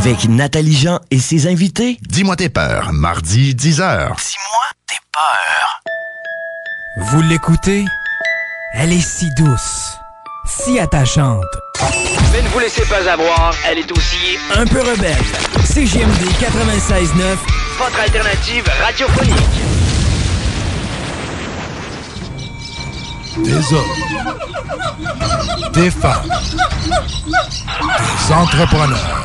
avec Nathalie Jean et ses invités. Dis-moi tes peurs, mardi 10h. Dis-moi tes peurs. Vous l'écoutez? Elle est si douce, si attachante. Mais ne vous laissez pas avoir, elle est aussi Un peu rebelle. CGMD 96.9, votre alternative radiophonique. Des hommes, des femmes, des entrepreneurs,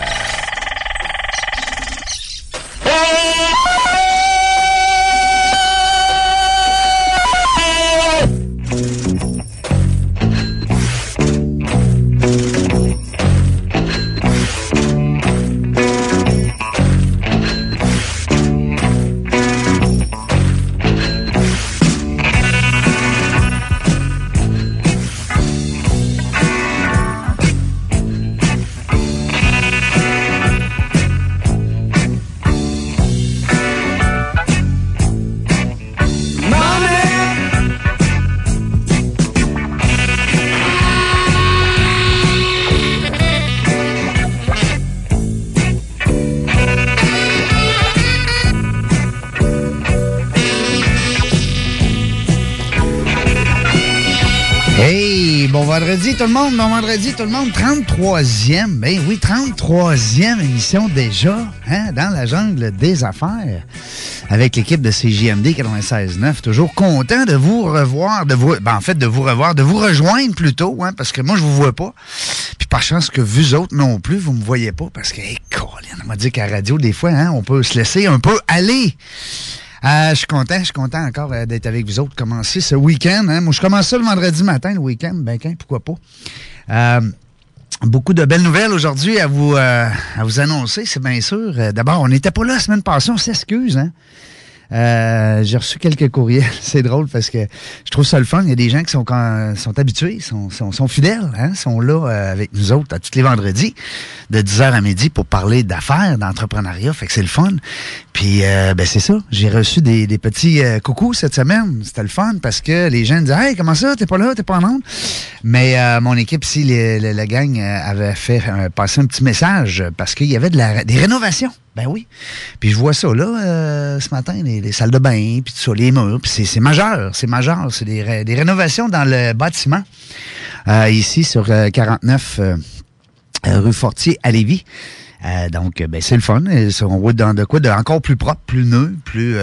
Tout le monde, bon vendredi tout le monde, 33e, ben oui, 33e émission déjà, hein, dans la jungle des affaires, avec l'équipe de CJMD 96.9, toujours content de vous revoir, de vous, ben en fait de vous revoir, de vous rejoindre plutôt, hein, parce que moi je vous vois pas, puis par chance que vous autres non plus, vous me voyez pas, parce que, hey, Colin, on m'a dit qu'à radio, des fois, hein, on peut se laisser un peu aller. Euh, je suis content, je suis content encore euh, d'être avec vous autres, commencer ce week-end. Hein. Moi, je commence ça le vendredi matin, le week-end, ben qu'un, pourquoi pas. Euh, beaucoup de belles nouvelles aujourd'hui à vous à vous annoncer, c'est bien sûr. D'abord, on n'était pas là la semaine passée, on s'excuse, hein. Euh, j'ai reçu quelques courriels. C'est drôle parce que je trouve ça le fun. Il y a des gens qui sont quand, sont habitués, sont, sont, sont fidèles, hein, sont là euh, avec nous autres à tous les vendredis de 10h à midi pour parler d'affaires, d'entrepreneuriat. Fait que c'est le fun. Puis euh, ben c'est ça. J'ai reçu des, des petits euh, coucous cette semaine. C'était le fun parce que les gens disaient Hey, comment ça, t'es pas là, t'es pas en onde? Mais euh, mon équipe ici, la gang, avait fait passer un petit message parce qu'il y avait de la, des rénovations. Ben oui. Puis je vois ça là euh, ce matin, les, les salles de bain, puis tout ça, les murs, puis c'est, majeur, c'est majeur, c'est des, des rénovations dans le bâtiment euh, ici sur euh, 49 euh, rue Fortier à Lévis. Donc, ben, c'est le fun. On voit dans de quoi de encore plus propre, plus neuf, plus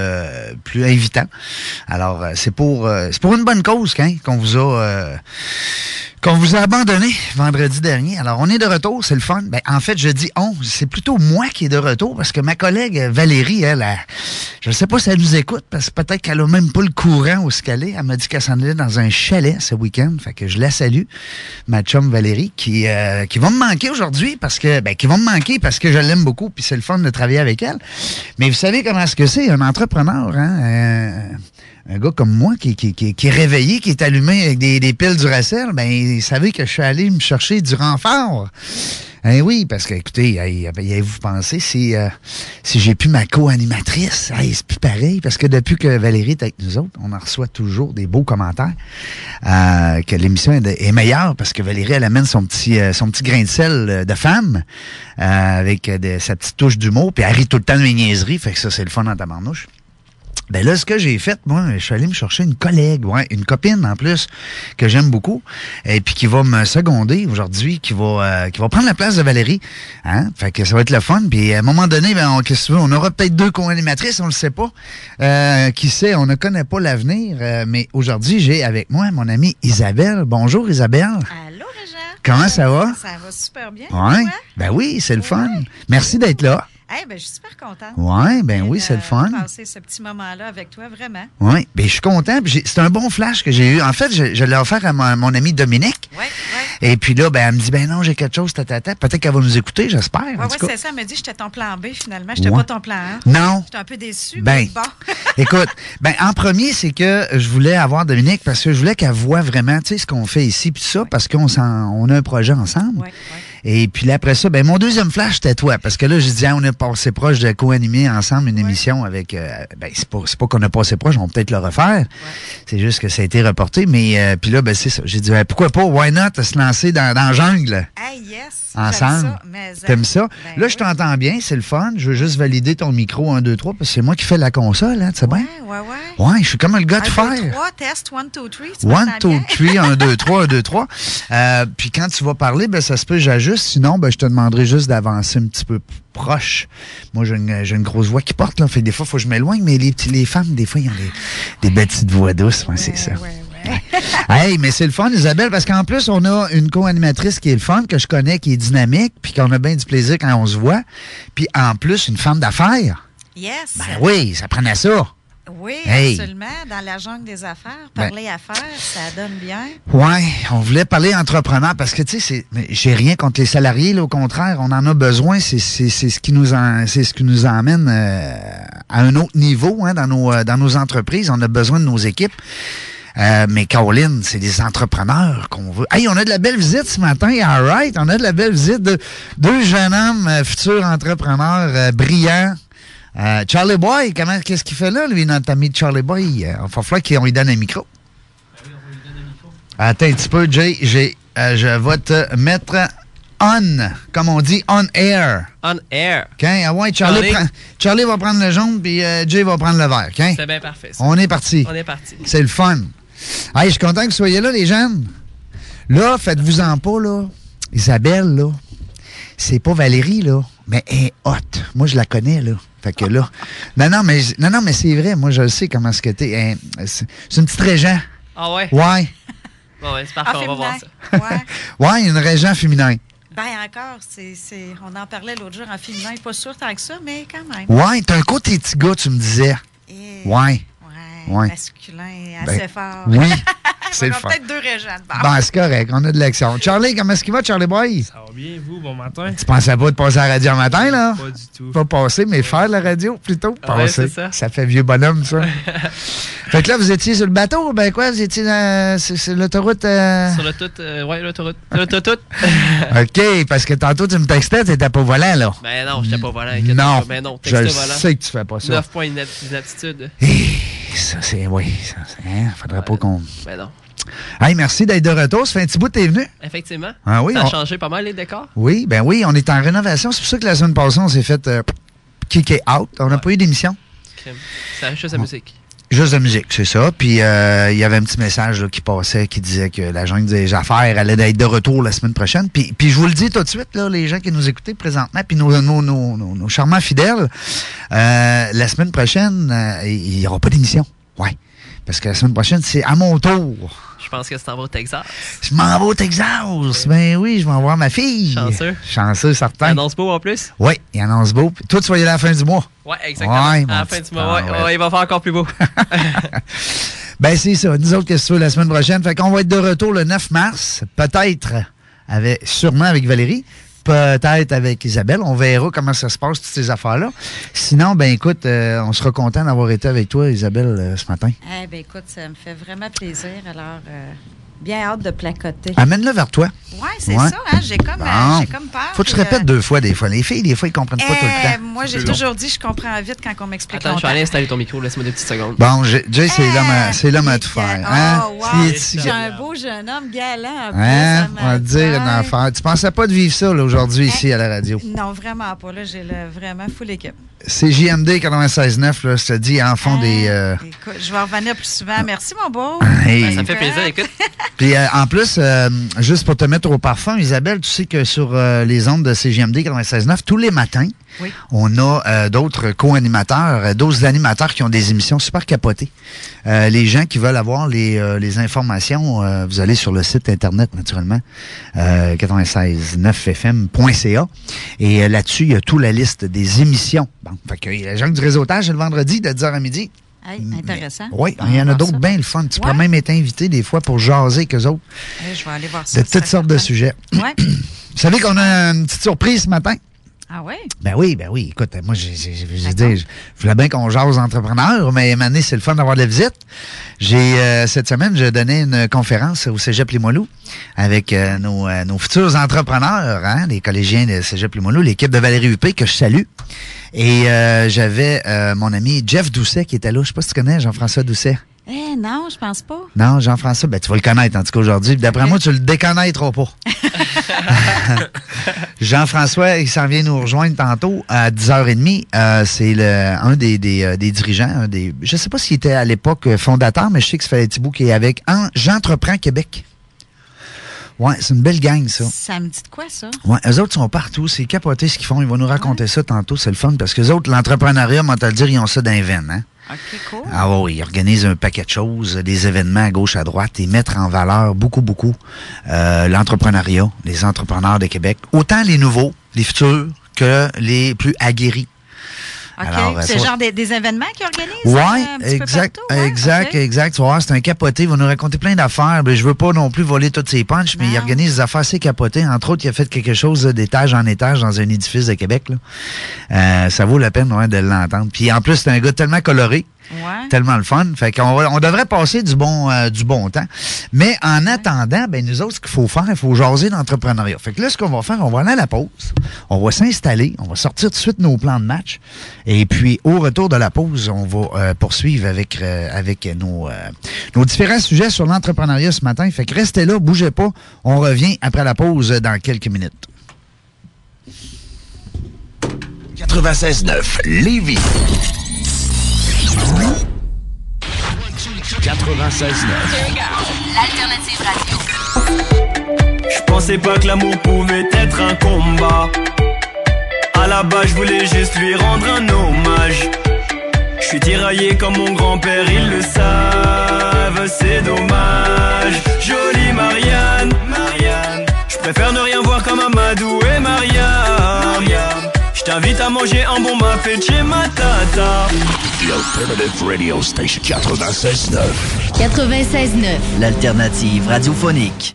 plus invitant. Alors, c'est pour c'est pour une bonne cause hein, qu'on vous a qu'on vous a abandonné vendredi dernier. Alors, on est de retour, c'est le fun. Ben, en fait, je dis on, c'est plutôt moi qui est de retour parce que ma collègue Valérie, elle, elle je ne sais pas si elle nous écoute parce que peut-être qu'elle a même pas le courant où ce qu'elle est. Elle m'a dit qu'elle s'en allait dans un chalet ce week-end. Fait que je la salue, ma chum Valérie, qui, euh, qui va me manquer aujourd'hui parce que, ben, qui va me manquer parce que je l'aime beaucoup puis c'est le fun de travailler avec elle. Mais vous savez comment est-ce que c'est, un entrepreneur, hein? euh, un gars comme moi qui, qui, qui, qui est réveillé, qui est allumé avec des, des piles du Racel, ben, vous savez que je suis allé me chercher du renfort. Eh oui, parce que, écoutez, hey, hey, vous pensez si, euh, si j'ai plus ma co-animatrice, c'est plus pareil, parce que depuis que Valérie est avec nous autres, on en reçoit toujours des beaux commentaires, euh, que l'émission est, meilleure, parce que Valérie, elle amène son petit, euh, son petit grain de sel euh, de femme, euh, avec de- sa petite touche d'humour, puis elle rit tout le temps de mes niaiseries, fait que ça, c'est le fun dans ta marnouche. Ben là, ce que j'ai fait, moi, je suis allé me chercher une collègue, ouais, une copine en plus, que j'aime beaucoup, et puis qui va me seconder aujourd'hui, qui va euh, qui va prendre la place de Valérie. Hein? Fait que ça va être le fun. Puis à un moment donné, ben, on, qu'est-ce que tu veux, on aura peut-être deux co-animatrices, on le sait pas. Euh, qui sait, on ne connaît pas l'avenir. euh, mais aujourd'hui, j'ai avec moi mon amie Isabelle. Bonjour Isabelle. Allô, Régent? Comment ça va? Ça va super bien. Ouais. Ben oui, c'est le fun. Merci d'être là. Eh ben, je suis super contente. Ouais, ben oui, de c'est le fun. passer ce petit moment-là avec toi, vraiment. Oui, ben je suis content. C'est un bon flash que j'ai eu. En fait, je, je l'ai offert à mon, mon ami Dominique. Oui, oui. Et puis là, ben, elle me dit, ben non, j'ai quelque chose, tata. Peut-être qu'elle va nous écouter, j'espère. Tout cas. c'est ça. Elle m'a dit j'étais ton plan B, finalement. J'étais Ouais. pas ton plan A. Non. J'étais un peu déçue, Ben, mais bon. Écoute, ben en premier, c'est que je voulais avoir Dominique parce que je voulais qu'elle voie vraiment, tu sais, ce qu'on fait ici puis ça, parce qu'on on a un projet ensemble. Ouais, ouais. Et puis là, après ça, ben mon deuxième flash, c'était toi. Parce que là, j'ai dit, ah, on est passé proche de co-animer ensemble une émission avec. euh, ben, c'est pas, c'est pas qu'on a passé proche, on va peut-être le refaire. C'est juste que ça a été reporté. Mais euh, puis là, ben c'est ça. J'ai dit, ben, pourquoi pas, why not, se lancer dans, dans la jungle? Hey, yes. Ensemble. J'aime ça, T'aimes ça? ben là, je t'entends bien, c'est le fun. Je veux juste valider ton micro 1, 2, 3, parce que c'est moi qui fais la console, hein, tu sais bien? Ouais, ouais, ouais. Ouais, je suis comme le gars de fer. deux, trois, test, one, two, three. tu One, m'entends two, bien? three, un, deux, trois, un, deux, trois. Euh, puis quand tu vas parler, ben ça se peut, j'ajuste. Sinon, ben je te demanderai juste d'avancer un petit peu proche. Moi, j'ai une, une grosse voix qui porte, là. Fait que des fois, il faut que je m'éloigne, mais les, petits, les femmes, des fois, ils ont des, des belles petites voix douces. Ouais, c'est ça. Hey, mais c'est le fun, Isabelle, parce qu'en plus, on a une co-animatrice qui est le fun, que je connais, qui est dynamique, puis qu'on a bien du plaisir quand on se voit. Puis en plus, une femme d'affaires. Yes. Ben oui, ça prenait ça. Oui, Hey. absolument. Dans la jungle des affaires, Ben- parler affaires, ça donne bien. Ouais, on voulait parler entrepreneur parce que tu sais, j'ai rien contre les salariés, là, au contraire, on en a besoin. C'est ce qui nous en, c'est ce qui nous emmène euh, à un autre niveau hein, dans nos euh, dans nos entreprises. On a besoin de nos équipes. Euh, mais Caroline, c'est des entrepreneurs qu'on veut. Hey, on a de la belle visite ce matin, all right. On a de la belle visite de deux jeunes hommes euh, futurs entrepreneurs euh, brillants. Charlie Boy, comment qu'est-ce qu'il fait là, lui, notre ami Charlie Boy? Il va falloir qu'on lui donne un micro. Attends un petit peu, Jay. J'ai, je vais te mettre on, comme on dit, on air. On air. OK? Ah ouais, Charlie, Charlie. prend- Charlie va prendre le jaune, puis euh, Jay va prendre le vert. OK? C'est bien parfait. ça. On est parti. On est parti. C'est le fun. Hey, je suis content que vous soyez là, les jeunes. Là, faites-vous-en pas, là. Isabelle, là, c'est pas Valérie, là, mais elle est hot. Moi, je la connais, là. Fait que là. Non, non, mais, non, non, mais c'est vrai. Moi, je le sais comment ce que t'es. C'est une petite régent. Ah ouais? Ouais. Bon, ouais, c'est parfait, En on va voir ça. Ouais. Ouais, une régent féminin. Ben encore, c'est, c'est, on en parlait l'autre jour en féminin, pas sûr tant que ça, mais quand même. Ouais, t'as un côté petit gars, tu me disais. Et- Ouais. Ouais, masculin, assez Ben, fort. Oui. C'est le a fun. peut-être deux régions. Bon. Ben, c'est correct. On a de l'action. Charlie, comment est-ce qu'il va, Charlie Boy? Ça va bien, vous, bon matin? Tu pensais pas de passer à la radio un matin, là? Pas du tout. Pas passer, mais faire la radio plutôt. Ouais, Passer. c'est ça. fait vieux bonhomme, ça. fait que là, vous étiez sur le bateau, ben quoi? Vous étiez dans c'est- c'est l'autoroute. euh, Sur le tout, euh, ouais, l'autoroute. L'autoroute. OK, parce que tantôt, tu me textais, t'étais pas volant, là. ben non, j'étais pas volant. Non. Ben non, Je texte volant. sais que tu fais pas ça. 9 points d'inap- d'inaptitude. Ça, c'est. Oui, ça. Hein, faudrait pas qu'on. Ben non. Hey, merci d'être de retour. Ça fait un petit bout que t'es venu. Effectivement. Ah oui, Ça a on- changé pas mal les décors. Oui, ben oui, on est en rénovation. C'est pour ça que la semaine passée, on s'est fait euh, kicker out. On n'a pas eu d'émission. Ça a juste la musique. Juste de musique, c'est ça. Puis euh, il y avait un petit message là, qui passait qui disait que la jungle des affaires allait être de retour la semaine prochaine. Puis, puis je vous le dis tout de suite, là, les gens qui nous écoutent présentement, puis nos, nos, nos, nos- charmants fidèles, euh, la semaine prochaine, euh, il n'y aura pas d'émission. Ouais. Parce que la semaine prochaine, c'est à mon tour. Je pense que c'est en va au Texas. Je m'en vais au Texas. Ben oui, je vais voir ma fille. Chanceux. Chanceux, certain. Annonce beau en plus? Oui, il annonce beau. Puis Toi, tu vas y aller à la fin du mois. Ouais, exactement. Ouais, à la fin du mois, ouais, Paul. ouais, il va faire encore plus beau. Ben, c'est ça. Nous autres, qu'est-ce que tu veux la semaine prochaine? Fait qu'on va être de retour le 9 mars, peut-être avec, sûrement avec Valérie, peut-être avec Isabelle. On verra comment ça se passe, toutes ces affaires-là. Sinon, ben écoute, euh, on sera content d'avoir été avec toi, Isabelle, euh, ce matin. Eh bien, écoute, ça me fait vraiment plaisir. Alors, euh, bien hâte de placoter. Amène-le vers toi. Ouais, c'est Ouais. ça, hein? J'ai comme, euh, Bon. j'ai comme peur. Faut que tu répètes euh, deux fois, des fois. Les filles, des fois, ils comprennent pas tout le eh, temps. Moi, j'ai C'est long. toujours dit, je comprends vite quand on m'explique Attends, je vais aller installer ton micro. Laisse-moi deux petites secondes. Bon, Jay, c'est l'homme à, c'est l'homme à il tout faire. Hein? Oh, wow. J'ai un beau jeune homme galant. Hein? On va te dire une affaire. Tu pensais pas de vivre ça, là, aujourd'hui, ici, à la radio. Non, vraiment pas. Là, j'ai le- vraiment full équipe. C'est JMD 96.9, là, je te dis, en fond des... euh, Écoute, je vais revenir plus souvent. Merci, mon beau. Hey. Ben, ça me fait plaisir, écoute. Puis euh, en plus, euh, juste pour te mettre au parfum, Isabelle, tu sais que sur euh, les ondes de CGMD 96.9, tous les matins, Oui. on a euh, d'autres co-animateurs, euh, d'autres animateurs qui ont des émissions super capotées. Euh, les gens qui veulent avoir les, les informations, vous allez sur le site Internet, naturellement, euh, 969fm.ca. Et là-dessus, il y a toute la liste des émissions. Bon, fait que la jungle du réseautage, le vendredi de 10h à midi. Hey, intéressant. Oui, il y en a d'autres bien le fun. Tu Ouais. peux même être invité des fois pour jaser avec eux autres Hey, je vais aller voir ça. de toutes sortes de sujets. Ouais. Vous savez qu'on a une petite surprise ce matin? Ah ouais? Ben oui, ben oui. Écoute, moi, j'ai j'ai- j'ai- j'ai dit, je voulais bien qu'on jase aux entrepreneurs, mais Mané, c'est le fun d'avoir de la visite. J'ai euh, cette semaine, je donnais une conférence au Cégep Limoilou avec euh, nos, euh, nos futurs entrepreneurs, hein, les collégiens de Cégep Limoilou, l'équipe de Valérie Huppé que je salue. Et euh, j'avais euh, mon ami Jeff Doucet qui était là. Je sais pas si tu connais Jean-François Doucet. Eh non, je pense pas. Non, Jean-François, ben, tu vas le connaître en tout cas aujourd'hui. D'après moi, tu le déconnaîtras pas. Jean-François, il s'en vient nous rejoindre tantôt à 10h30. Euh, c'est le, un des, des, euh, des dirigeants. Un des, je sais pas s'il était à l'époque fondateur, mais je sais que ça fait un petit bout qui est avec en, J'entreprends Québec. Ouais, c'est une belle gang, ça. Ça me dit de quoi, ça? Ouais, eux autres sont partout. C'est capoté ce qu'ils font. Ils vont nous raconter ça tantôt. C'est le fun parce que les autres, l'entrepreneuriat, on le dire, ils ont ça dans les veines, hein? OK, cool. Ah oui, ils organisent un paquet de choses, des événements à gauche, à droite, et mettre en valeur beaucoup, beaucoup euh, l'entrepreneuriat, les entrepreneurs de Québec, autant les nouveaux, les futurs, que les plus aguerris. OK. Alors, euh, c'est ça- genre des, des événements qu'ils organisent? Oui, euh, peu exact, partout? Ouais, exact, exact. Tu voir, c'est un capoté. Il va nous raconter plein d'affaires. Ben, je veux pas non plus voler toutes ses punches, mais il organise des affaires assez capotées. Entre autres, il a fait quelque chose d'étage en étage dans un édifice de Québec. Là. Euh, ça vaut la peine ouais, de l'entendre. Puis en plus, c'est un gars tellement coloré. Ouais. Tellement le fun. Fait qu'on on devrait passer du bon, euh, du bon temps. Mais en attendant, ben, nous autres, ce qu'il faut faire, il faut jaser d'entrepreneuriat. Fait que là, ce qu'on va faire, on va aller à la pause. On va s'installer. On va sortir tout de suite nos plans de match. Et puis, au retour de la pause, on va euh, poursuivre avec, euh, avec nos, euh, nos différents sujets sur l'entrepreneuriat ce matin. Fait que restez là, bougez pas. On revient après la pause dans quelques minutes. 96.9 Lévis. 96.9 L'alternative radio. Je pensais pas que l'amour pouvait être un combat. À la base, je voulais juste lui rendre un hommage. Je suis tiraillé comme mon grand-père, ils le savent, c'est dommage. Jolie Marianne, Marianne. Je préfère ne rien voir comme Amadou et Mariam. T'invite à manger un bon mafé chez ma tata. The Alternative Radio Station 96.9 96.9. L'alternative radiophonique.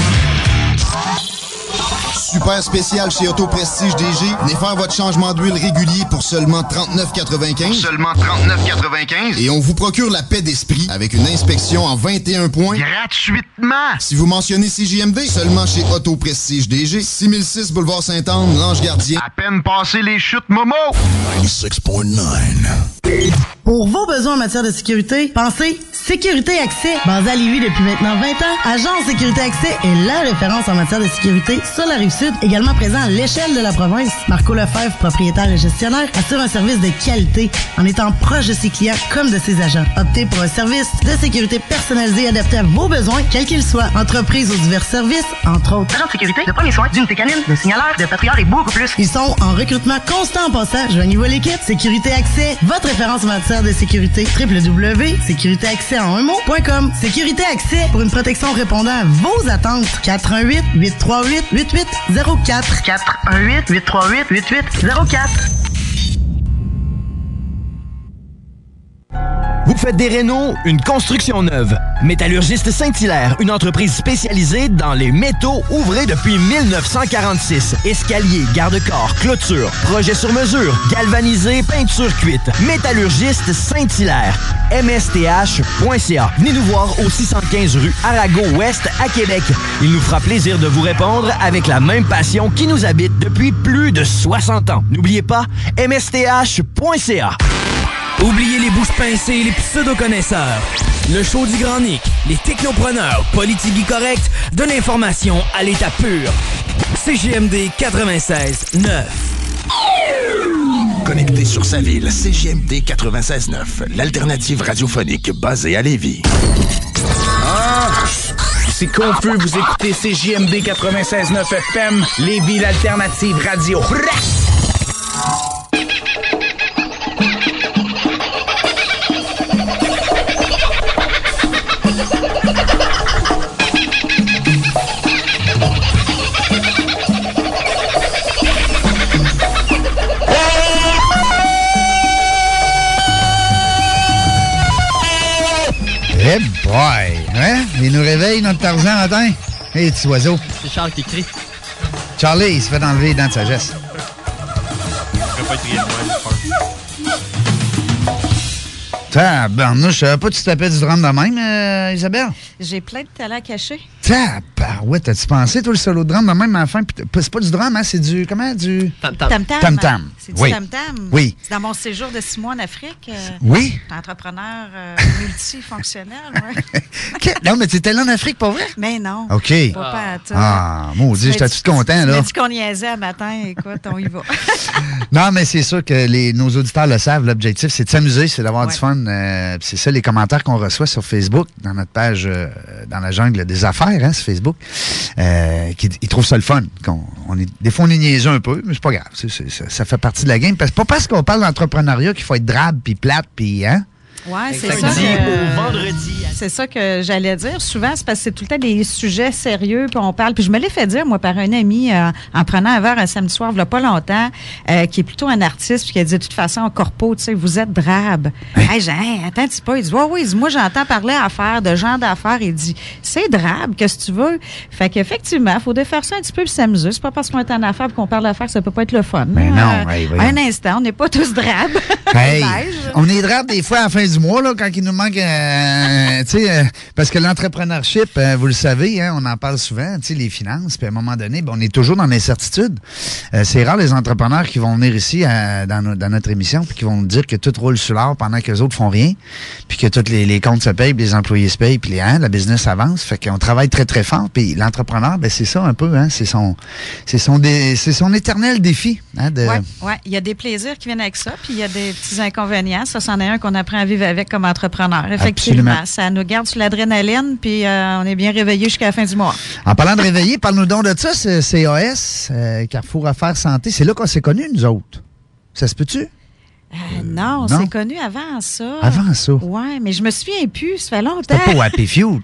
Super spécial chez Auto Prestige DG. Venez faire votre changement d'huile régulier pour seulement 39,95. Seulement 39,95 Et on vous procure la paix d'esprit avec une inspection en 21 points. Gratuitement Si vous mentionnez CJMD, seulement chez Auto Prestige DG. 6006 Boulevard Sainte-Anne, Lange Gardien. À peine passé les chutes Momo 96.9 Pour vos besoins en matière de sécurité, pensez Sécurité Accès. Basé à Lévis depuis maintenant 20 ans, Agence Sécurité Accès est la référence en matière de sécurité sur la Également présent à l'échelle de la province. Marco Lefebvre, propriétaire et gestionnaire, assure un service de qualité en étant proche de ses clients comme de ses agents. Optez pour un service de sécurité personnalisé adapté à vos besoins, quels qu'ils soient. Entreprise aux divers services, entre autres. Agents de sécurité, de premiers soins, d'unité canine, de signaleurs, de patrouilleurs et beaucoup plus. Ils sont en recrutement constant en passant. Joignez-vous à l'équipe. Sécurité Accès, votre référence en matière de sécurité. www.sécuritéaccès en un mot.com. Sécurité Accès pour une protection répondant à vos attentes. 418 838 8804 418 838 8804 Vous faites des rénaux, une construction neuve. Métallurgiste Saint-Hilaire, une entreprise spécialisée dans les métaux ouvrés depuis 1946. Escalier, garde-corps, clôture, projet sur mesure, galvanisé, peinture cuite. Métallurgiste Saint-Hilaire. MSTH.ca. Venez nous voir au 615 rue Arago-Ouest à Québec. Il nous fera plaisir de vous répondre avec la même passion qui nous habite depuis plus de 60 ans. N'oubliez pas, MSTH.ca. Oubliez les bouches pincées et les pseudo-connaisseurs. Le show du Grand Nick, les technopreneurs, politique correct, de l'information à l'état pur. CGMD 96 9. Connecté sur sa ville, CJMD 96.9, l'alternative radiophonique basée à Lévis. Ah, c'est confus, vous écoutez CJMD 96.9 FM, Lévis, l'alternative radio. Notre Tarzan, matin. Hé, hey, petit oiseau. C'est Charles qui crie. Charlie, il se fait enlever les dents de sagesse. Je pas être pense. Tabarnouche, je savais pas que tu tapais du drum de même, euh, Isabelle? J'ai plein de talents cachés. Tabarouette, t'as-tu pensé, toi, le solo de drum de même à la fin? C'est pas du drum, hein? C'est du. Comment? Du. Tam-tam. Tam-tam. C'est du Oui. tam-tam. Oui. C'est dans mon séjour de six mois en Afrique. euh, Oui. Entrepreneur euh, multifonctionnel. Que- Non, mais t'étais là en Afrique, pas vrai? Mais non. OK. Pas pas à tout. Ah, maudit, j'étais tout content, Tu là. m'as dit qu'on niaisait un matin. Écoute, on y va. Non, mais c'est sûr que les, nos auditeurs le savent. L'objectif, c'est de s'amuser, c'est d'avoir du fun. euh, c'est ça, les commentaires qu'on reçoit sur Facebook, dans notre page euh, dans la jungle des affaires, hein, sur Facebook, euh, ils trouvent ça le fun. qu'on- on est, des fois, on est niaiseux un peu, mais c'est pas grave. Ça fait partie de la game. Parce, pas parce qu'on parle d'entrepreneuriat qu'il faut être drabe, puis plate, puis... Hein? Ouais, c'est ça. Que- au vendredi. C'est ça que j'allais dire. Souvent, c'est parce que c'est tout le temps des sujets sérieux, puis on parle. Puis je me l'ai fait dire, moi, par un ami, euh, en prenant un verre un samedi soir, il n'y a pas longtemps, euh, qui est plutôt un artiste, puis qui a dit, de toute façon, en corpo, tu sais, vous êtes drabe. Hey, j'ai, hey, attends un petit peu. Il dit, ouais, oui, moi, j'entends parler affaires, de gens d'affaires. Il dit, c'est drabe, qu'est-ce que tu veux? Fait qu'effectivement, il faut défaire ça un petit peu puis s'amuser. C'est pas parce qu'on est en affaires qu'on parle d'affaires que ça peut pas être le fun. Mais Euh, non, hey, voyons. un instant, on n'est pas tous drabes. On est drabe des fois à la fin du mois, là, quand il nous manque, euh, tu sais, euh, parce que l'entrepreneurship, euh, vous le savez, hein, on en parle souvent, tu sais, les finances, puis à un moment donné, ben, on est toujours dans l'incertitude. Euh, c'est rare les entrepreneurs qui vont venir ici à- dans, no- dans notre émission, puis qui vont nous dire que tout roule sur l'or pendant que les autres font rien, puis que tous les, les comptes se payent, puis les employés se payent, puis les, hein, la business avance. Fait qu'on travaille très, très fort, puis l'entrepreneur, ben, c'est ça un peu, hein, c'est son, c'est son, dé- c'est son éternel défi, hein, de, Oui, ouais. il y a des plaisirs qui viennent avec ça, puis il y a des petits inconvénients. Ça, c'en est un qu'on apprend à vivre avec comme entrepreneur. Effectivement, Absolument. ça nous garde sur l'adrénaline, puis euh, on est bien réveillé jusqu'à la fin du mois. En parlant de réveiller, parle-nous donc de ça, CAS, euh, Carrefour Affaires Santé. C'est là qu'on s'est connus, nous autres. Ça se peut-tu? Euh, non, on non. s'est connus avant ça. Avant ça? Oui, mais je me souviens plus, ça fait longtemps. C'était pas au Happy Few.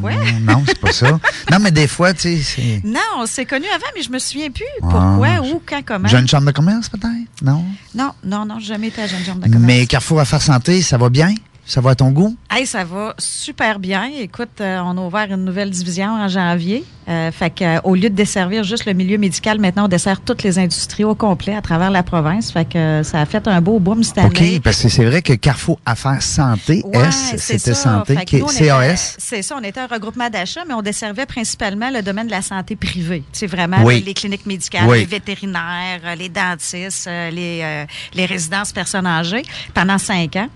quoi? Non, c'est pas ça. Non, mais des fois, tu sais, c'est. Non, on s'est connus avant, mais je me souviens plus. Ah, Pourquoi, où, quand, comment. Jeune chambre de commerce, peut-être? Non? Non, non, non, jamais été à Jeune Jambe de commerce. Mais Carrefour Affaires Santé, ça va bien? Ça va à ton goût? Hey, ça va super bien. Écoute, euh, on a ouvert une nouvelle division en janvier. Euh, fait que, euh, au lieu de desservir juste le milieu médical, maintenant on dessert toutes les industries au complet à travers la province. Fait que euh, ça a fait un beau boom cette année. OK, parce que c'est vrai que Carrefour Affaires Santé, Ouais, S, c'était santé, qui est CAS. C'est ça, on était un regroupement d'achat, mais on desservait principalement le domaine de la santé privée. C'est vraiment Oui. les cliniques médicales, Oui. les vétérinaires, les dentistes, les, euh, les résidences personnes âgées pendant cinq ans.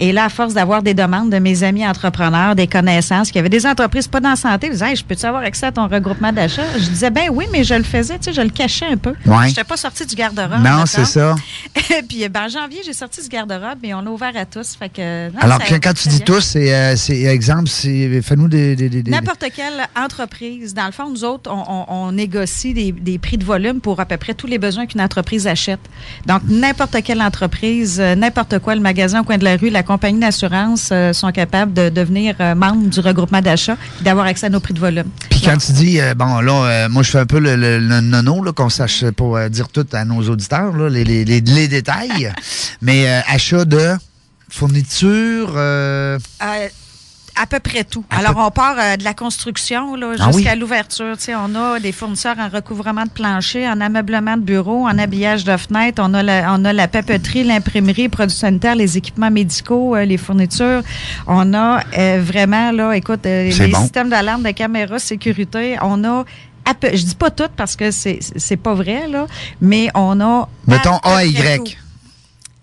Et là, à force d'avoir des demandes de mes amis entrepreneurs, des connaissances, qui avaient des entreprises pas dans la santé, ils disaient hey, je peux-tu avoir accès à ton regroupement d'achat? Je disais ben oui, mais je le faisais, tu sais, je le cachais un peu. Ouais. Je n'étais pas sortie du garde-robe. Non, c'est ça. Puis ben, en janvier, j'ai sorti du garde-robe et on l'a ouvert à tous. Fait que, non, Alors, quand, tu dis vient. tous, c'est, euh, exemple, c'est, fais-nous des, des, des- des- N'importe quelle entreprise. Dans le fond, nous autres, on, on- on négocie des, des prix de volume pour à peu près tous les besoins qu'une entreprise achète. Donc, n'importe quelle entreprise, euh, n'importe quoi, le magasin au coin de la rue, la compagnie d'assurance euh, sont capables de devenir euh, membres du regroupement d'achat et d'avoir accès à nos prix de volume. Puis quand tu dis, euh, bon, là, moi, je fais un peu le, le- le nono, là, qu'on sache pour dire tout à nos auditeurs, là, les, les, les, les détails. Mais achat de fourniture, à peu près tout. À Alors, peu- on part euh, de la construction là, Ah jusqu'à oui? l'ouverture. On a des fournisseurs en recouvrement de plancher, en ameublement de bureaux, en habillage de fenêtres. On a la, on a la papeterie, l'imprimerie, les produits sanitaires, les équipements médicaux, euh, les fournitures. On a euh, vraiment, là, écoute, les bon. systèmes d'alarme, de caméras, sécurité. On a peu- je dis pas tout parce que c'est c'est pas vrai, là, mais on a. mettons A, Y. tout.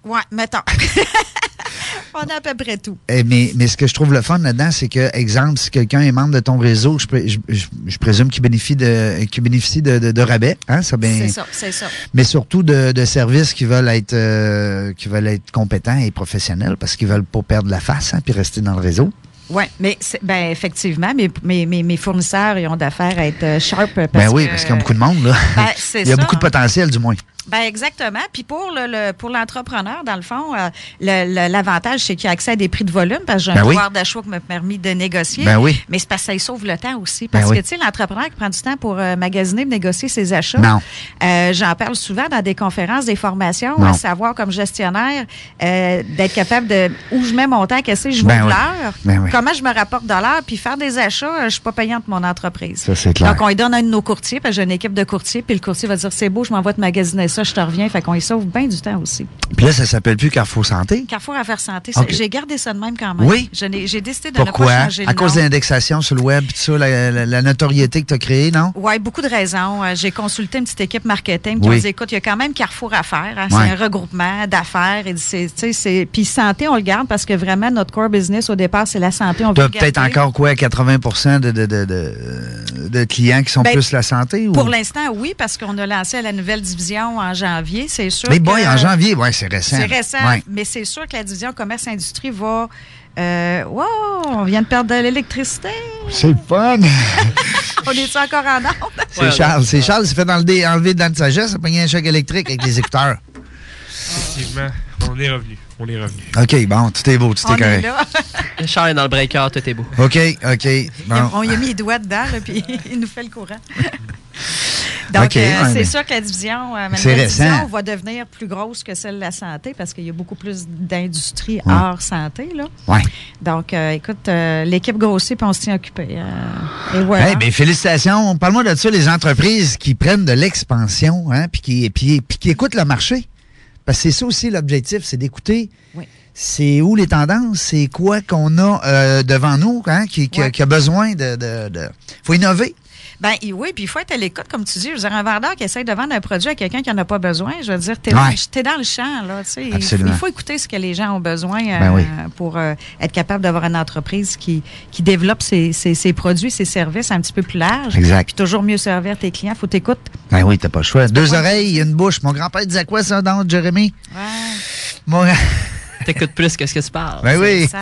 Ouais, mettons. on a à peu près tout. Eh, mais, mais ce que je trouve le fun là-dedans, c'est que, exemple, si quelqu'un est membre de ton réseau, je, je, je- je présume qu'il bénéficie de, qu'il bénéficie de, de, de rabais. Hein, ben, C'est ça, c'est ça. mais surtout de, de services qui veulent être euh, qui veulent être compétents et professionnels parce qu'ils veulent pas perdre la face hein, puis rester dans le réseau. Oui, mais ben, effectivement, mes, mes, fournisseurs ils ont d'affaires à être euh, sharp. Parce Ben oui, parce qu'il y a beaucoup de monde, là. Ben, Il y a ça. beaucoup de potentiel, du moins. Ben exactement. Puis pour le, le- pour l'entrepreneur, dans le fond, euh, l'avantage, c'est qu'il a accès à des prix de volume parce que j'ai un Ben oui. pouvoir d'achat qui m'a permis de négocier. Ben oui. Mais c'est parce que ça lui sauve le temps aussi. Ben Parce oui. que, tu sais, l'entrepreneur qui prend du temps pour euh, magasiner, négocier ses achats. Non. Euh, J'en parle souvent dans des conférences, des formations, Non. à savoir comme gestionnaire, euh, d'être capable de où je mets mon temps, qu'est-ce que je de oui. l'heure, comment je me rapporte de l'heure, puis faire des achats, euh, je suis pas payante pour mon entreprise. Ça, clair. Donc, on lui donne un de nos courtiers, parce que j'ai une équipe de courtiers, puis le courtier va dire c'est beau, je m'envoie te magasiner ça, je te reviens. Fait qu'on y sauve bien du temps aussi. Puis là, ça s'appelle plus Carrefour Santé. Carrefour Affaires Santé, j'ai gardé ça de même quand même. Oui? J'ai décidé de Pourquoi? ne pas changer le À cause de l'indexation sur le web, tout ça, la, la- la notoriété que tu as créée, non? Oui, beaucoup de raisons. Euh, J'ai consulté une petite équipe marketing qui Oui. dit écoute, il y a quand même Carrefour à faire. hein. Ouais. C'est un regroupement d'affaires. Et Puis santé, on le garde parce que vraiment, notre core business au départ, c'est la santé. On veut peut-être encore quoi, 80 de, de, de, de, de clients qui sont Ben, plus la santé? Ou? Pour l'instant, oui, parce qu'on a lancé la nouvelle division en janvier. C'est sûr. Mais que- boy, en janvier, ouais, c'est récent. C'est récent, Ouais. mais c'est sûr que la division commerce-industrie va. Euh, wow, on vient de perdre de l'électricité. C'est le fun! on est encore en ordre? C'est Charles. C'est Charles, il s'est fait enlever, enlever dans de sagesse, il a pogné un choc électrique avec les écouteurs. Effectivement, on est revenu. On est revenu. OK, bon, tout est beau, tout On est est correct. là. Charles est dans le breaker, tout est beau. OK, OK. Bon. On y a mis les doigts dedans, là, puis il nous fait le courant. Donc, euh, ouais, c'est sûr que la division, euh, récent. division va devenir plus grosse que celle de la santé parce qu'il y a beaucoup plus d'industrie Ouais. hors santé. Là. Ouais. Donc, euh, écoute, euh, l'équipe grossit puis on se tient occupé. et voilà. Bien, félicitations. Parle-moi de ça, les entreprises qui prennent de l'expansion, hein, puis qui, puis, puis qui écoutent le marché. Parce que c'est ça aussi l'objectif, c'est d'écouter. Oui. C'est où les tendances, c'est quoi qu'on a euh, devant nous, hein, qui, qui, a- Ouais. qui a besoin de. de, de- faut innover. Ben oui, puis il faut être à l'écoute, comme tu dis. Je veux dire, un vendeur qui essaie de vendre un produit à quelqu'un qui n'en a pas besoin, je veux dire, t'es Ouais. dans, le champ, là. tu sais. Il, faut- Absolument. il faut écouter ce que les gens ont besoin euh, Ben oui. pour euh, être capable d'avoir une entreprise qui, qui développe ses, ses- ses produits, ses services un petit peu plus large. Exact. Puis toujours mieux servir tes clients. Faut t'écouter. Ben oui, t'as pas le choix. Deux oreilles, une bouche. Mon grand-père disait quoi, ça, dans Jérémy? Mon... T'écoutes plus que ce que tu parles. Ben oui. Ça,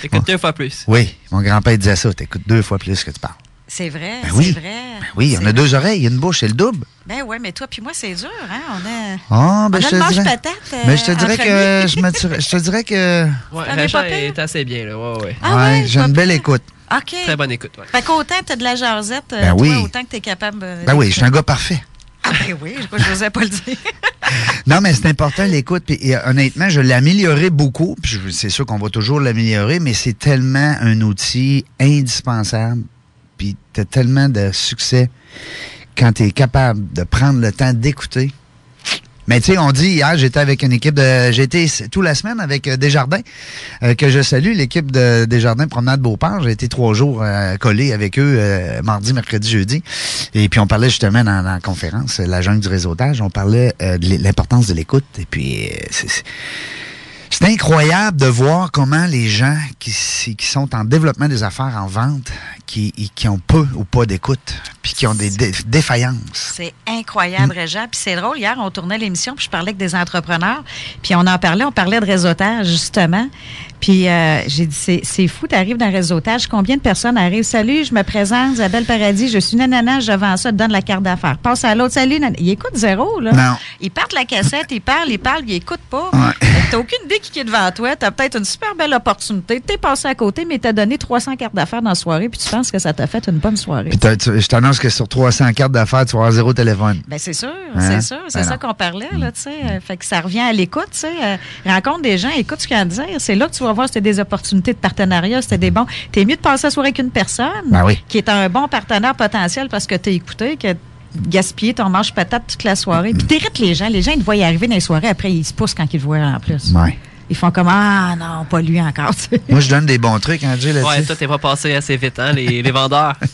T'écoutes deux fois plus. Oui, mon grand-père disait ça. T'écoutes deux fois plus que tu parles. C'est vrai, Ben c'est oui. vrai. Ben oui, on C'est a deux oreilles, une bouche, c'est le double. Ben ouais, mais toi puis moi, c'est dur, hein? On a, Ah, ben on je a te le dirais. mange-patate, euh, Mais je te dirais entre que je, me dirais- je te dirais que Ouais, pire? est assez bien, là. Ouais, ouais. Ah ouais, ouais, j'ai une belle pire. écoute. OK. Très bonne écoute, ouais. Fait qu'autant t'as de la jasette, euh, Ben toi, oui. autant que t'es capable... euh, Ben oui, je suis un gars parfait. Ah ben oui, je je n'osais pas le dire. Non, mais c'est important l'écoute. Puis et, honnêtement, je l'ai amélioré beaucoup. Puis je- c'est sûr qu'on va toujours l'améliorer, mais c'est tellement un outil indispensable. Puis tu as tellement de succès quand tu capable de prendre le temps d'écouter. Mais tu sais, on dit hier, j'étais avec une équipe de. J'ai été s- toute la semaine avec euh, Desjardins, euh, que je salue, l'équipe de Desjardins Promenade Beauport. J'ai été trois jours euh, collé avec eux, euh, mardi, mercredi, jeudi. Et puis on parlait justement dans, la conférence, la jungle du réseautage, on parlait de l'importance de l'écoute. Et puis c'est- incroyable de voir comment les gens qui sont en développement des affaires, en vente, qui, qui ont peu ou pas d'écoute, puis qui ont des dé- défaillances. C'est incroyable, Régent. Puis c'est drôle, hier, on tournait l'émission, puis je parlais avec des entrepreneurs, puis on en parlait, on parlait de réseautage, justement. Puis euh, j'ai dit, c'est, c'est fou, tu arrives dans le réseautage, combien de personnes arrivent? Salut, je me présente, Isabelle Paradis, je suis nanana, je vends ça, te donne la carte d'affaires. Passe à l'autre, salut, nanana. Ils écoutent zéro, là. Non. Ils partent la cassette, ils parlent, ils parlent, ils écoutent pas. T'as aucune idée qui est devant toi, t'as peut-être une super belle opportunité, t'es passé à côté, mais t'as donné 300 cartes d'affaires dans la soirée, puis tu penses que ça t'a fait une bonne soirée. Puis tu- je t'annonce que sur 300 cartes d'affaires, tu vas avoir zéro téléphone. Ben c'est sûr, Hein? c'est sûr, c'est Ben ça qu'on parlait là, tu sais. Euh, Fait que ça revient à l'écoute, tu sais. euh, rencontre des gens, écoute ce qu'il y a à dire. C'est là que tu vas voir c'était des opportunités de partenariat, c'était des bons. T'es mieux de passer la soirée avec une personne Ben oui. qui est un bon partenaire potentiel parce que t'as écouté que gaspiller ton manche patate toute la soirée. Puis t'irrites les gens. Les gens, ils te voient y arriver dans les soirées. Après, ils se poussent quand ils te voient en plus. Ouais. Ils font comme Ah non, pas lui encore. Moi, je donne des bons trucs, hein, Jay, là-dessus. Ouais, toi, t'es pas passé assez vite, hein, les, les vendeurs.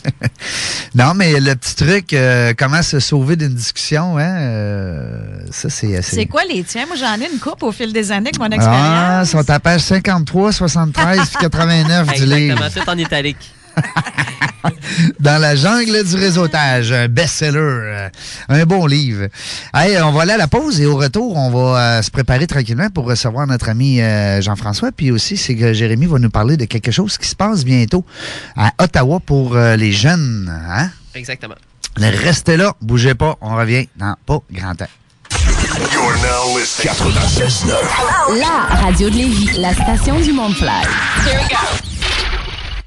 Non, mais le petit truc, euh, comment se sauver d'une discussion, hein, euh, ça, c'est assez... C'est quoi les tiens? Moi, j'en ai une coupe au fil des années avec mon Ah, expérience. sont à page 53, 73 puis 89 du livre. Exactement, tout en italique. Dans la jungle du réseautage, un best-seller, euh, un bon livre. Hey, on va aller à la pause et au retour, on va euh, se préparer tranquillement pour recevoir notre ami euh, Jean-François. Puis aussi, c'est que Jérémy va nous parler de quelque chose qui se passe bientôt à Ottawa pour euh, les jeunes. Hein? Exactement. Restez là, bougez pas, on revient dans pas grand temps. You're now listening 96.9. La radio de Lévis, la station du Mont-Fly.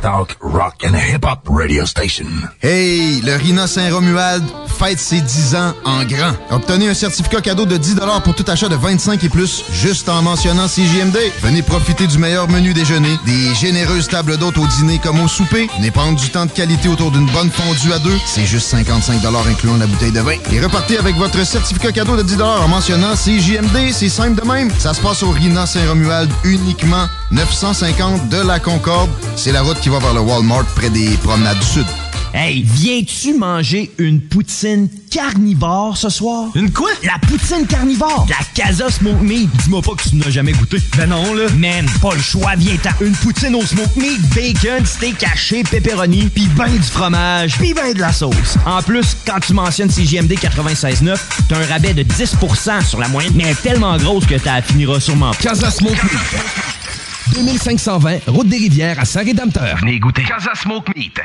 Talk, rock and hip-hop radio station. Hey, le Rina Saint-Romuald fête ses 10 ans en grand. Obtenez un certificat cadeau de 10 pour tout achat de 25 et plus, juste en mentionnant CJMD. Venez profiter du meilleur menu déjeuner, des généreuses tables d'hôtes au dîner comme au souper, venez prendre du temps de qualité autour d'une bonne fondue à deux, c'est juste 55 incluant la bouteille de vin. Et repartez avec votre certificat cadeau de 10 en mentionnant CJMD, c'est simple de même. Ça se passe au Rina Saint-Romuald uniquement 950 de la Concorde. C'est la route qui va vers le Walmart près des promenades du Sud. Hey, viens-tu manger une poutine carnivore ce soir? Une quoi? La poutine carnivore! La Casa Smoke Meat! Dis-moi pas que tu n'as jamais goûté. Ben non, là. Man, pas le choix, viens-t'en. Une poutine au smoke meat, bacon, steak haché, pepperoni, pis ben du fromage, pis ben de la sauce. En plus, quand tu mentionnes CGMD 96.9, t'as un rabais de 10% sur la moyenne, mais elle est tellement grosse que t'as finiras sûrement pas. Casa Smoke Meat. 2520, route des Rivières à Saint-Rédempteur. Venez goûter. Casa Smoke Meat.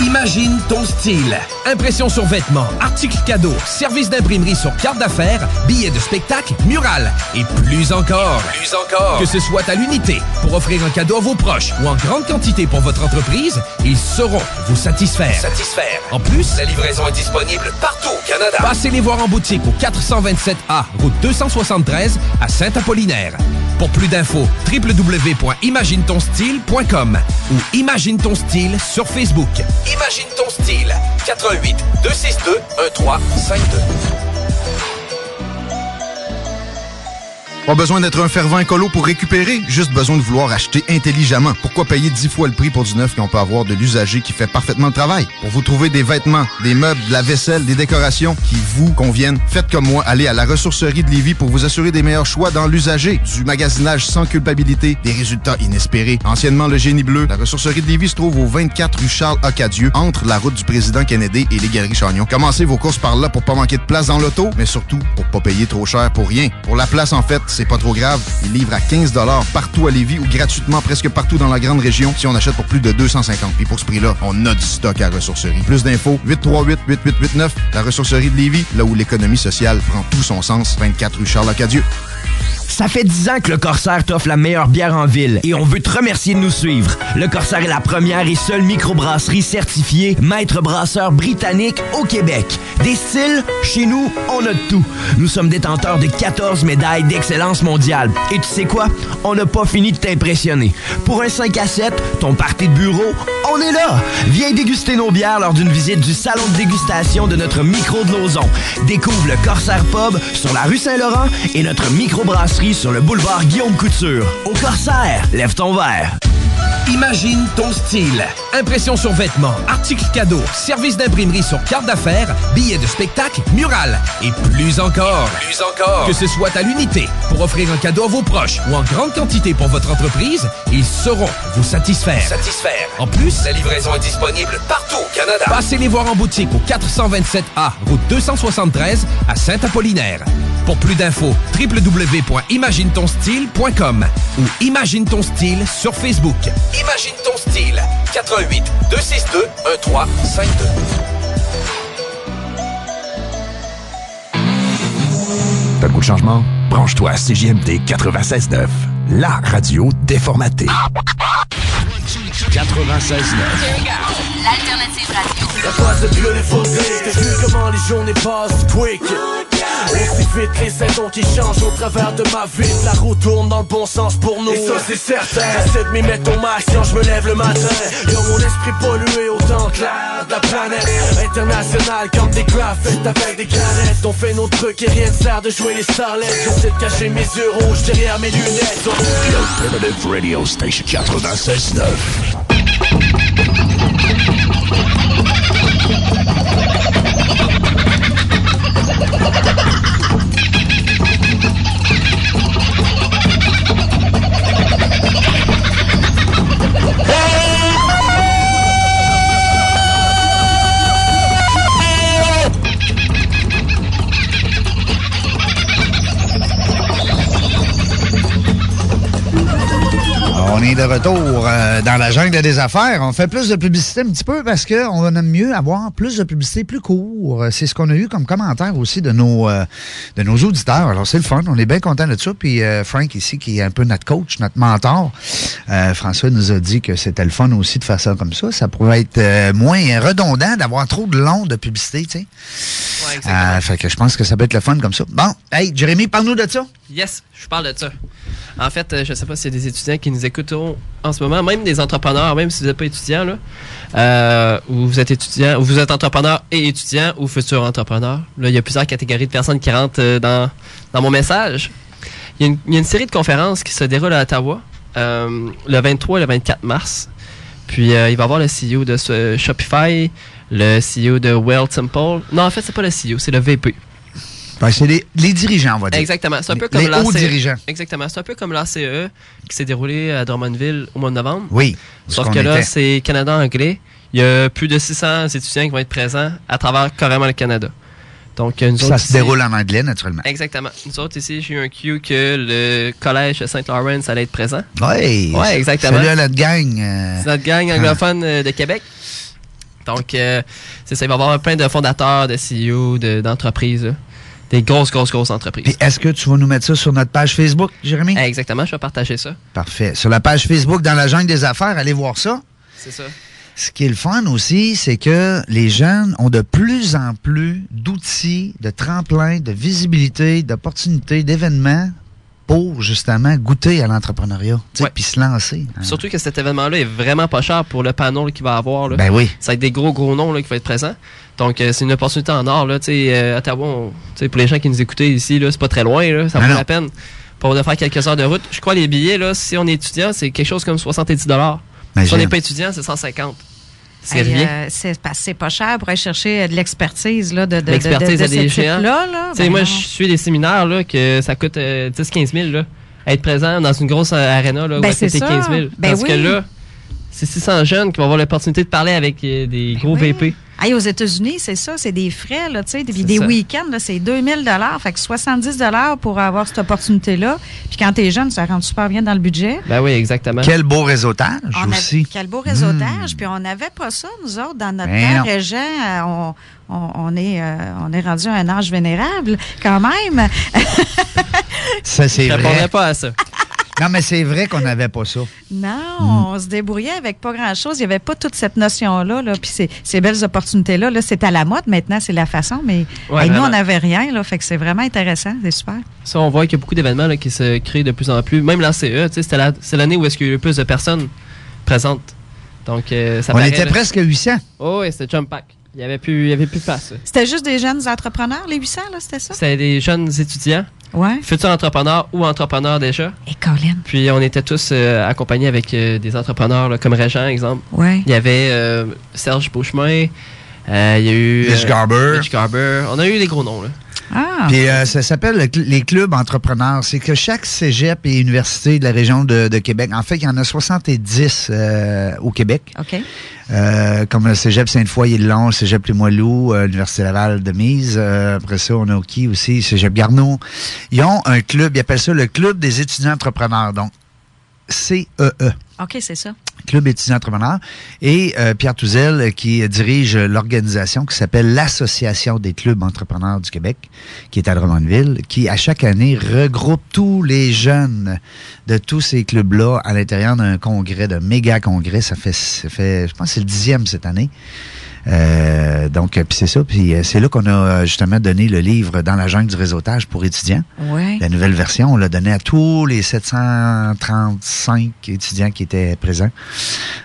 Imagine ton style. Impression sur vêtements, articles cadeaux, service d'imprimerie sur carte d'affaires, billets de spectacle, murales et plus encore. Plus encore. Que ce soit à l'unité pour offrir un cadeau à vos proches ou en grande quantité pour votre entreprise, ils sauront vous satisfaire. Satisfaire. En plus, la livraison est disponible partout au Canada. Passez les voir en boutique au 427A, route 273 à Saint-Apollinaire. Pour plus d'infos, www.imaginetonstyle.com ou Imagine ton style sur Facebook. Imagine ton style. 88 262 1352. Pas besoin d'être un fervent écolo pour récupérer, juste besoin de vouloir acheter intelligemment. Pourquoi payer 10 fois le prix pour du neuf qu'on peut avoir de l'usager qui fait parfaitement le travail? Pour vous trouver des vêtements, des meubles, de la vaisselle, des décorations qui vous conviennent, faites comme moi, allez à la ressourcerie de Lévis pour vous assurer des meilleurs choix dans l'usager, du magasinage sans culpabilité, des résultats inespérés. Anciennement le génie bleu, la ressourcerie de Lévis se trouve au 24 rue Charles Acadieux, entre la route du président Kennedy et les galeries Chagnon. Commencez vos courses par là pour pas manquer de place dans l'auto, mais surtout pour pas payer trop cher pour rien. Pour la place, en fait, c'est pas trop grave. Ils livrent à 15 partout à Lévis ou gratuitement presque partout dans la grande région si on achète pour plus de 250. Puis pour ce prix-là, on a du stock à ressourcerie. Plus d'infos, 838-8889, la ressourcerie de Lévis, là où l'économie sociale prend tout son sens, 24 rue Charles-Acadieux. Ça fait 10 ans que le Corsaire t'offre la meilleure bière en ville et on veut te remercier de nous suivre. Le Corsaire est la première et seule microbrasserie certifiée maître brasseur britannique au Québec. Des styles, chez nous, on a tout. Nous sommes détenteurs de 14 médailles d'excellence mondiale. Et tu sais quoi? On n'a pas fini de t'impressionner. Pour un 5 à 7, ton party de bureau, on est là! Viens déguster nos bières lors d'une visite du salon de dégustation de notre micro de Lauson. Découvre le Corsaire Pub sur la rue Saint-Laurent et notre microbrasserie sur le boulevard Guillaume Couture. Au Corsaire, lève ton verre. Imagine ton style. Impression sur vêtements, articles cadeaux, service d'imprimerie sur carte d'affaires, billets de spectacle, murales et plus encore. Plus encore. Que ce soit à l'unité pour offrir un cadeau à vos proches ou en grande quantité pour votre entreprise, ils sauront vous satisfaire. Satisfaire. En plus, la livraison est disponible partout au Canada. Passez les voir en boutique au 427A, route 273 à Saint-Apollinaire. Pour plus d'infos, www.imaginetonstyle.com ou Imagine ton style sur Facebook. Imagine ton style. 88 262 1352. T'as le goût de changement? Branche-toi à CJMD 96.9, la radio déformatée. 96.9. L'alternative radio. De vu comment les journées passent quick Aussi vite les saisons qui changent au travers de ma vie. La roue tourne dans le bon sens pour nous. Et ça c'est certain. J'essaie de m'y mettre au max quand je me lève le matin. Y'a mon esprit pollué autant que l'air de la planète. International comme des graphiques avec des canettes On fait nos trucs et rien ne sert de jouer les starlets. J'essaie de cacher mes yeux rouges derrière mes lunettes. Alternative Radio Station. 96.9. bien de retour euh, dans la jungle des affaires. On fait plus de publicité un petit peu parce qu'on aime mieux avoir plus de publicité plus court. C'est ce qu'on a eu comme commentaire aussi de nos, euh, de nos auditeurs. Alors, c'est le fun. On est bien content de ça. Puis euh, Frank ici, qui est un peu notre coach, notre mentor, euh, François nous a dit que c'était le fun aussi de faire ça comme ça. Ça pourrait être euh, moins redondant d'avoir trop de long de publicité, tu sais. Ouais, exactement. Euh, fait que je pense que ça peut être le fun comme ça. Bon, hey, Jérémy, parle-nous de ça. Yes, je parle de ça. En fait, euh, je sais pas s'il y a des étudiants qui nous écoutent en ce moment, même des entrepreneurs, même si vous n'êtes pas étudiant, euh, ou vous êtes étudiant, ou vous êtes entrepreneur et étudiant, ou futur entrepreneur. Il y a plusieurs catégories de personnes qui rentrent euh, dans, mon message. Il y, a une, série de conférences qui se déroulent à Ottawa le 23 et le 24 mars. Puis il va y avoir le CEO de Shopify, le CEO de Well Temple. Non, en fait, c'est pas le CEO, c'est le VP. Ben, c'est les, les dirigeants, on va dire. Exactement. C'est un peu comme les l'ACE. hauts dirigeants. Exactement. C'est un peu comme l'ACE qui s'est déroulé à Drummondville au mois de novembre. Oui. Sauf que là, c'est Canada anglais. Il y a plus de 600 étudiants qui vont être présents à travers carrément le Canada. Donc, nous Ça se ici- déroule en anglais, naturellement. Exactement. Nous autres ici, j'ai eu un cue que le collège Saint-Laurent allait être présent. Oui. Ouais, exactement. Salut à notre gang. euh, C'est notre gang anglophone euh, de Québec. Donc, euh, c'est ça. Il va y avoir plein de fondateurs, de CEO, de- d'entreprises. là. Des grosses, grosses, grosses entreprises. Est-ce que tu vas nous mettre ça sur notre page Facebook, Jérémy? Exactement, je vais partager ça. Parfait. Sur la page Facebook dans la jungle des affaires, allez voir ça. C'est ça. Ce qui est le fun aussi, c'est que les jeunes ont de plus en plus d'outils, de tremplins, de visibilité, d'opportunités, d'événements pour justement goûter à l'entrepreneuriat, puis se lancer. hein. Surtout que cet événement-là est vraiment pas cher pour le panneau qu'il va avoir. Là. Ben oui. Ça va être des gros, gros noms là, qui vont être présents. Donc, euh, c'est une opportunité en or. Là, sais, euh, Ottawa, on- pour les gens qui nous écoutaient ici, c'est pas très loin. Là, ça vaut la peine pour de faire quelques heures de route. Je crois les billets, là, si on est étudiant, c'est quelque chose comme 70 Si on n'est pas étudiant, c'est 150 C'est rien. euh, c'est parce que c'est pas cher pour aller chercher euh, de l'expertise là, de, de, de, de, L'expertise de à des ce là. Tu sais, Ben moi, je suis des séminaires là, que ça coûte euh, 10-15 000. Là, être présent dans une grosse euh, arena là, Ben, est-ce que c'est t'es ça. 15 000. Ben Parce que oui. là, 600 jeunes qui vont avoir l'opportunité de parler avec euh, des gros VP. Hey, aux États-Unis, c'est ça, c'est des frais, là, tu sais, puis des week-ends, là, c'est 2000 dollars, fait que 70 dollars pour avoir cette opportunité-là. Puis quand t'es jeune, ça rentre super bien dans le budget. Ben oui, exactement. Quel beau réseautage On a- aussi. quel beau réseautage. Puis on n'avait pas ça, nous autres, dans notre Ben régent. euh, On, on, on est, euh, on est rendu à un âge vénérable, quand même. Ça, c'est Je vrai. répondrais pas à ça. Non, mais c'est vrai qu'on n'avait pas ça. Non, Mm. on se débrouillait avec pas grand-chose. Il n'y avait pas toute cette notion-là. Là. Puis ces, ces belles opportunités-là, là, c'est à la mode maintenant, c'est la façon. Mais Ouais, hey, nous, on n'avait rien. Là, fait que c'est vraiment intéressant. C'est super. Ça, on voit qu'il y a beaucoup d'événements là, qui se créent de plus en plus. Même l'ACE, tu sais, c'était la- c'est l'année où est-ce qu'il y a eu le plus de personnes présentes. Donc, euh, ça On paraît, était là. presque à 800. Oh, oui, c'était Jump Pack. Il n'y avait, plus- il y avait plus de place. C'était juste des jeunes entrepreneurs, les 800, là, c'était ça? C'était des jeunes étudiants, Ouais. futurs entrepreneurs ou entrepreneurs déjà. Et Colin. Puis on était tous euh, accompagnés avec euh, des entrepreneurs là, comme Régent, exemple. Ouais. Il y avait euh, Serge Beauchemin, euh, il y a eu... Mitch Garber. Mitch Garber. On a eu les gros noms, là. Ah. Puis euh, ça s'appelle les clubs entrepreneurs. C'est que chaque cégep et université de la région de, de Québec, en fait, il y en a 70 euh, au Québec. OK. Euh, comme le cégep Sainte-Foy-et-le-Long, le cégep Limoilou, l'Université Laval de Mise. Après ça, on a qui aussi, cégep Garneau. Ils ont un club, ils appellent ça le Club des étudiants entrepreneurs. Donc, CEE. OK, c'est ça. Club étudiant entrepreneur, et euh, Pierre Touzel euh, qui dirige l'organisation qui s'appelle l'Association des clubs entrepreneurs du Québec, qui est à Drummondville, qui à chaque année regroupe tous les jeunes de tous ces clubs-là à l'intérieur d'un congrès, d'un méga congrès. Ça fait, ça fait, je pense, c'est le dixième cette année. Euh, donc, euh, puis c'est ça. Puis euh, c'est là qu'on a justement donné le livre Dans la jungle du réseautage pour étudiants. Ouais. La nouvelle version, on l'a donné à tous les 735 étudiants qui étaient présents.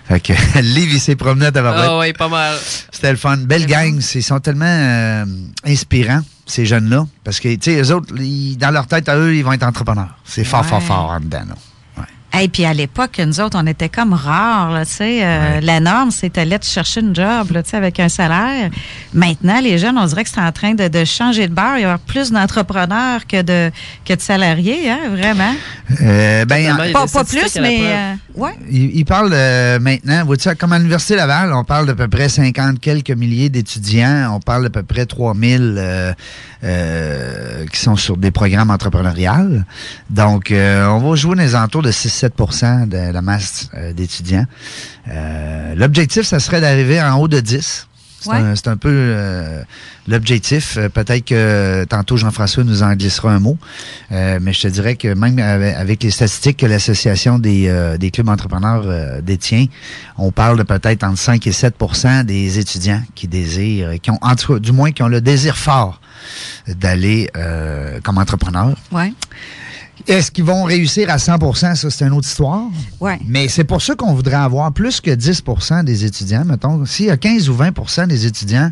Fait que le livre, il s'est promené à. Ah ouais, pas mal. C'était le fun. Belle gang. Ils sont tellement euh, inspirants, ces jeunes-là. Parce que, tu sais, eux autres, ils- dans leur tête, à eux, ils vont être entrepreneurs. C'est fort, fort, fort en dedans. là. Et puis à l'époque, nous autres, on était comme rares, tu sais. euh, La norme, c'était aller te chercher une job, tu sais, avec un salaire. Maintenant, les jeunes, on dirait que c'est en train de, de changer de beurre. Il y a plus d'entrepreneurs que de, que de salariés, hein, vraiment. Euh, ben, Pas, pas plus, mais... euh, ouais. Il, il parle euh, maintenant, comme à l'Université Laval, on parle d'à peu près 50 quelques milliers d'étudiants. On parle d'à peu près 3000 euh, euh, qui sont sur des programmes entrepreneuriales. Donc, on va jouer dans les entours de 6 17 de la masse euh, d'étudiants. Euh, L'objectif, ça serait d'arriver en haut de 10. C'est Ouais. un, peu euh, l'objectif. Peut-être que tantôt Jean-François nous en glissera un mot, Euh, mais je te dirais que même avec, les statistiques que l'Association des, euh, des clubs entrepreneurs détient, on parle de peut-être entre 5 et 7% des étudiants qui désirent, qui ont, en tout cas, du moins, qui ont le désir fort d'aller comme entrepreneur. Ouais. Est-ce qu'ils vont réussir à 100% Ça, c'est une autre histoire. Ouais. Mais c'est pour ça qu'on voudrait avoir plus que 10% des étudiants. Mettons, s'il y a 15 ou 20% des étudiants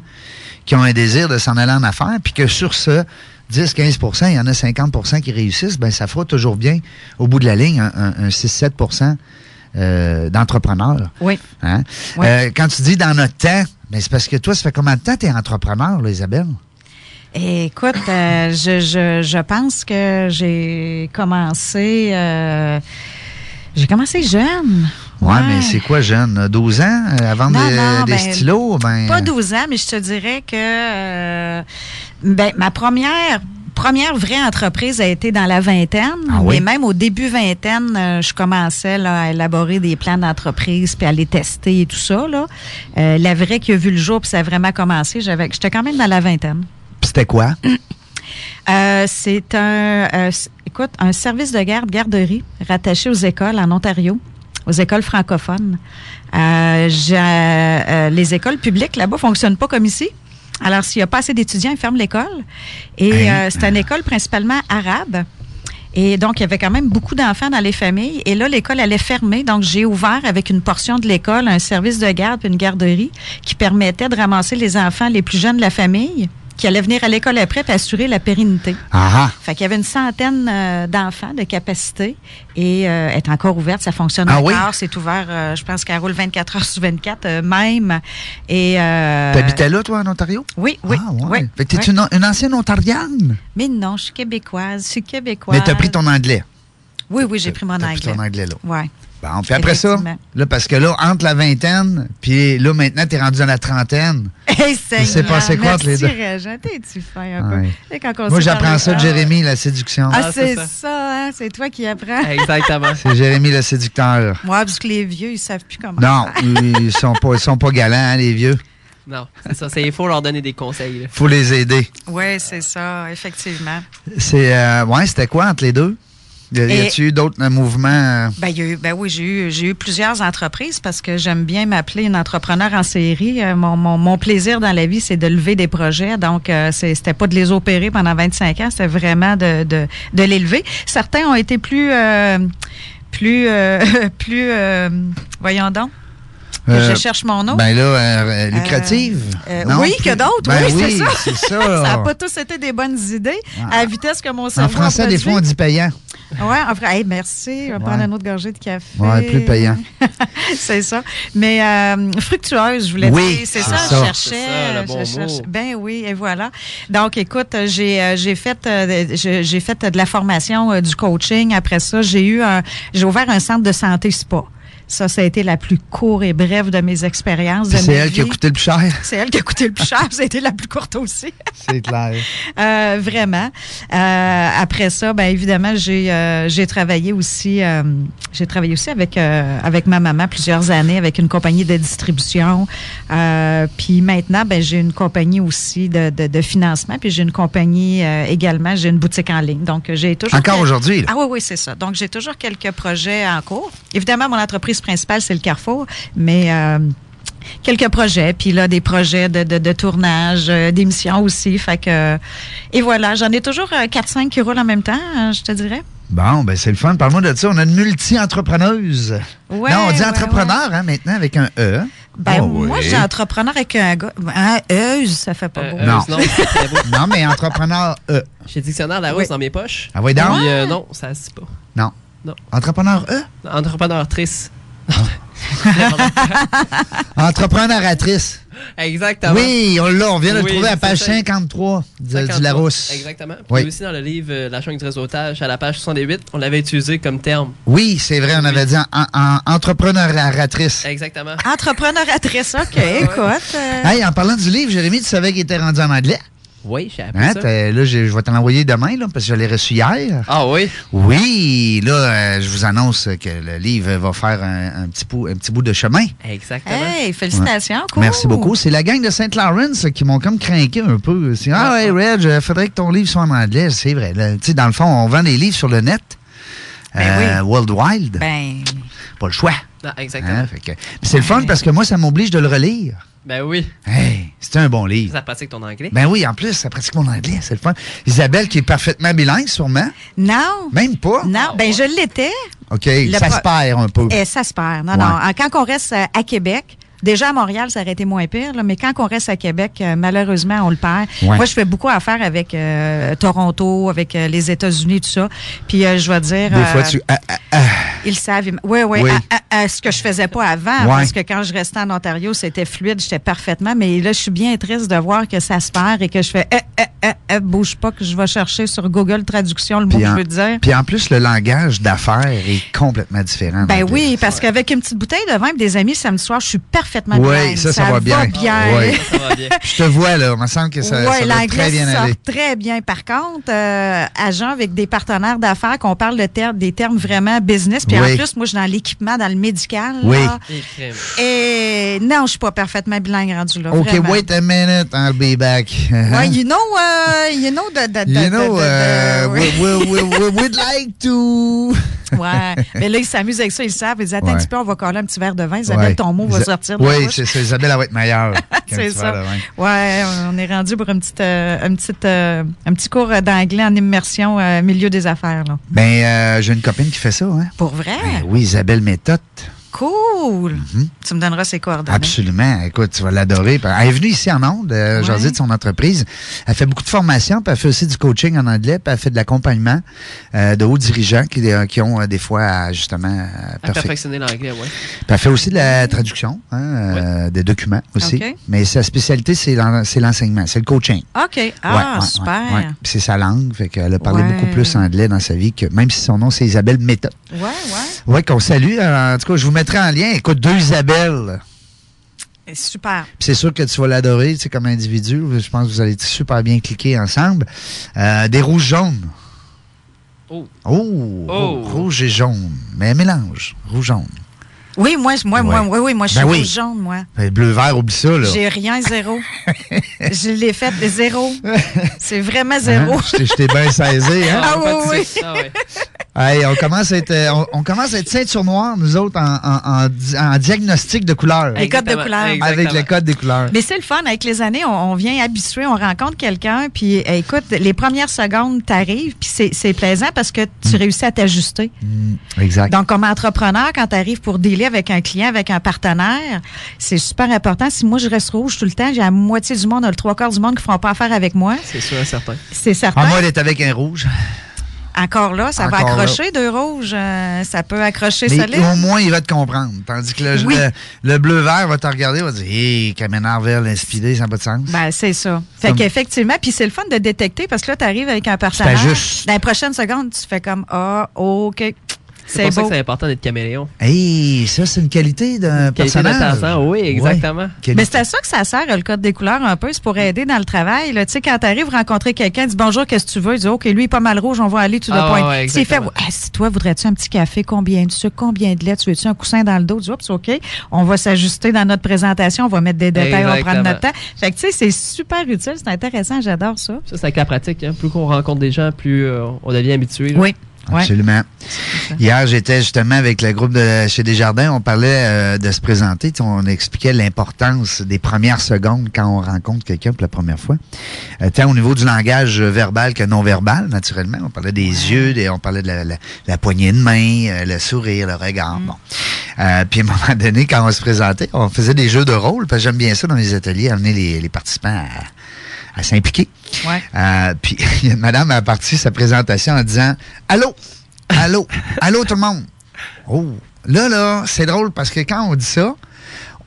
qui ont un désir de s'en aller en affaires, puis que sur ce 10-15% il y en a 50% qui réussissent, ben ça fera toujours bien, au bout de la ligne, un, un- un 6-7% euh, d'entrepreneurs. Oui. Hein? Oui. Euh, quand tu dis dans notre temps, ben c'est parce que toi, ça fait combien de temps que tu es entrepreneur, là, Isabelle? Écoute, euh, je, je, je pense que j'ai commencé. euh, j'ai commencé jeune. Ouais, mais c'est quoi, jeune? 12 ans? euh, avant Non, des, non, des ben, stylos? Ben, Pas 12 ans, mais je te dirais que euh, ben, ma première première vraie entreprise a été dans la vingtaine. Ah oui? Mais même au début vingtaine, euh, je commençais là, à élaborer des plans d'entreprise puis à les tester et tout ça. Là. Euh, la vraie qui a vu le jour puis ça a vraiment commencé, j'avais, j'étais quand même dans la vingtaine. C'était quoi? Euh, c'est un, euh, écoute, un service de garde, garderie, rattaché aux écoles en Ontario, aux écoles francophones. Euh, j'ai, les écoles publiques là-bas fonctionnent pas comme ici. Alors, s'il n'y a pas assez d'étudiants, ils ferment l'école. Et euh, c'est une école principalement arabe. Et donc, il y avait quand même beaucoup d'enfants dans les familles. Et là, l'école allait fermer. Donc, j'ai ouvert avec une portion de l'école un service de garde une garderie qui permettait de ramasser les enfants les plus jeunes de la famille qui allaient venir à l'école après et assurer la pérennité. Ah Fait qu'il y avait une centaine euh, d'enfants de capacité et euh, est encore ouverte, ça fonctionne Ah encore. oui? C'est ouvert, euh, je pense qu'elle roule 24 heures sur 24 euh, même. Et T'habitais là, toi, en Ontario? Oui, oui. Ah, ouais. oui, Fait que t'es oui. une, une ancienne Ontarienne? Mais non, je suis québécoise, je suis québécoise. Mais t'as pris ton anglais. Oui, oui, j'ai pris mon anglais. pris ton anglais, là. Ouais. Bon, puis après ça, là, parce que là, entre la vingtaine, puis là, maintenant, t'es rendu dans la trentaine. Hey, Il s'est passé quoi entre les deux? Régent. T'es-tu fin un peu? Ouais. Quand Moi, j'apprends ça de Ah. Jérémy, la séduction. Ah, c'est ça, hein? c'est toi qui apprends? Exactement. C'est Jérémy, le séducteur. Moi, parce que les vieux, ils savent plus comment. Non, faire. ils sont pas, ils sont pas galants, hein, les vieux. Non, c'est ça. c'est- Il faut leur donner des conseils. là. Faut les aider. Oui, c'est ça, effectivement. C'est, euh, ouais, c'était quoi entre les deux? Y a- y Et- a-tu eu d'autres euh, mouvements? euh, Ben, y a eu, ben oui, j'ai eu, j'ai eu plusieurs entreprises parce que j'aime bien m'appeler une entrepreneur en série. Euh, mon, mon, mon plaisir dans la vie, c'est de lever des projets. Donc, c'était pas de les opérer pendant 25 ans, c'était vraiment de, de, de les lever. Certains ont été plus, euh, plus, euh, plus, euh, voyons donc. Euh, je cherche mon nom. Ben là, euh, lucrative. Euh, non? oui, que d'autres, Ben oui, c'est ça. c'est ça. ça n'a pas tous été des bonnes idées à la vitesse que mon En cerveau a français, des fois, on dit payant. Ouais, en vrai, hey, merci. On va Ouais. prendre une autre gorgée de café. Ouais, plus payant. c'est ça. Mais euh, fructueuse, je voulais Oui, dire. C'est c'est ça, ça. je cherchais. Ça, le bon je cherchais- mot. Ben oui, et voilà. Donc, écoute, j'ai j'ai fait euh, j'ai fait de la formation, euh, du coaching. Après ça, j'ai eu un j'ai ouvert un centre de santé spa. Ça, ça a été la plus courte et brève de mes expériences. c'est elle qui a coûté le plus cher. C'est elle qui a coûté le plus cher. Ça a été la plus courte aussi. C'est clair. Euh, vraiment. Euh, après ça, ben évidemment, j'ai euh, j'ai travaillé aussi j'ai travaillé aussi avec avec ma maman plusieurs années avec une compagnie de distribution. Puis maintenant, ben j'ai une compagnie aussi de, de, de financement. Puis j'ai une compagnie également. J'ai une boutique en ligne. Donc j'ai toujours Encore aujourd'hui? Ah oui oui c'est ça. Donc j'ai toujours quelques projets en cours. Évidemment, mon entreprise principale c'est le Carrefour, mais euh, quelques projets, puis là, des projets de, de, de tournage, euh, d'émissions aussi. Fait que, et voilà, j'en ai toujours euh, 4-5 qui roulent en même temps, hein, je te dirais. Bon, ben c'est le fun. Parle-moi de ça. On a une multi-entrepreneuse. Ouais, non, on dit ouais, entrepreneur, hein, maintenant, avec un E. Ben, Oh, moi, oui. j'ai entrepreneur avec un gars. Un Euse, ça fait pas beau. non. non, beau. mais entrepreneur E. J'ai le dictionnaire Larousse Oui. dans mes poches. Ah oui, donc? Puis, euh, non, ça se dit pas. Non. Non. Entrepreneur E? Entrepreneur triste. Entrepreneuratrice. Exactement. Oui, on l'a. On vient de le Oui, trouver à page ça. 53 de- 53. du Larousse. Exactement. Puis Oui. aussi dans le livre euh, La jungle du réseautage, à la page 68, on l'avait utilisé comme terme. Oui, c'est vrai, on avait dit en, en- entrepreneuratrice. Exactement. Entrepreneuratrice, OK, écoute. euh, Hey, en parlant du livre, Jérémy, tu savais qu'il était rendu en anglais? Oui, j'ai appris Hein, ça. là, je je vais te l'envoyer demain, là, parce que je l'ai reçu hier. Ah oui? Oui, là, euh, je vous annonce que le livre va faire un, un petit, bout, un petit bout de chemin. Exactement. Hey, félicitations. cool. Merci beaucoup. C'est la gang de Saint Lawrence qui m'ont comme craqué un peu. C'est, ah ouais, Reg, il faudrait que ton livre soit en anglais. C'est vrai. Tu sais, dans le fond, on vend des livres sur le net. euh, World Wild. Ben, Pas le choix. Ah, exactement. Hein, fait que- Puis c'est le fun parce que moi, ça m'oblige de le relire. Ben oui. Hey, c'est un bon livre. Ça pratique ton anglais? Ben oui, en plus, ça pratique mon anglais, c'est le fun. Isabelle, qui est parfaitement bilingue, sûrement? non. Même pas? Non, ben je l'étais. OK, Le ça pro- se perd un peu. Et ça se perd. Non, Ouais. non. Ah, Quand on reste euh, à Québec, déjà à Montréal, ça aurait été moins pire, là, mais quand on reste à Québec, euh, malheureusement, on le perd. Ouais. Moi, je fais beaucoup affaire avec euh, Toronto, avec euh, les États-Unis, tout ça. Puis euh, je vais dire. Des fois, tu. ah, ah, ah. Ils savent. Oui, oui. Oui. à- à- à ce que je faisais pas avant, Ouais. parce que quand je restais en Ontario, c'était fluide, j'étais parfaitement. Mais là, je suis bien triste de voir que ça se perd et que je fais, eh, eh, eh, eh, bouge pas, que je vais chercher sur Google Traduction le mot que je veux dire. puis en plus, le langage d'affaires est complètement différent. Ben oui, parce qu'avec une petite bouteille de vin et des amis samedi soir, je suis parfaitement Oui, ça, ça va bien. Oui. Je te vois, là. Il me semble que ça, Ouais, ça va très bien sort aller. très bien. Par contre, euh, agent avec des partenaires d'affaires, qu'on parle de ter- des termes vraiment business. Puis Oui. en plus, moi, je suis dans l'équipement, dans le médical. Oui. là. Et non, je suis pas parfaitement bilingue rendu là. OK, vraiment. wait a minute, I'll be back. Ouais, you know, uh, you know, de, de, de- You de- know, de- uh, de- we, we, we, we would like to. Ouais. Mais là, ils s'amusent avec ça, ils savent. Ils disent, attends un Ouais. petit peu, on va coller un petit verre de vin. Isabelle, Ouais. ton mot va Isa- sortir de Oui, c'est ça. Isabelle, elle va être meilleure. C'est ça. Ouais, on est rendu pour une petite, euh, une petite, euh, un petit cours d'anglais en immersion euh, milieu des affaires. Là. Ben, j'ai une copine qui fait ça, hein? Pour vrai? Ben oui, Isabelle Méthode. Cool. Tu me donneras ses coordonnées. Absolument. Écoute, tu vas l'adorer. Elle est venue ici en Onde, euh, Ouais. de son entreprise. Elle fait beaucoup de formations, puis elle fait aussi du coaching en anglais, puis elle fait de l'accompagnement euh, de hauts dirigeants qui, euh, qui ont euh, des fois à, justement euh, À perfec- perfectionner l'anglais, ouais. Puis elle fait aussi de la traduction, hein, euh, des documents aussi. Mais sa spécialité, c'est l'en- c'est l'enseignement, c'est le coaching. OK. Ah, Ouais, ouais, super. ouais, ouais. Puis c'est sa langue, fait qu'elle a parlé Ouais. beaucoup plus anglais dans sa vie que même si son nom c'est Isabelle Méthode. Ouais, ouais. Ouais, qu'on salue. Euh, En tout cas, je vous mettrai en lien. Écoute, deux Isabelle. Et Super. C'est sûr que tu vas l'adorer, tu sais, comme individu. Je pense que vous allez super bien cliquer ensemble. Euh, des rouges jaunes. Oh. Oh, Oh. rouge et jaune. Mais mélange, rouge-jaune. Oui, moi, je- moi, moi, Ouais. oui, oui, moi, je suis Ben oui. rouge jaune, moi. Ben, Bleu-vert, oublie ça, là. J'ai rien, zéro. je l'ai fait de zéro. C'est vraiment zéro. Hein? Je t'ai- je t'ai bien saisi, hein? Ah oui, oui. Hey, on commence à être, euh, on, on commence à être ceinture noire, nous autres, en, en- en di- en diagnostic de couleurs. Les codes de couleurs. Avec le code des couleurs. Mais c'est le fun. Avec les années, on, on vient habituer, on rencontre quelqu'un, puis euh, écoute, les premières secondes, t'arrives, puis c'est- plaisant parce que tu réussis à t'ajuster. Exact. Donc, comme entrepreneur, quand tu arrives pour dealer avec un client, avec un partenaire, c'est super important. Si moi, je reste rouge tout le temps, j'ai la moitié du monde, le trois quarts du monde qui ne feront pas affaire avec moi. C'est sûr, certain. C'est certain. Ah, moi, elle est avec un rouge. Encore là, ça va là. accrocher deux rouges. euh, ça peut accrocher Mais solide. au moins, il va te comprendre. Tandis que le, Oui. le, le bleu-vert va te regarder, va dire Hé, caménard vert, l'inspiré, ça n'a pas de sens. Ben, c'est ça. Fait Comme- qu'effectivement, puis c'est le fun de détecter parce que là, tu arrives avec un partenaire. t'ajustes. Dans les prochaines secondes, tu fais comme Ah, OK. C'est pour ça que c'est important d'être caméléon. Hey, ça, c'est une qualité d'un Qualité personnage. d'intendant, oui, exactement. Ouais. Qualité. Mais c'est à ça que ça sert, le code des couleurs, un peu. C'est pour aider dans le travail. Tu sais, quand tu arrives rencontrer quelqu'un, dis bonjour, qu'est-ce que tu veux? Il dit, OK, lui, il est pas mal rouge, on va aller tout de Ah, point. ouais, fait. Ah, si toi, voudrais-tu un petit café? Combien de sucre? Combien de lait? Tu veux-tu un coussin dans le dos? Tu dis, Oups, OK. On va s'ajuster dans notre présentation. On va mettre des détails. On va prendre notre temps. Fait que, tu sais, c'est super utile. C'est intéressant. J'adore ça. Ça, c'est avec la pratique. hein. Plus qu'on rencontre des gens, plus euh, on devient habitué. là. Oui. Ouais. Absolument. Hier, j'étais justement avec le groupe de chez Desjardins. On parlait euh, de se présenter. On expliquait l'importance des premières secondes quand on rencontre quelqu'un pour la première fois. Euh, tant au niveau du langage verbal que non verbal, naturellement. On parlait des yeux, des- on parlait de la, la- la poignée de main, euh, le sourire, le regard. Bon. Euh, puis à un moment donné, quand on se présentait, on faisait des jeux de rôle. Parce que j'aime bien ça dans les ateliers, amener les, les participants à, à s'impliquer. Euh, puis madame a parti sa présentation en disant Allô, allô, allô tout le monde? Oh, là, là, c'est drôle parce que quand on dit ça,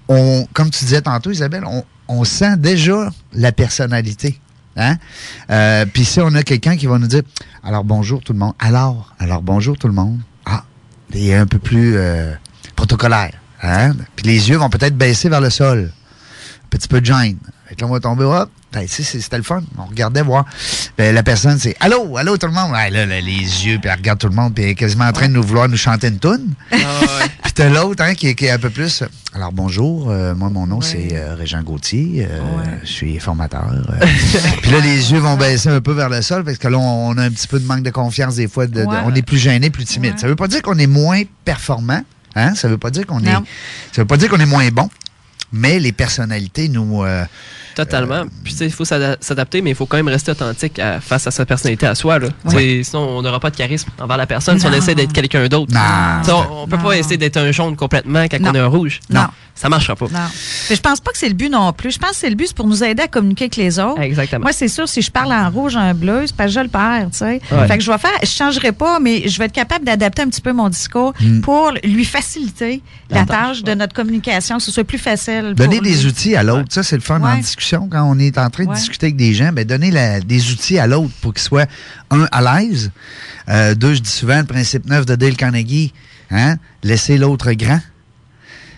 on, comme tu disais tantôt, Isabelle, on, on sent déjà la personnalité. Hein? Euh, puis si on a quelqu'un qui va nous dire Alors bonjour tout le monde. Alors, alors bonjour tout le monde. Ah, il est un peu plus euh, protocolaire. Hein? Puis les yeux vont peut-être baisser vers le sol. Un petit peu de gêne. Fait que là, on va tomber, ben, c'est- c'était le fun. On regardait voir. Ben, la personne, c'est Allô, allô, tout le monde? Ouais, là, là, les yeux, puis elle regarde tout le monde, puis elle est quasiment en train de nous vouloir nous chanter une toune. puis t'as l'autre, hein, qui, est- qui est un peu plus. Alors, bonjour, euh, moi, mon nom, c'est euh, Régent Gauthier. euh, Je suis formateur. puis là, les yeux vont baisser un peu vers le sol, parce que là, on, on a un petit peu de manque de confiance des fois. de- de- Ouais. on est plus gêné, plus timide. Ça veut pas dire qu'on est moins performant. Hein? Ça veut pas dire qu'on est. Ça veut pas dire qu'on est moins bon. Mais les personnalités nous. euh, Totalement. Puis, tu sais, il faut s'ada- s'adapter, mais il faut quand même rester authentique à- face à sa personnalité à soi. Là. Sinon, on n'aura pas de charisme envers la personne si on essaie d'être quelqu'un d'autre. On, on peut pas essayer d'être un jaune complètement quand Non. on est un rouge. Non. Ça marchera pas. Non. Mais je pense pas que c'est le but non plus. Je pense que c'est le but, c'est pour nous aider à communiquer avec les autres. Exactement. Moi, c'est sûr, si je parle en rouge, en bleu, c'est parce que je le perds, tu sais. Ouais. Fait que je vais faire, je changerai pas, mais je vais être capable d'adapter un petit peu mon discours Mm. pour lui faciliter la, tâche de notre communication, que ce soit plus facile. Donner pour des lui. outils à l'autre, ça c'est le fun en Ouais. Discussion. Quand on est en train de discuter avec des gens, ben donner la- des outils à l'autre pour qu'il soit, un, à l'aise. Euh, deux, je dis souvent le principe neuf de Dale Carnegie, hein, laisser l'autre grand.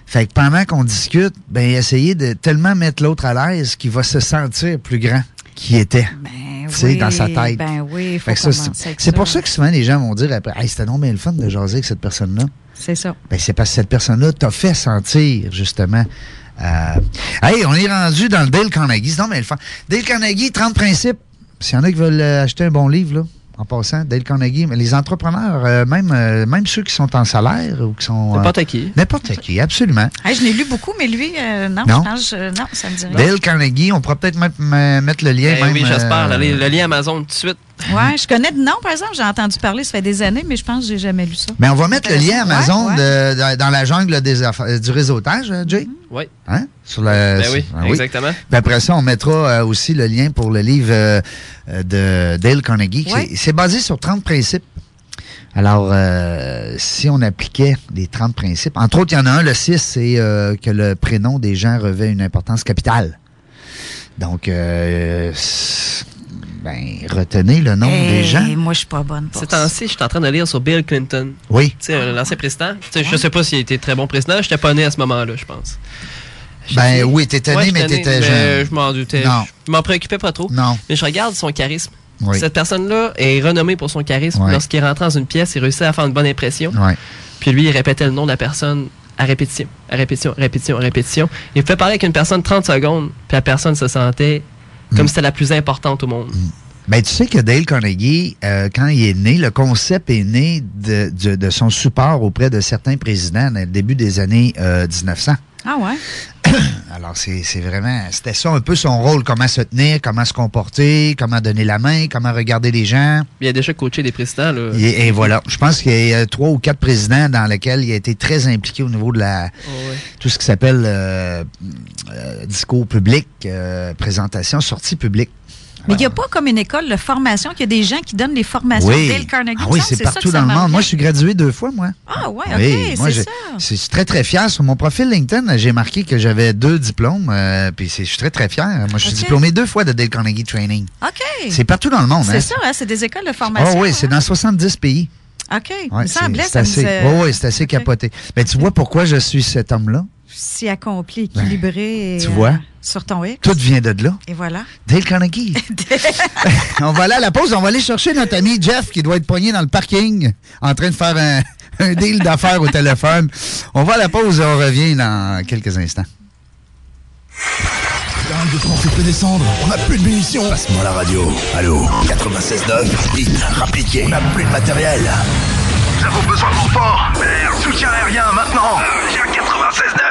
Fait que pendant qu'on discute, ben essayer de tellement mettre l'autre à l'aise qu'il va se sentir plus grand qu'il était. tu sais, oui, dans sa tête. ben oui, c'est pour ça que souvent les gens vont dire après, hey, c'était non mais le fun de jaser avec cette personne-là. C'est ça. Ben, c'est parce que cette personne-là t'a fait sentir, justement. Euh... Hey, on est rendu dans le Dale Carnegie. Non, mais le. Dale Carnegie, 30 principes. S'il y en a qui veulent euh, acheter un bon livre, là, en passant, Dale Carnegie, mais les entrepreneurs, euh, même, euh, même ceux qui sont en salaire ou qui sont. euh, N'importe qui. N'importe qui, absolument. Hey, je n'ai lu beaucoup, mais lui, euh, non, Non? je pense, que je- non, ça me dit rien. Dale Carnegie, on pourra peut-être mettre, mettre le lien. Ben même, oui, j'espère. euh, Le, le lien Amazon tout de suite. Ouais, je connais de nom, par exemple, j'ai entendu parler, ça fait des années, mais je pense que j'ai jamais lu ça. Mais on va mettre le lien. Amazon Ouais, de- dans- dans la jungle des affaires- du réseautage, euh, Jay? Oui. Hein? Sur la, Ben oui, Ah exactement. Puis après ça, on mettra euh, aussi le lien pour le livre euh, euh, de Dale Carnegie. Ouais. C'est- basé sur 30 principes. Alors, euh, si on appliquait les 30 principes, entre autres, il y en a un, le 6, c'est euh, que le prénom des gens revêt une importance capitale. Donc, euh, c'est- ben, retenez le nom Hey, des gens. Moi, je suis pas bonne pour Ces temps-ci, je suis en train de lire sur Bill Clinton. Oui. Tu sais, l'ancien président. Tu sais, Je sais pas s'il a été très bon président. Je n'étais pas né à ce moment-là, je pense. Ben oui, t'étais Ouais, né, mais t'étais jeune. Je m'en doutais. Non. Je m'en préoccupais pas trop. Non. Mais je regarde son charisme. Oui. Cette personne-là est renommée pour son charisme. Lorsqu'il rentre dans une pièce, il réussit à faire une bonne impression. Ouais. Puis lui, il répétait le nom de la personne à répétition, à répétition, à répétition, à répétition. Il pouvait parler avec une personne 30 secondes, puis la personne se sentait. Comme c'était la plus importante au monde. Ben, tu sais que Dale Carnegie, euh, quand il est né, le concept est né de, son support auprès de certains présidents dans le début des années euh, 1900. Ah ouais? Alors, c'est c'est vraiment, c'était ça un peu son rôle, comment se tenir, comment se comporter, comment donner la main, comment regarder les gens. Il a déjà coaché des présidents. Là. Et, et voilà, je pense qu'il y a trois ou quatre présidents dans lesquels il a été très impliqué au niveau de la tout ce qui s'appelle euh, euh, discours public, euh, présentation, sortie publique. Mais il n'y a pas comme une école de formation, qu'il y a des gens qui donnent des formations Oui, Dale Carnegie. Ah oui, c'est partout dans le monde. Moi, je suis gradué deux fois, moi. Ah ouais, ok, Oui, moi, c'est ça. je suis très, très fier. Sur mon profil LinkedIn, j'ai marqué que j'avais deux diplômes. euh, puis c'est- je suis très, très fier. Moi, je suis Ok. diplômé deux fois de Dale Carnegie Training. OK. C'est partout dans le monde. C'est hein. ça, hein, c'est des écoles de Ah formation. oui, c'est dans 70 pays. OK. Ouais, ça me assez, disait- ouais, ouais, c'est assez capoté. Ben, tu vois pourquoi je suis cet homme-là? Si accompli, équilibré. tu et, vois? euh, sur ton X. Tout vient de là. Et voilà. Dale Carnegie. on va aller à la pause. On va aller chercher notre ami Jeff qui doit être poigné dans le parking en train de faire un, un deal d'affaires au téléphone. On va à la pause et on revient dans quelques instants. de France peut descendre. On n'a plus de munitions. Passe-moi la radio. Allô? 96.9. Vite, rappliquez. On n'a plus de matériel. Nous avons besoin de renfort. Soutien aérien maintenant. J'ai un 96.9.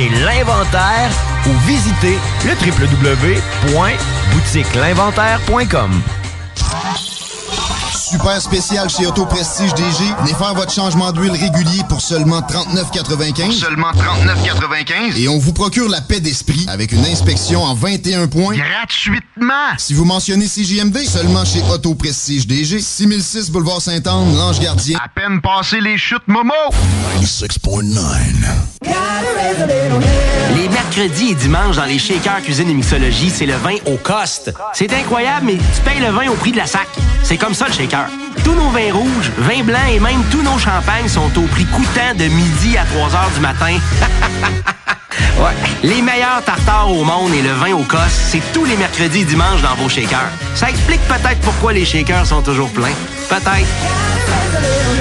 l'Inventaire ou visitez le www.boutiquelinventaire.com. super spécial chez Auto Prestige DG. Venez faire votre changement d'huile régulier pour seulement 39,95. Seulement 39,95. Et on vous procure la paix d'esprit avec une inspection en 21 points. Gratuitement. Si vous mentionnez CJMD, seulement chez Auto Prestige DG, 6006 Boulevard Sainte-Anne, Lange Gardien. À peine passé les chutes Momo. 96.9. Les mercredis et dimanches dans les Shakers Cuisine et Mixologie, c'est le vin au coste. C'est incroyable, mais tu payes le vin au prix de la sac. C'est comme ça le Tous nos vins rouges, vins blancs et même tous nos champagnes sont au prix coûtant de midi à 3 heures du matin. les meilleurs tartares au monde et le vin au coste, c'est tous les mercredis et dimanches dans vos shakers. Ça explique peut-être pourquoi les shakers sont toujours pleins. Peut-être.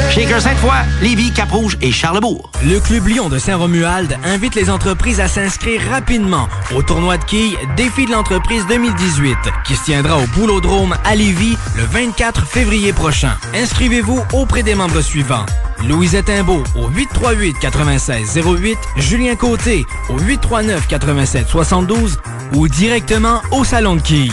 Shaker Sainte-Foy, Lévis, Cap-Rouge et Charlebourg. Le Club Lyon de Saint-Romuald invite les entreprises à s'inscrire rapidement au tournoi de quilles Défi de l'entreprise 2018 qui se tiendra au Boulodrome à Lévis le 24 février prochain. Inscrivez-vous auprès des membres suivants. Louisette Imbeau au 838 96 08, Julien Côté au 839 87 72 ou directement au salon de quilles.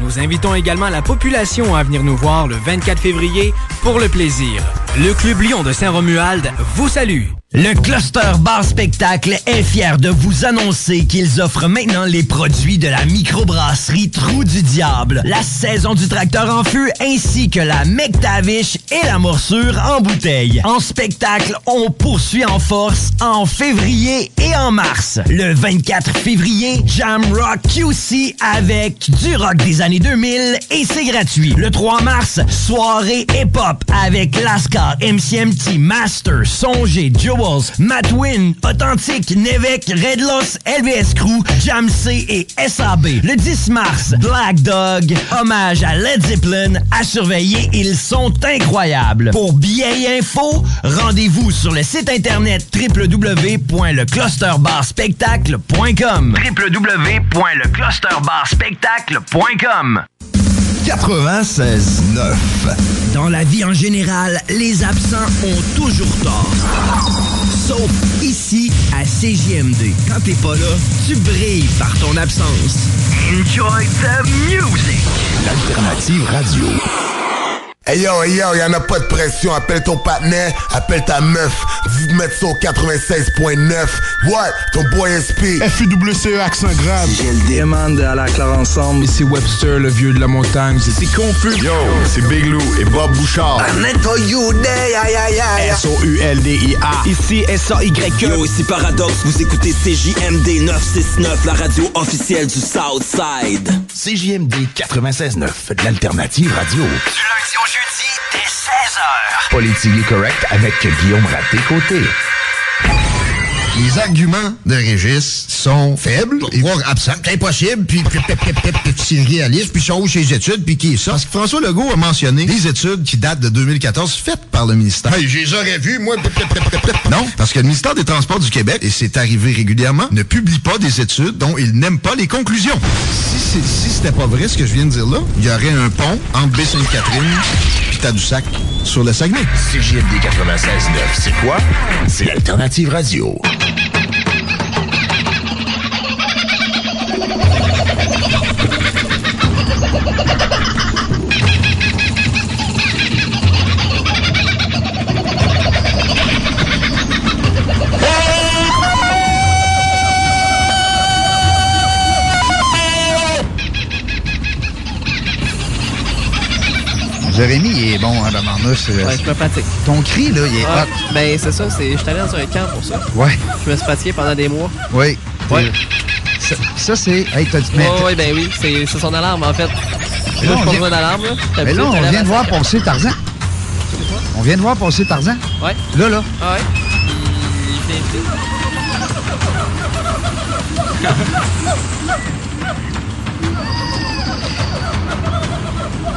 Nous invitons également la population à venir nous voir le 24 février pour le plaisir. Le Club Lyon de Saint-Romuald vous salue. Le Cluster Bar Spectacle est fier de vous annoncer qu'ils offrent maintenant les produits de la microbrasserie Trou du Diable, la saison du tracteur en feu ainsi que la McTavish et la morsure en bouteille. En spectacle, on poursuit en force en février et en mars. Le 24 février, Jam Rock QC avec du rock des années 2000 et c'est gratuit. Le 3 mars, soirée hip-hop avec Lascar, MCMT, Master, Songer, Jewels, Matt Win, Authentique, Nevek, Redloss, LVS Crew, Jam C et SAB. Le 10 mars, Black Dog, hommage à Led Zeppelin, à surveiller, ils sont incroyables. Pour billets et infos, rendez-vous sur le site internet www.leclusterbarspectacle.com www.leclusterbarspectacle.com 96.9. Dans la vie en général, les absents ont toujours tort. Sauf ici, à CJMD. Quand t'es pas là, tu brilles par ton absence. Enjoy the music. L'alternative radio. Hey yo, hey yo, y'en a pas de pression. Appelle ton partenaire, appelle ta meuf. Vous mettez au 96.9. What? Ton boy SP. FUWCE accent grave. J'ai le demande à la clare ensemble. Ici Webster, le vieux de la montagne. C'est confus. Yo, c'est Big Lou et Bob Bouchard. S-O-U-L-D-I-A. Ici S-A-Y-E. Yo, ici Paradox. Vous écoutez CJMD 969, la radio officielle du Southside. CJMD 96.9, l'alternative radio. Du lundi 16h. Politique correct avec Guillaume Raté-Côté. Les arguments de Régis sont faibles, voire absents, impossibles, puis puis puis puis puis puis c'est réaliste, puis sont où chez les études, puis qui est ça? Parce que François Legault a mentionné des études qui datent de 2014 faites par le ministère. Hey, je les aurais vues, moi. Non, parce que le ministère des Transports du Québec, et c'est arrivé régulièrement, ne publie pas des études dont il n'aime pas les conclusions. Si, c'est- si c'était pas vrai ce que je viens de dire là, il y aurait un pont entre Baie-Sainte-Catherine Tadoussac sur le Saguenay. CJMD 96.9, c'est quoi? C'est l'alternative radio. Jérémy, il est bon en tabarnouche. Ouais, je me pratique. Ton cri, là, il est Ouais, hot. ben, c'est ça, c'est, je suis allé dans un camp pour ça. Ouais. Je me suis pratiqué pendant des mois. Oui. Ouais. Ça, ça, c'est. Hey, t'as dit. Ouais, ouais, ben oui, c'est, c'est son alarme en fait. Mais Là, on vient- d'alarme, là. Mais là, on vient de voir passer Tarzan. On vient de voir passer Tarzan. Ouais. Là, là. Ah ouais. Il est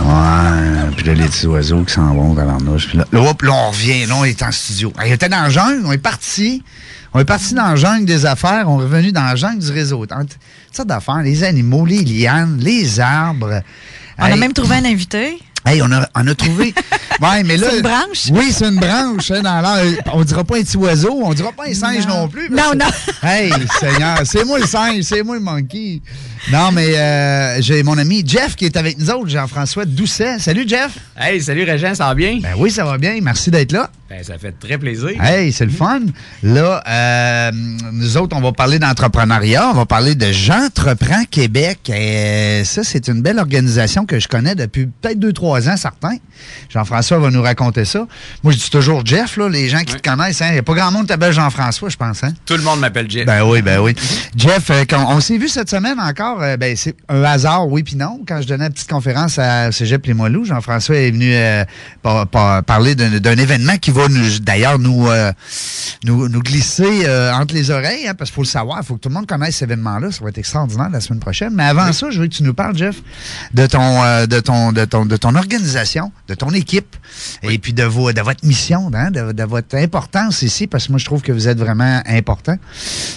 Ouais, puis là, les petits oiseaux qui s'en vont dans l'arnouche. Puis là, là, hop, là, on revient, là, on est en studio. On était dans la jungle, on est parti. On est parti dans la jungle des affaires, on est revenu dans la jungle du réseau. Toutes sortes d'affaires, les animaux, les lianes, les arbres. On a même trouvé un invité. Hey, on a, on a trouvé. Ouais, mais là. C'est une branche? Oui, c'est une branche. hein, dans l'air. on dira pas un petit oiseau, on dira pas un singe non, plus. parce Non, non. Hey, Seigneur, c'est moi le singe, c'est moi le monkey. Non, mais euh, j'ai mon ami Jeff qui est avec nous autres, Jean-François Doucet. Salut, Jeff. Hey, salut Régent, ça va bien? Ben oui, ça va bien. Merci d'être là. Ben, ça fait très plaisir. Hey, c'est le fun. Là, euh, nous autres, on va parler d'entrepreneuriat. On va parler de J'entreprends Québec. Et ça, c'est une belle organisation que je connais depuis peut-être deux, trois ans, certains. Jean-François va nous raconter ça. Moi, je dis toujours Jeff, là, les gens qui te connaissent. Il n'y a pas grand monde qui t'appelle Jean-François, je pense. Hein? Tout le monde m'appelle Jeff. Ben oui, ben oui. Jeff, euh, quand on s'est vu cette semaine encore, euh, ben c'est un hasard, oui puis non. Quand je donnais une petite conférence à Cégep Limoilou, Jean-François est venu euh, par- par- parler d'un événement qui va d'ailleurs nous, euh, nous nous glisser entre les oreilles, hein, parce qu'il faut le savoir, il faut que tout le monde connaisse cet événement-là. Ça va être extraordinaire la semaine prochaine. Mais avant ça, je veux que tu nous parles, Jeff, de ton, de ton, de ton, de ton organisation, de ton équipe, et puis de, vos, de votre mission, hein, de, de votre importance ici, parce que moi je trouve que vous êtes vraiment important.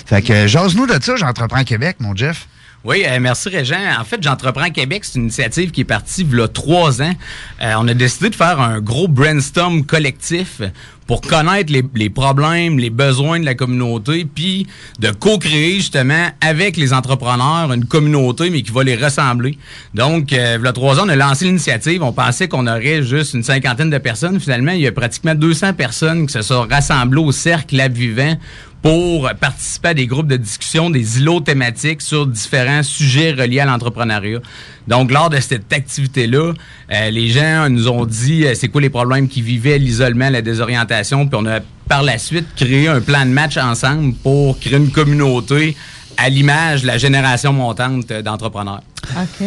Fait que jase-nous de ça, j'entreprends Québec, mon Jeff. Oui, euh, merci Régent. En fait, J'entreprends Québec, c'est une initiative qui est partie il y trois ans. Euh, on a décidé de faire un gros brainstorm collectif pour connaître les, problèmes, les besoins de la communauté, puis de co-créer justement avec les entrepreneurs une communauté, mais qui va les ressembler. Donc, euh, il trois ans, on a lancé l'initiative. On pensait qu'on aurait juste une cinquantaine de personnes. Finalement, il y a pratiquement 200 personnes qui se sont rassemblées au Cercle Lab Vivant pour participer à des groupes de discussion, des îlots thématiques sur différents sujets reliés à l'entrepreneuriat. Donc, lors de cette activité-là, euh, les gens nous ont dit euh, c'est quoi les problèmes qu'ils vivaient, l'isolement, la désorientation, puis on a par la suite créé un plan de match ensemble pour créer une communauté à l'image de la génération montante d'entrepreneurs. OK.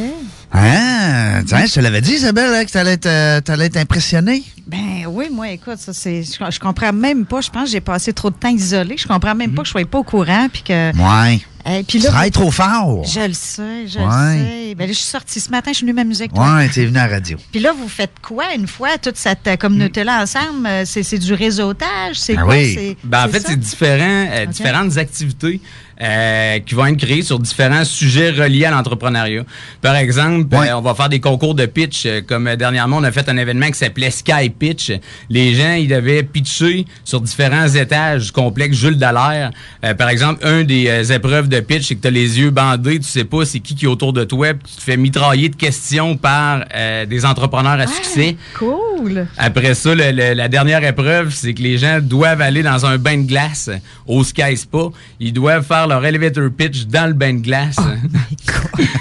Ah, tiens, je te l'avais dit, Isabelle, hein, que t'allais être, euh, t'allais être impressionné. Ben oui, moi, écoute, ça, c'est. Je, je comprends même pas. Je pense que j'ai passé trop de temps isolé. Je comprends même pas que je sois pas au courant. Puis que. Ouais. Eh, puis Tu là, travailles trop fort. Je le sais, je Ouais. le sais. Ben là, je suis sortie ce matin, je suis venue ma musique. toi. Ouais, t'es venu à la radio. Puis là, vous faites quoi une fois, toute cette euh, communauté-là ensemble? Euh, C'est c'est du réseautage? C'est Ah quoi? oui. Ben, en fait, c'est différent, euh, différentes activités euh, qui vont être créées sur différents sujets reliés à l'entrepreneuriat. Par exemple, euh, on va faire des concours de pitch. euh, comme euh, dernièrement, on a fait un événement qui s'appelait Sky Pitch. Les gens, ils devaient pitcher sur différents étages du complexe Jules Dallaire. Euh, par exemple, un des euh, épreuves de pitch, c'est que tu as les yeux bandés, tu sais pas c'est qui qui est autour de toi, puis tu te fais mitrailler de questions par euh, des entrepreneurs à succès. Cool! Après ça, le- le- la dernière épreuve, c'est que les gens doivent aller dans un bain de glace au Sky Spa. Ils doivent faire leur elevator pitch dans le bain de glace.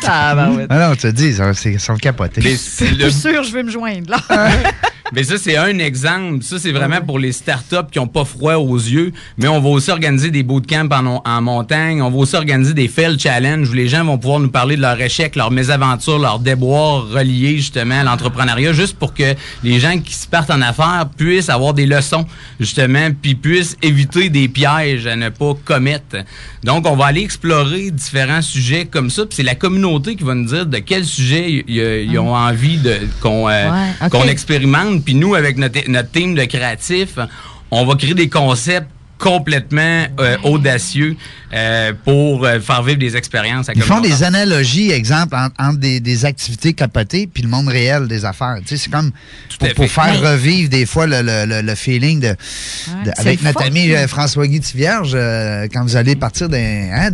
Ah, ben ouais. Ah non, tu te dis, c'est- ils sont capotés. Mais Je c'est suis le- sûre, je vais me joindre, là. Mais ça, c'est un exemple. Ça, c'est vraiment pour les startups qui n'ont pas froid aux yeux. Mais on va aussi organiser des bootcamps en, en montagne. On va aussi organiser des fail challenge où les gens vont pouvoir nous parler de leurs échecs, leurs mésaventures, leurs déboires reliés justement à l'entrepreneuriat, juste pour que les gens qui se partent en affaires puissent avoir des leçons, justement, puis puissent éviter des pièges à ne pas commettre. Donc, on va aller explorer différents sujets comme ça. Puis c'est la communauté qui va nous dire de quel sujet ils- ont envie de qu'on euh, Ouais, qu'on expérimente. Puis nous, avec notre, notre team de créatifs, on va créer des concepts complètement euh, audacieux euh, pour euh, faire vivre des expériences. à Ils font des analogies, exemple, en- entre des, des activités capotées puis le monde réel des affaires. Tu sais, c'est comme pour, faire revivre des fois le, le- le- le feeling de, avec notre ami François-Guy Tivierge, euh, quand vous allez partir d'un hein,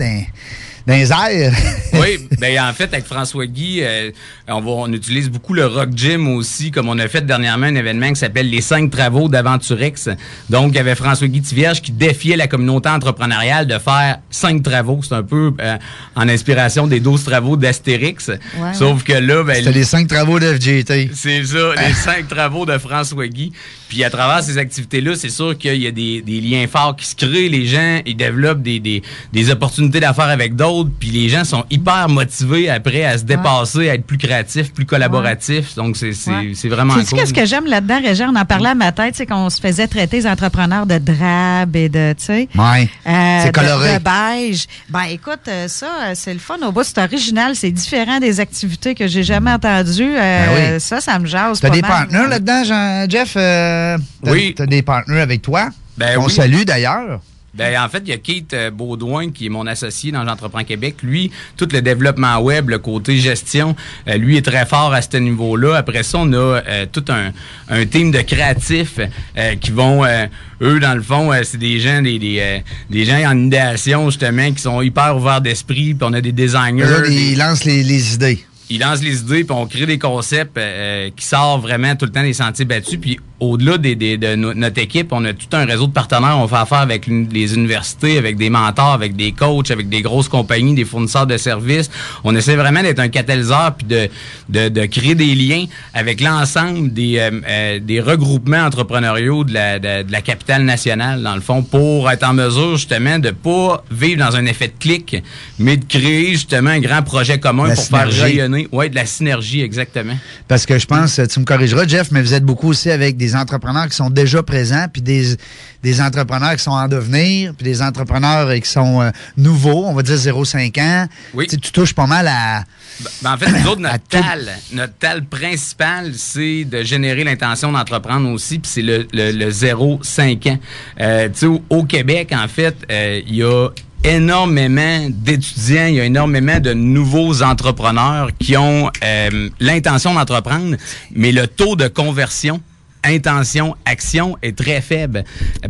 d'un airs. oui, ben en fait avec François Guy, euh, on va on utilise beaucoup le rock gym aussi, comme on a fait dernièrement un événement qui s'appelle les cinq travaux d'Aventurex. Donc il y avait François Guy Tivierge qui défiait la communauté entrepreneuriale de faire cinq travaux. C'est un peu euh, en inspiration des 12 travaux d'Astérix. Ouais, Sauf que là, ben, C'était les cinq travaux de FGT. c'est ça, les cinq travaux de François Guy. Puis à travers ces activités-là, c'est sûr qu'il y a des, des liens forts qui se créent. Les gens, ils développent des, des, des opportunités d'affaires avec d'autres. Puis les gens sont hyper motivés après à se dépasser, à être plus créatifs, plus collaboratifs. Donc c'est c'est- Ouais. c'est vraiment Tu sais cool. qu'est-ce que j'aime là-dedans, Régent? On en parlait à ma tête, c'est qu'on se faisait traiter les entrepreneurs de drabe et de, tu sais. Ouais. euh, C'est de- coloré. De, beige. Ben, écoute, euh, ça, euh, c'est le fun. Au bout, c'est original, c'est différent des activités que j'ai jamais entendues. Euh, Ben oui. Ça, ça me jase. T'as des partenaires là-dedans, Jeff? euh, t'as- Oui. T'as des partenaires avec toi? Ben On oui. salue d'ailleurs. Ben, en fait, il y a Keith euh, Baudouin, qui est mon associé dans J'entreprends Québec. Lui, tout le développement web, le côté gestion, euh, lui est très fort à ce niveau-là. Après ça, on a euh, tout un, un team de créatifs euh, qui vont, euh, eux, dans le fond, euh, c'est des gens, des, des, euh, des gens en idéation, justement, qui sont hyper ouverts d'esprit. Puis on a des designers. Des- ils lancent les, les idées. Ils lancent les idées, puis on crée des concepts euh, qui sortent vraiment tout le temps des sentiers battus. Puis au-delà des, des- de no- notre équipe, on a tout un réseau de partenaires. On fait affaire avec les universités, avec des mentors, avec des coachs, avec des grosses compagnies, des fournisseurs de services. On essaie vraiment d'être un catalyseur puis de, de, de créer des liens avec l'ensemble des, euh, euh, des regroupements entrepreneuriaux de la, de, de la capitale nationale, dans le fond, pour être en mesure justement de pas vivre dans un effet de clic, mais de créer justement un grand projet commun La pour faire synergie. Oui, de la synergie, exactement. Parce que je pense, tu me corrigeras, Jeff, mais vous êtes beaucoup aussi avec des entrepreneurs qui sont déjà présents, puis des, des entrepreneurs qui sont en devenir, puis des entrepreneurs qui sont euh, nouveaux, on va dire 0,5 ans. Oui. Tu touches pas mal à. Ben, en fait, nous autres, notre tal, notre tal principal, c'est de générer l'intention d'entreprendre aussi, puis c'est le, le, le 0-5 ans. Euh, tu sais, au, au Québec, en fait, euh, il y a énormément d'étudiants, il y a énormément de nouveaux entrepreneurs qui ont euh, l'intention d'entreprendre, mais le taux de conversion intention, action est très faible.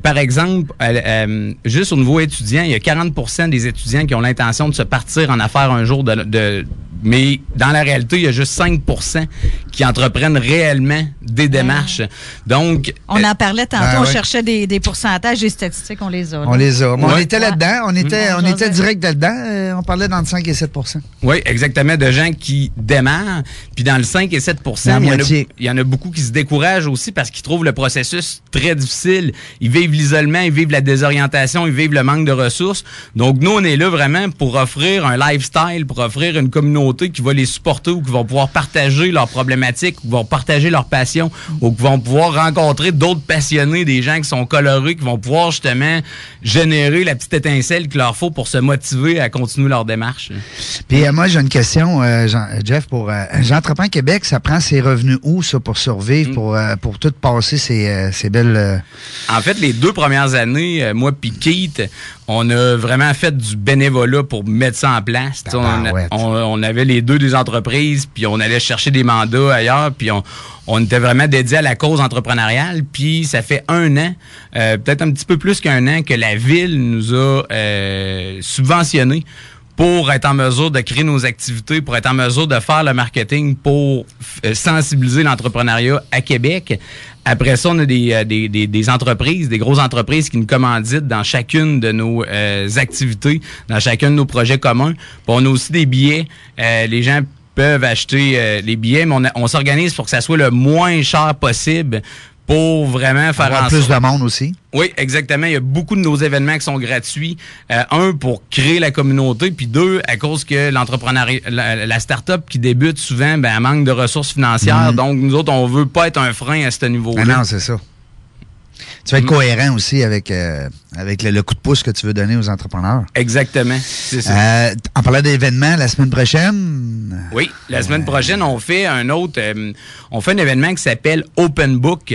Par exemple, euh, euh, juste au niveau étudiant, il y a 40% des étudiants qui ont l'intention de se partir en affaires un jour, de, de- mais dans la réalité, il y a juste 5% qui entreprennent réellement des démarches. Donc, On en parlait tantôt, Ben on ouais. cherchait des, des pourcentages, des statistiques, on les a. On les a. Mais On était là-dedans. On était, on était direct là-dedans. Euh, on parlait dans le 5 et 7% Oui, exactement, de gens qui démarrent. Puis dans le 5 et 7 La il y, en a, moitié. il y en a beaucoup qui se découragent aussi parce qu'ils trouvent le processus très difficile. Ils vivent l'isolement, ils vivent la désorientation, ils vivent le manque de ressources. Donc nous, on est là vraiment pour offrir un lifestyle, pour offrir une communauté qui va les supporter ou qui vont pouvoir partager leurs problématiques, ou qui vont partager leurs passions, ou qui vont pouvoir rencontrer d'autres passionnés, des gens qui sont colorés, qui vont pouvoir justement générer la petite étincelle qu'il leur faut pour se motiver à continuer leur démarche. Puis euh, moi, j'ai une question, euh, Jean- Jeff, pour euh, J'entreprends Québec, ça prend ses revenus où, ça, pour survivre, Mm. pour, euh, pour tout passer ces, euh, ces belles... euh, En fait, les deux premières années, euh, moi puis Keith, on a vraiment fait du bénévolat pour mettre ça en place. On, Tabarouette. on- on avait les deux des entreprises, puis on allait chercher des mandats ailleurs, puis on, on était vraiment dédié à la cause entrepreneuriale. Puis ça fait un an, euh, peut-être un petit peu plus qu'un an, que la ville nous a euh, subventionné pour être en mesure de créer nos activités, pour être en mesure de faire le marketing, pour euh, sensibiliser l'entrepreneuriat à Québec. Après ça, on a des, euh, des, des, des entreprises, des grosses entreprises qui nous commanditent dans chacune de nos euh, activités, dans chacun de nos projets communs. Puis on a aussi des billets. Les gens peuvent acheter les billets, mais on, on s'organise pour que ça soit le moins cher possible pour vraiment faire avoir en plus sorte- de monde aussi. oui, exactement. Il y a beaucoup de nos événements qui sont gratuits. Euh, un, pour créer la communauté, puis deux, à cause que l'entrepreneuriat, la, la start-up qui débute souvent, ben, elle manque de ressources financières. Mhm. Donc, nous autres, on veut pas être un frein à ce niveau-là. Ah non, c'est ça. Tu vas être Mm. cohérent aussi avec, euh, avec le, le coup de pouce que tu veux donner aux entrepreneurs. Exactement. Ça. Euh, en parlant d'événements, la semaine prochaine, Oui, la semaine prochaine, on fait un autre, euh, on fait un événement qui s'appelle Open Book,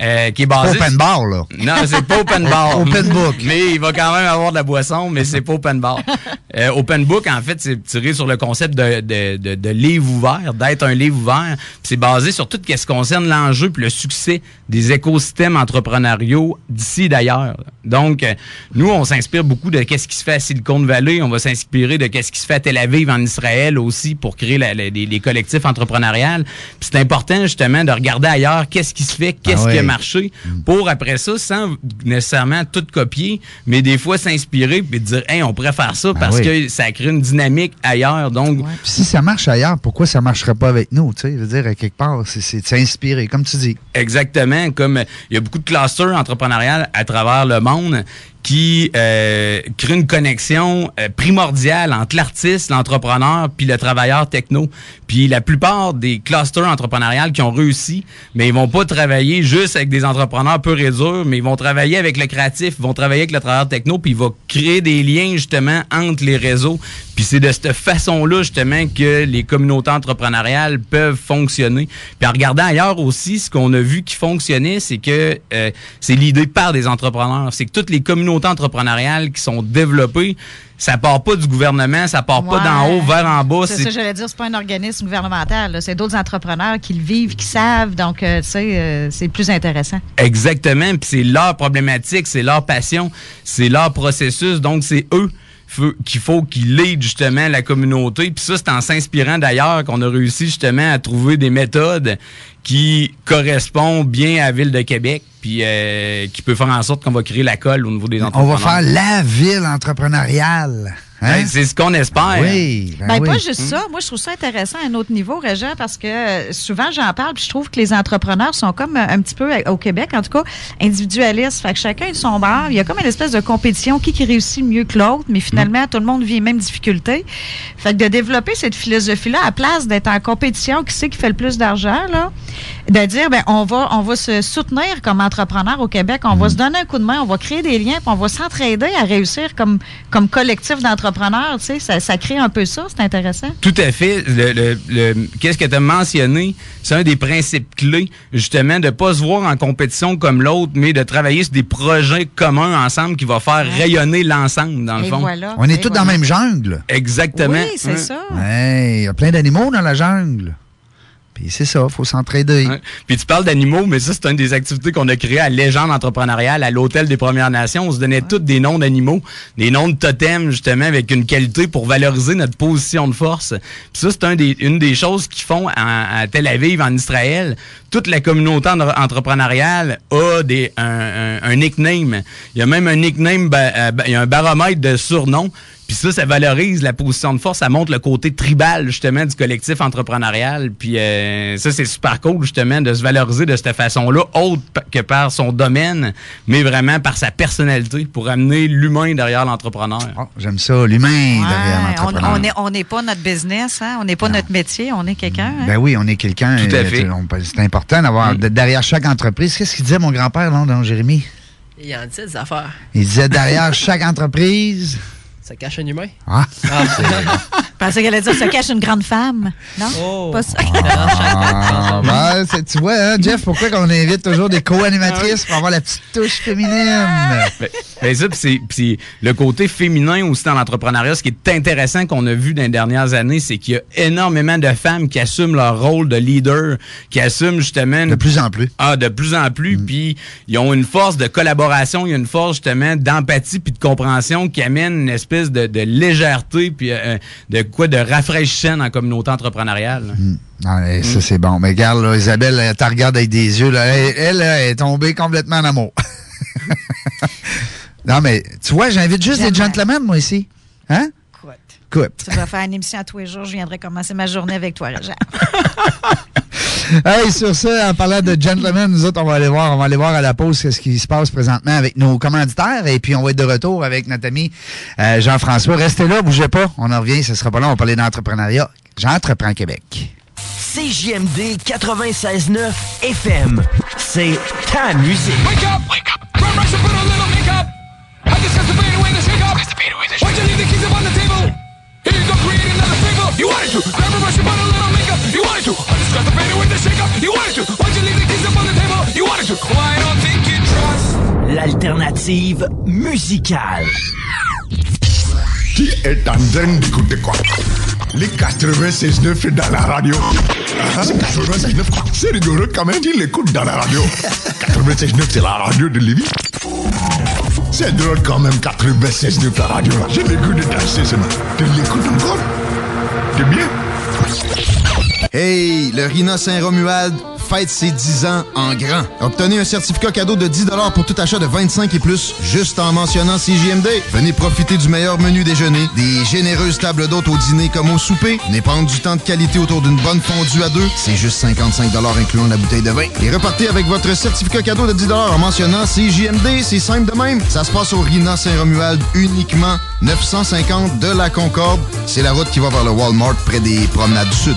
euh, qui est basé. Open Bar, là. Non, c'est pas Open Bar. Open Book. Mais il va quand même avoir de la boisson, mais c'est pas Open Bar. Euh, open Book, en fait, c'est tiré sur le concept de, de, de, de livre ouvert, d'être un livre ouvert. C'est basé sur tout ce qui concerne l'enjeu puis le succès des écosystèmes entrepreneuriaux d'ici d'ailleurs. Donc, nous, on s'inspire beaucoup de qu'est-ce qui se fait à Silicon Valley. On va s'inspirer de qu'est-ce qui se fait à Tel Aviv en Israël aussi pour créer la- la- les, les collectifs entrepreneuriaux. Puis c'est important justement de regarder ailleurs qu'est-ce qui se fait, qu'est-ce Ah qui a marché, pour après ça, sans nécessairement tout copier, mais des fois s'inspirer puis dire, hey, on pourrait faire ça parce Ben oui. que ça crée une dynamique ailleurs. Donc, Puis si ça marche ailleurs, pourquoi ça marcherait pas avec nous? Tu sais, je veux dire, à quelque part, c'est- s'inspirer, comme tu dis. Exactement, comme euh, il y a beaucoup de clusters entrepreneuriales à travers le monde qui euh, créent une connexion euh, primordiale entre l'artiste, l'entrepreneur, puis le travailleur techno. Puis la plupart des clusters entrepreneuriales qui ont réussi, mais ils vont pas travailler juste avec des entrepreneurs peu et mais ils vont travailler avec le créatif, ils vont travailler avec le travailleur techno, puis ils vont créer des liens justement entre les réseaux, puis c'est de cette façon-là, justement, que les communautés entrepreneuriales peuvent fonctionner. Puis en regardant ailleurs aussi, ce qu'on a vu qui fonctionnait, c'est que euh, c'est l'idée par des entrepreneurs. C'est que toutes les communautés entrepreneuriales qui sont développées, ça part pas du gouvernement, ça part pas d'en haut vers en bas. C'est ça, j'allais dire, c'est pas un organisme gouvernemental. C'est d'autres entrepreneurs qui le vivent, qui savent. Donc, euh, tu sais, euh, c'est plus intéressant. Exactement. Puis c'est leur problématique, c'est leur passion, c'est leur processus. Donc, c'est eux qu'il faut qu'ils lead justement la communauté. Puis ça, c'est en s'inspirant d'ailleurs qu'on a réussi justement à trouver des méthodes qui correspondent bien à la ville de Québec, puis euh, qui peut faire en sorte qu'on va créer la colle au niveau des On entrepreneurs. va faire la ville entrepreneuriale. Hein? Ben, c'est ce qu'on espère. Oui, ben Ben, oui. pas juste ça. Moi, je trouve ça intéressant à un autre niveau, Régent, parce que euh, souvent, j'en parle, puis je trouve que les entrepreneurs sont comme euh, un petit peu, euh, au Québec, en tout cas, individualistes. Fait que chacun est de son bord. Il y a comme une espèce de compétition, qui, qui réussit mieux que l'autre, mais finalement, tout le monde vit les mêmes difficultés. Fait que de développer cette philosophie-là, à place d'être en compétition, qui sait qui fait le plus d'argent, là, de dire, ben, on va, on va se soutenir comme entrepreneur au Québec, on va se donner un coup de main, on va créer des liens, puis on va s'entraider à réussir comme, comme collectif d'entrepreneurs, tu sais, ça, ça crée un peu ça, c'est intéressant. Tout à fait. Le, le- le- Qu'est-ce que tu as mentionné? C'est un des principes clés, justement, de pas se voir en compétition comme l'autre, mais de travailler sur des projets communs ensemble qui va faire rayonner l'ensemble, dans le Et fond. voilà. On est tous dans la même jungle. Exactement. Oui, c'est Ouais. ça. Ouais, il y a plein d'animaux dans la jungle. Puis c'est ça, faut s'entraider. Ouais. Puis tu parles d'animaux, mais ça, c'est une des activités qu'on a créées à Légende entrepreneuriale, à l'Hôtel des Premières Nations. On se donnait tous des noms d'animaux, des noms de totems, justement, avec une qualité pour valoriser notre position de force. Puis ça, c'est un des- une des choses qu'ils font à, à Tel Aviv, en Israël. Toute la communauté en- entrepreneuriale a des, un, un- un nickname. Il y a même un nickname, ba- euh, ba- il y a un baromètre de surnom. Puis ça, ça valorise la position de force, ça montre le côté tribal justement du collectif entrepreneurial. Puis euh, ça, c'est super cool justement de se valoriser de cette façon-là, autre que par son domaine, mais vraiment par sa personnalité pour amener l'humain derrière l'entrepreneur. J'aime ça, l'humain derrière Ouais, l'entrepreneur. on n'est on n'est pas notre business, hein? on n'est pas notre métier, on est quelqu'un. hein? Ben oui, on est quelqu'un. Tout à euh, fait. C'est important d'avoir de- derrière chaque entreprise. Qu'est-ce qu'il disait mon grand-père, non, Jérémy? Il en dit des affaires. Il disait derrière chaque entreprise. Ça cache un humain. Ah, Je pensais qu'elle allait dire se cache une grande femme. Non? Oh. Pas ça. Ah, ben, c'est- tu vois, hein, Jeff, pourquoi qu'on invite toujours des co-animatrices pour avoir la petite touche féminine? Ben, ben ça, puis c'est- le côté féminin aussi dans l'entrepreneuriat, ce qui est intéressant qu'on a vu dans les dernières années, c'est qu'il y a énormément de femmes qui assument leur rôle de leader, qui assument justement... De plus en plus. Ah, de plus en plus, puis ils ont une force de collaboration, il y a une force justement d'empathie puis de compréhension qui amène une espèce de, de légèreté puis euh, de quoi de rafraîchissant dans la communauté entrepreneuriale. Ah, eh, Ça, c'est bon. Mais regarde, là, Isabelle, elle te regarde avec des yeux. Là. Elle, elle, est tombée complètement en amour. non, mais tu vois, j'invite juste des gentlemen, moi, ici. Hein? Écoute. Tu dois faire une émission à tous les jours, je viendrai commencer ma journée avec toi, Régent. Hey, sur ça, en parlant de gentlemen, nous autres, on va aller voir, on va aller voir à la pause ce qui se passe présentement avec nos commanditaires et puis on va être de retour avec notre ami euh, Jean-François. Restez là, bougez pas. On en revient, ce sera pas long, on va parler d'entrepreneuriat. J'entreprends Québec. CJMD 96.9 FM. C'est ta musique. Wake up! Wake up! Run, rush, and put a little makeup. I discuss the fade away the shake up. Why'd you leave the keys up on the table? Another fable. You wanted to. Grab a brush and put a little makeup. You wanted to. I discuss the fade away the shake up. You wanted to. Why'd you leave the keys up on the table? You wanted to. I don't think you trust. L'alternative musicale. Qui est en train d'écouter quoi? Les 96.9 est dans la radio. Ah, 96.9 quoi? C'est rigolo quand même, qui l'écoute dans la radio 96.9 c'est la radio de Lévis. C'est drôle quand même, 96.9 la radio. Je l'écoute de danser seulement. Tu l'écoutes encore? C'est bien. Hey, le Rina Saint-Romuald fête ses 10 ans en grand. Obtenez un certificat cadeau de 10 pour tout achat de 25 et plus, juste en mentionnant CJMD. Venez profiter du meilleur menu déjeuner, des généreuses tables d'hôtes au dîner comme au souper, n'épargne du temps de qualité autour d'une bonne fondue à deux, c'est juste 55 incluant la bouteille de vin. Et repartez avec votre certificat cadeau de 10 en mentionnant CJMD, c'est simple de même. Ça se passe au Rina Saint-Romuald uniquement 950 de la Concorde. C'est la route qui va vers le Walmart près des promenades du Sud.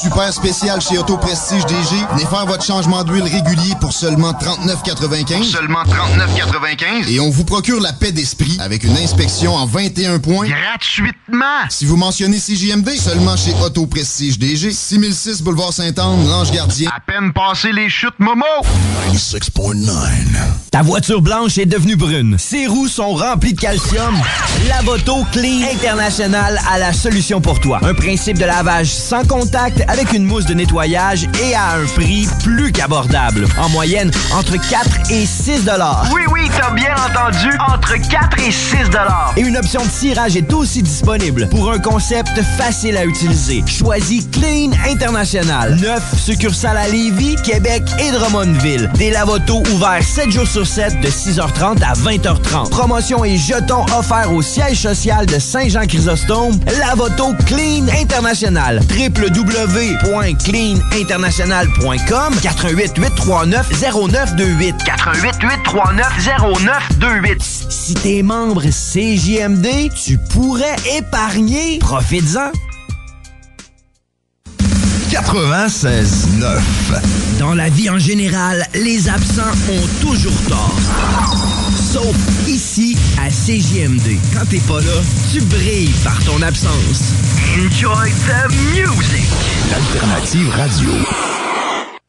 Super spécial chez Auto Prestige DG. Venez faire votre changement d'huile régulier pour seulement 39,95. Seulement 39,95. Et on vous procure la paix d'esprit avec une inspection en 21 points. Gratuitement. Si vous mentionnez CJMD, seulement chez Auto Prestige DG. 6006 Boulevard Sainte-Anne, Lange Gardien. À peine passé les chutes Momo. 96.9. Ta voiture blanche est devenue brune. Ses roues sont remplies de calcium. Lavoto Clean International a la solution pour toi. Un principe de lavage sans contact avec une mousse de nettoyage et à un prix plus qu'abordable. En moyenne, entre 4 et 6 dollars. Oui, oui, t'as bien entendu, entre 4 et 6 dollars. Et une option de tirage est aussi disponible pour un concept facile à utiliser. Choisis Clean International. Neuf succursales à Lévis, Québec et Drummondville. Des lavotos ouverts 7 jours sur 7 de 6h30 à 20h30. Promotion et jetons offerts au siège social de Saint-Jean-Chrysostome. Lavoto Clean International. www.cleaninternational.com 88 839 0928 88 839 0928 Si t'es membre CJMD, tu pourrais épargner. Profites-en. 96.9. Dans la vie en général, les absents ont toujours tort. Sauf ici, à CJMD. Quand t'es pas là, tu brilles par ton absence. Enjoy the music! L'alternative radio.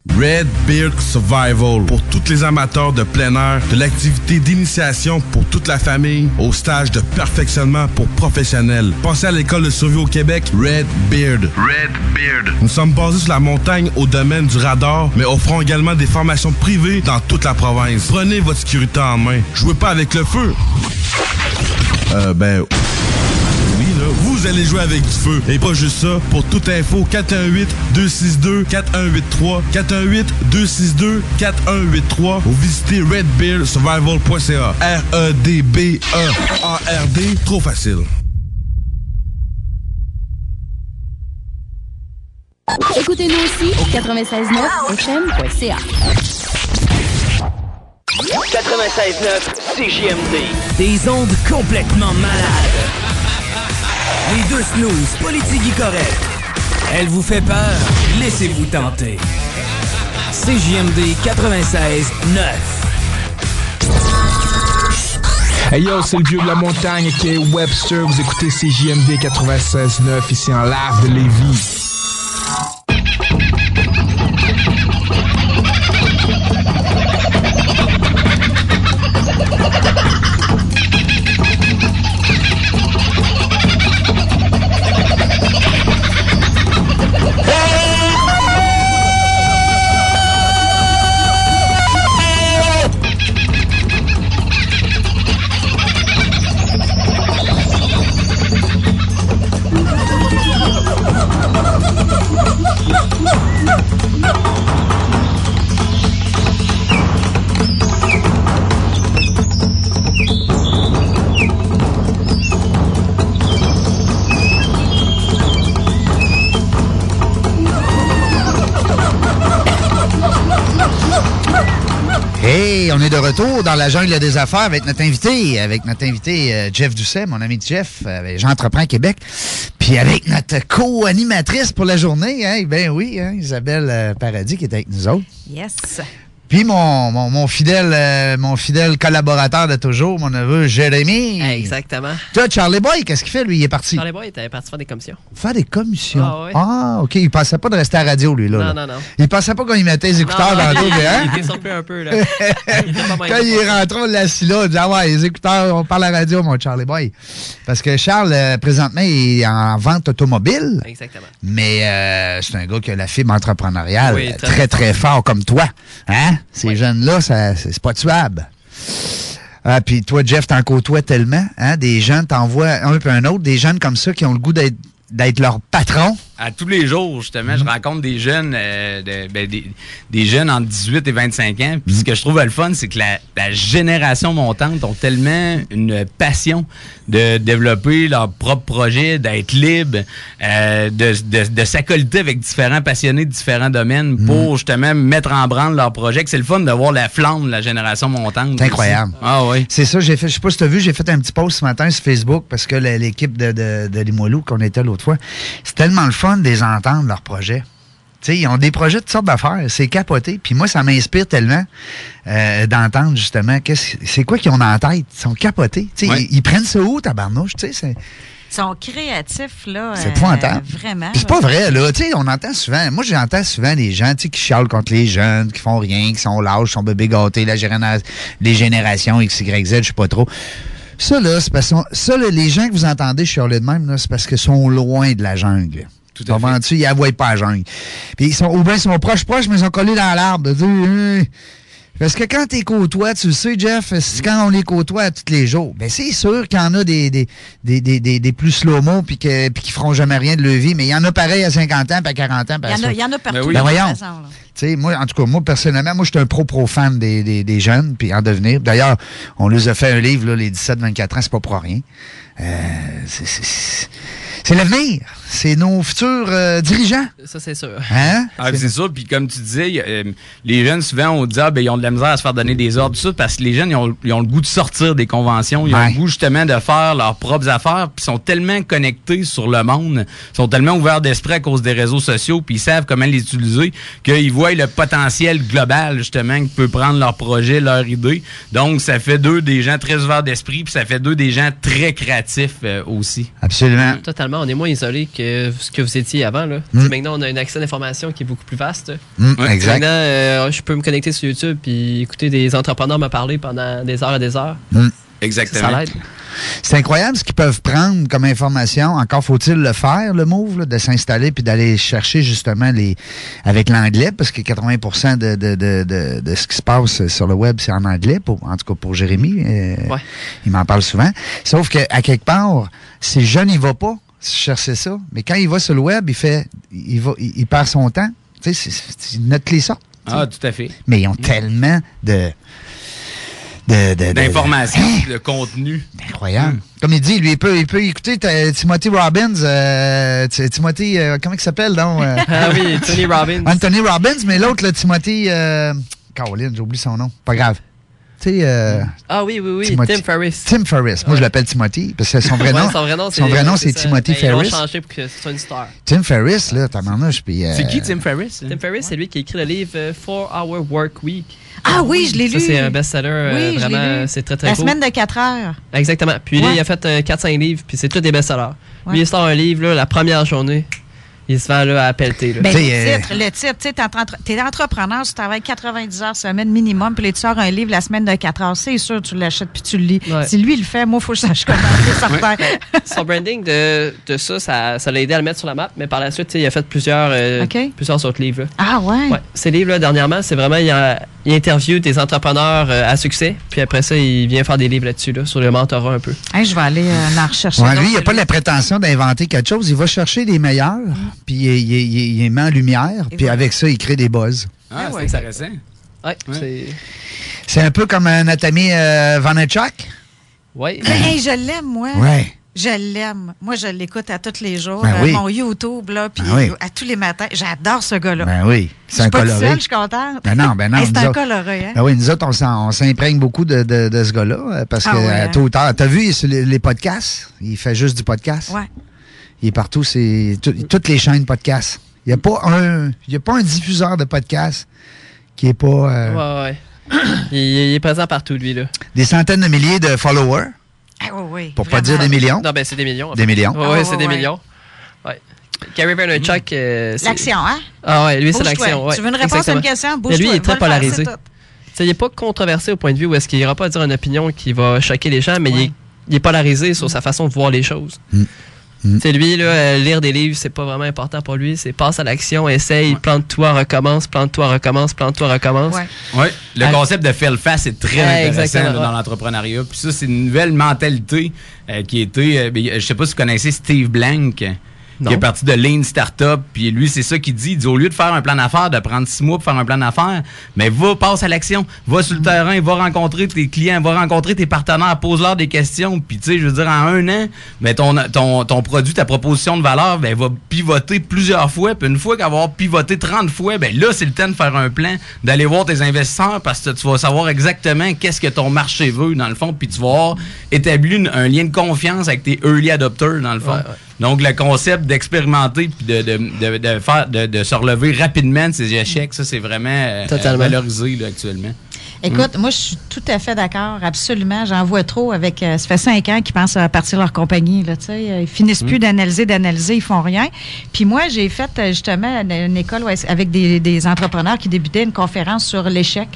Red Beard Survival pour tous les amateurs de plein air, de l'activité d'initiation pour toute la famille, au stage de perfectionnement pour professionnels. Pensez à l'école de survie au Québec, Red Beard. Red Beard. Nous sommes basés sur la montagne au domaine du radar, mais offrons également des formations privées dans toute la province. Prenez votre sécurité en main. Jouez pas avec le feu. Euh, ben... Vous allez jouer avec du feu. Et pas juste ça. Pour toute info, 418-262-4183, 418-262-4183 ou visitez redbeardsurvival.ca. R-E-D-B-E-A-R-D. Trop facile. Écoutez-nous aussi au 96.9 FM.ca. 96.9 CJMD. Des ondes complètement malades. Les deux snooze, politique correct. Elle vous fait peur? Laissez-vous tenter. CJMD 96 9. Hey yo, c'est le dieu de la montagne qui est Webster. Vous écoutez CJMD 96.9 ici en live de Lévis. Retour dans la jungle des affaires avec notre invité, avec notre invité euh, Jeff Doucet, mon ami Jeff, euh, J'entreprends Québec, puis avec notre co-animatrice pour la journée, hein, ben oui, hein, Isabelle euh, Paradis qui est avec nous autres. Yes. Puis mon, mon, mon fidèle euh, mon fidèle collaborateur de toujours, mon neveu Jérémy. Exactement. Toi, Charlie Boy, qu'est-ce qu'il fait, lui? Il est parti. Charlie Boy était parti faire des commissions. Faire des commissions? Ah ouais. Ah, OK. Il pensait pas de rester à la radio, lui, là. Non, là. non, non. Il pensait pas qu'on y mettait les écouteurs Non, dans le dos, il- hein? Il était surpris un peu, là. Il Quand il est rentré, on l'a là, on dit Ah ouais, les écouteurs, on parle à la radio, mon Charlie Boy. Parce que Charles, euh, présentement, il est en vente automobile. Exactement. Mais euh, c'est un gars qui a la fibre entrepreneuriale Oui, très, très, très fort comme toi. Hein? Ces jeunes-là, c'est pas tuable. Ah, puis toi, Jeff, t'en côtoies tellement. Hein? Des jeunes, t'en vois un puis un autre, des jeunes comme ça qui ont le goût d'être d'être leur patron. À tous les jours, justement, je rencontre des jeunes, euh, de- ben, des, des jeunes entre 18 et 25 ans. Puis ce que je trouve le fun, c'est que la, la génération montante ont tellement une passion de développer leur propre projet, d'être libre, euh, de, de, de s'accoliter avec différents passionnés de différents domaines Mm. pour justement mettre en branle leur projet. C'est le fun de voir la flamme de la génération montante. C'est incroyable. Ah oui. C'est ça, j'ai fait, je sais pas si tu as vu, j'ai fait un petit post ce matin sur Facebook parce que l'équipe de, de, de Limoilou qu'on était l'autre fois, c'est tellement le fun de les entendre, leurs projets. Tu sais, ils ont des projets de toutes sortes d'affaires, c'est capoté. Puis moi, ça m'inspire tellement euh, d'entendre justement qu'est-ce c'est quoi qu'ils ont la tête. Ils sont capotés. Tu sais, Ouais. ils, ils prennent ça où, tabarnouche, tu sais, c'est... Ils sont créatifs, là. C'est euh, épouvantable. Vraiment. Puis c'est pas vrai, là. Tu sais, on entend souvent. Moi, j'entends souvent des gens, tu sais, qui chialent contre les jeunes, qui font rien, qui sont lâches, qui sont bébés gâtés, la généra- les générations X, Y, Z, je sais pas trop. Ça, là, c'est parce que ça, là, les gens que vous entendez chialer de même, là, c'est parce qu'ils sont loin de la jungle. Tout à fait. Ils pas jungle. Puis ils sont, ou bien ils sont proches, proches, mais ils sont collés dans l'arbre. Hein. Parce que quand t'es côtoies, tu le sais, Jeff, quand on les côtoie tous les jours, ben c'est sûr qu'il y en a des, des, des, des, des, des plus slow-mo puis, que, puis qui feront jamais rien de leur vie, mais il y en a pareil à 50 ans puis à 40 ans. puis à Il y en a- ça. il y en a partout, Ben, de toute voyons. façon, moi, en tout cas, moi, personnellement, moi, je suis un pro-pro fan des, des, des jeunes, puis en devenir. D'ailleurs, on nous a fait un livre, là, les 17-24 ans, c'est pas pour rien. Euh, c'est- c'est c'est l'avenir. C'est nos futurs euh, dirigeants. Ça, c'est sûr. Hein? Ah, c'est ça. Puis comme tu disais, euh, les jeunes, souvent, on dit, ah, ben, ils ont de la misère à se faire donner des ordres, tout ça, parce que les jeunes, ils ont, ils ont le goût de sortir des conventions. Ils ont le goût, justement, de faire leurs propres affaires. Puis ils sont tellement connectés sur le monde, ils sont tellement ouverts d'esprit à cause des réseaux sociaux, puis ils savent comment les utiliser, qu'ils voient le potentiel global, justement, que peut prendre leur projet, leur idée. Donc, ça fait d'eux des gens très ouverts d'esprit, puis ça fait d'eux des gens très créatifs euh, aussi. Absolument. Totalement. On est moins isolé que ce que vous étiez avant. Là. Mm. Maintenant, on a un accès d'information qui est beaucoup plus vaste. Mm, exact. Maintenant, euh, je peux me connecter sur YouTube puis écouter des entrepreneurs me parler pendant des heures et des heures. Mm. Exactement. Ça l'aide. C'est incroyable ce qu'ils peuvent prendre comme information. Encore faut-il le faire, le move, là, de s'installer puis d'aller chercher justement les avec l'anglais, parce que 80 de, de, de, de, de ce qui se passe sur le web, c'est en anglais, pour, en tout cas pour Jérémy. euh, Il m'en parle souvent. Sauf que à quelque part, si le jeune, il va pas chercher ça, mais quand il va sur le web, il fait il va il, il perd son temps. Tu sais, il note les sortes. Ah, tout à fait. Mais ils ont tellement de de- de- de- D'informations, de contenu. Incroyable. Comme il dit, lui, il peut, il peut écouter Timothy Robbins. euh, Ti- Timothy, euh, comment il s'appelle, donc? euh? Ah oui, Tony Robbins. Anthony Robbins, mais l'autre, Timothy... Euh, Caroline, j'ai oublié son nom. Pas grave. Tu sais... euh, Ah oui, oui, oui. Timothy- Tim Ferriss. Tim Ferriss. Moi, je l'appelle Timothy, parce que son vrai nom... Ouais, son vrai nom, c'est. Timothy Ben, Ils l'ont changé pour que ce soit une star. Tim Ferriss, là, ta manouche, puis... euh, C'est qui Tim Ferriss? Tim Ferriss, c'est lui qui a écrit le livre euh, Four Hour Work Week. Ah oui, je l'ai Ça, lu. c'est un best-seller. euh, Oui, vraiment, c'est très, très La cool. semaine de 4 heures. Exactement. Puis il a fait euh, 4-5 livres, puis c'est tous des best-sellers. Ouais. Lui, il sort un livre, là, la première journée, il se vend là, à pelleter. Là. Ben, le euh, titre, le titre, tu sais, t'es entre- t'es entrepreneur, tu travailles 90 heures semaine minimum, puis là, tu sors un livre la semaine de 4 heures, c'est sûr, tu l'achètes puis tu le lis. Ouais. Si lui, il le fait, moi, il faut que je sache comment, certain. Son branding de, de ça, ça, ça l'a aidé à le mettre sur la map, mais par la suite, il a fait plusieurs, euh, plusieurs autres livres. là. Ah ouais? Ouais. Ces livres-là, dernièrement, c'est vraiment, il, a, il interviewe des entrepreneurs euh, à succès, puis après ça, il vient faire des livres là-dessus, là, sur le mentorat un peu. Hey, je vais aller euh, en rechercher. Ouais, lui, il n'a pas la prétention d'inventer quelque chose. Il va chercher les meilleurs, puis il, il- il- met en lumière, puis avec ça, il crée des buzz. Ah, c'est intéressant. Ouais, c'est. C'est un peu comme Anatomie euh. Ouais. Mais, hey, je l'aime, moi. Ouais. Je l'aime. Moi, je l'écoute à tous les jours. Ben euh, oui. Mon YouTube, là, puis Ben oui. à tous les matins. J'adore ce gars-là. Ben oui, c'est un pas coloré. seule, je suis contente. Ben non, ben non. Hey, c'est un autres- coloré, hein? Ben oui, nous autres, on s'imprègne beaucoup de, de- de ce gars-là, euh, parce Ah que ouais, hein? tôt ou tard, t'as vu les podcasts? Il fait juste du podcast. Ouais. Il est partout, c'est tout- toutes les chaînes podcast. Il n'y a, pas un- il y a pas un diffuseur de podcast qui est pas euh, Ouais, ouais. il, il est présent partout, lui, là. des centaines de milliers de followers. Ah oui, oui. Pour pas dire des millions. Non, ben, c'est des millions. en Des fait. millions. Ah, ouais, c'est des ouais. millions. Ouais. Gary Vaynerchuk, euh, c'est- L'action, hein? Ah ouais, lui, c'est l'action. Ouais, Tu veux une réponse à une question? Mais Bouge-toi. lui, il est très faire, polarisé. il n'est pas controversé au point de vue où est-ce qu'il n'ira pas dire une opinion qui va choquer les gens, mais il, est, il est polarisé sur sa façon de voir les choses. C'est lui, là, euh, lire des livres, c'est pas vraiment important pour lui. C'est passe à l'action, essaye, plante-toi, recommence, plante-toi, recommence, plante-toi, recommence. Ouais. Oui, le concept de faire le face est très Ouais, intéressant là, dans ouais. l'entrepreneuriat. Puis ça, c'est une nouvelle mentalité euh, qui était. euh, ben, je sais pas si vous connaissez Steve Blank, qui est parti de Lean Startup. Puis lui, c'est ça qu'il dit. Il dit au lieu de faire un plan d'affaires, de prendre six mois pour faire un plan d'affaires, mais va, passe à l'action. Va sur le terrain, va rencontrer tes clients, va rencontrer tes partenaires, pose-leur des questions. Puis tu sais, je veux dire, en un an, mais ton, ton, ton produit, ta proposition de valeur, ben, va pivoter plusieurs fois. Puis une fois qu'avoir pivoté 30 fois, ben là, c'est le temps de faire un plan, d'aller voir tes investisseurs parce que tu vas savoir exactement qu'est-ce que ton marché veut, dans le fond. Puis tu vas avoir établi un lien de confiance avec tes early adopters, dans le fond. Ouais, ouais. Donc, le concept d'expérimenter puis de, de, de, de faire, de, de se relever rapidement de ces échecs, ça, c'est vraiment euh, Totalement. valorisé là, actuellement. Écoute, moi, je suis tout à fait d'accord, absolument. J'en vois trop avec. euh, ça fait cinq ans qu'ils pensent à partir leur compagnie. Là, tu sais. Euh, ils finissent plus Mm. d'analyser, d'analyser, ils font rien. Puis moi, j'ai fait euh, justement une, une école avec des, des entrepreneurs qui débutaient une conférence sur l'échec.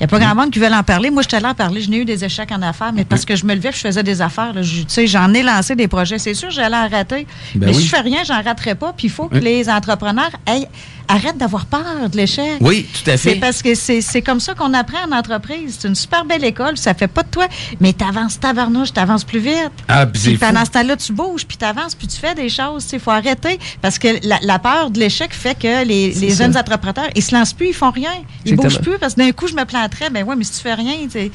Il n'y a pas grand monde qui veut en parler. Moi, je suis allée en parler. Je n'ai eu des échecs en affaires, mais parce que je me levais et je faisais des affaires. là. Tu sais, j'en ai lancé des projets. C'est sûr, j'allais en rater. Ben mais oui. si je fais rien, j'en raterai pas. Puis il faut que les entrepreneurs aient- arrêtent d'avoir peur de l'échec. Oui, tout à fait. C'est parce que c'est c'est comme ça qu'on apprend en entreprise. C'est une super belle école, ça fait pas de toi, mais t'avances tabarnouche, t'avances plus vite. Ah, puis pendant ce temps-là, tu bouges, puis t'avances, puis tu fais des choses. Il faut arrêter parce que la, la peur de l'échec fait que les, jeunes entrepreneurs, ils se lancent plus, ils font rien. Ils bougent plus parce que d'un coup, je me planterais. Ben ouais, mais si tu fais rien, tu sais.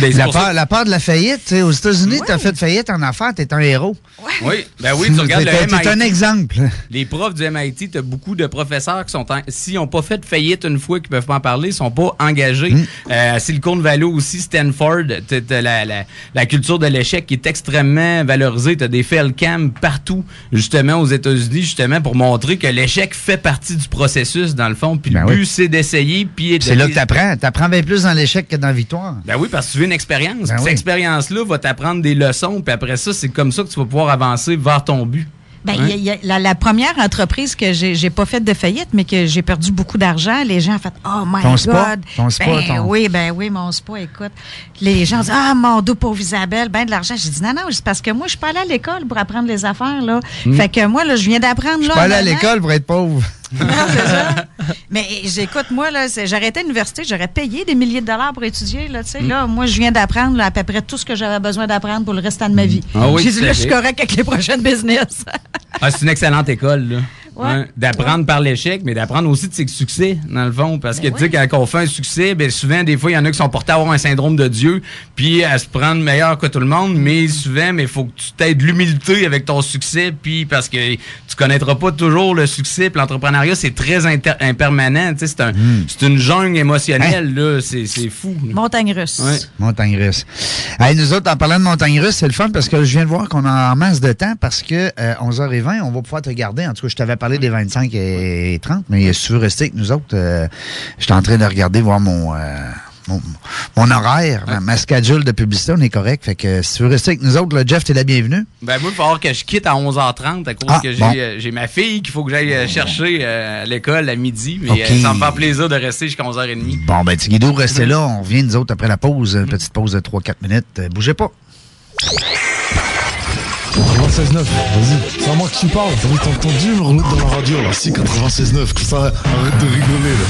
ben, la, peur, la peur de la faillite, tu sais, aux États-Unis, tu as fait faillite en affaires, tu es un héros. Oui, ben oui, tu regardes le T'es- t'es MIT. un exemple. Les profs du MIT, tu as beaucoup de professeurs qui sont, en- s'ils n'ont pas fait faillite une fois, qui peuvent pas en parler, sont pas engagés. Mm. Euh, Silicon Valley aussi, Stanford, t'as t'as la, la, la culture de l'échec qui est extrêmement valorisée. Tu as des cam partout, justement, aux États-Unis, justement, pour montrer que l'échec fait partie du processus, dans le fond. Puis le Ben but, oui. c'est d'essayer. Puis C'est là que tu apprends. Tu apprends bien plus dans l'échec que dans la victoire. Ben oui, parce que tu veux une expérience. Ben oui. Cette expérience-là va t'apprendre des leçons. Puis après ça, c'est comme ça que tu vas pouvoir avancer vers ton but. Ben, Hein? y a- il y a la, la première entreprise que j'ai pas faite de faillite, mais que j'ai perdu beaucoup d'argent, les gens ont fait Oh my Ton God! spa? Ton spa, ben, ton- Oui, ben oui, mon spa, écoute. Les gens disent Ah, mon dos pauvre Isabelle, ben de l'argent. J'ai dit Non, non, c'est parce que moi, je suis pas allée à l'école pour apprendre les affaires, là. Hmm. Fait que moi, là, je viens d'apprendre, Je suis pas allé en à l'école pour être pauvre. Non, c'est ça. Mais j'écoute, moi, là, à l'université, j'aurais payé des milliers de dollars pour étudier, là, tu sais. Là, moi, je viens d'apprendre à peu près tout ce que j'avais besoin d'apprendre pour le restant de ma vie. Ah oui, J'ai dit, là, je suis correct avec les prochaines business. Ah, c'est une excellente école, là. Ouais. D'apprendre par l'échec, mais d'apprendre aussi de ses succès, dans le fond. Parce Ben que, tu sais, quand on fait un succès, ben, souvent, des fois, il y en a qui sont portés à avoir un syndrome de Dieu, puis à se prendre meilleur que tout le monde, mais souvent, mais il faut que tu t'aides l'humilité avec ton succès, puis parce que tu connaîtras pas toujours le succès, puis l'entrepreneuriat, c'est très impermanent, tu sais, c'est un, Hmm. c'est une jungle émotionnelle, là, c'est c'est fou. là. Montagne russe. Ouais. Montagne russe. Hey, nous autres, en parlant de montagne russe, c'est le fun parce que je viens de voir qu'on a en masse de temps parce que euh, 11h20, on va pouvoir te garder. En tout cas, je t'avais parlé des 25 et 30, mais si tu veux rester avec nous autres, euh, je suis en train de regarder, voir mon, euh, mon, mon horaire, ma, ma schedule de publicité, on est correct. Fait que si tu veux rester avec nous autres, là, Jeff, t'es la bienvenue. Ben, moi, il va falloir que je quitte à 11h30 à cause Ah, que bon. euh, j'ai ma fille qu'il faut que j'aille chercher euh, à l'école à midi. Mais euh, ça me fait plaisir de rester jusqu'à 11h30. Bon, ben, Guido, restez là. On revient, nous autres, après la pause. Une petite pause de 3-4 minutes. Euh, bougez pas. 96.9, vas-y. C'est à moi que tu parles. T'as entendu le reloup dans la radio, là. Si, 96.9. Comme ça, arrête de rigoler, là.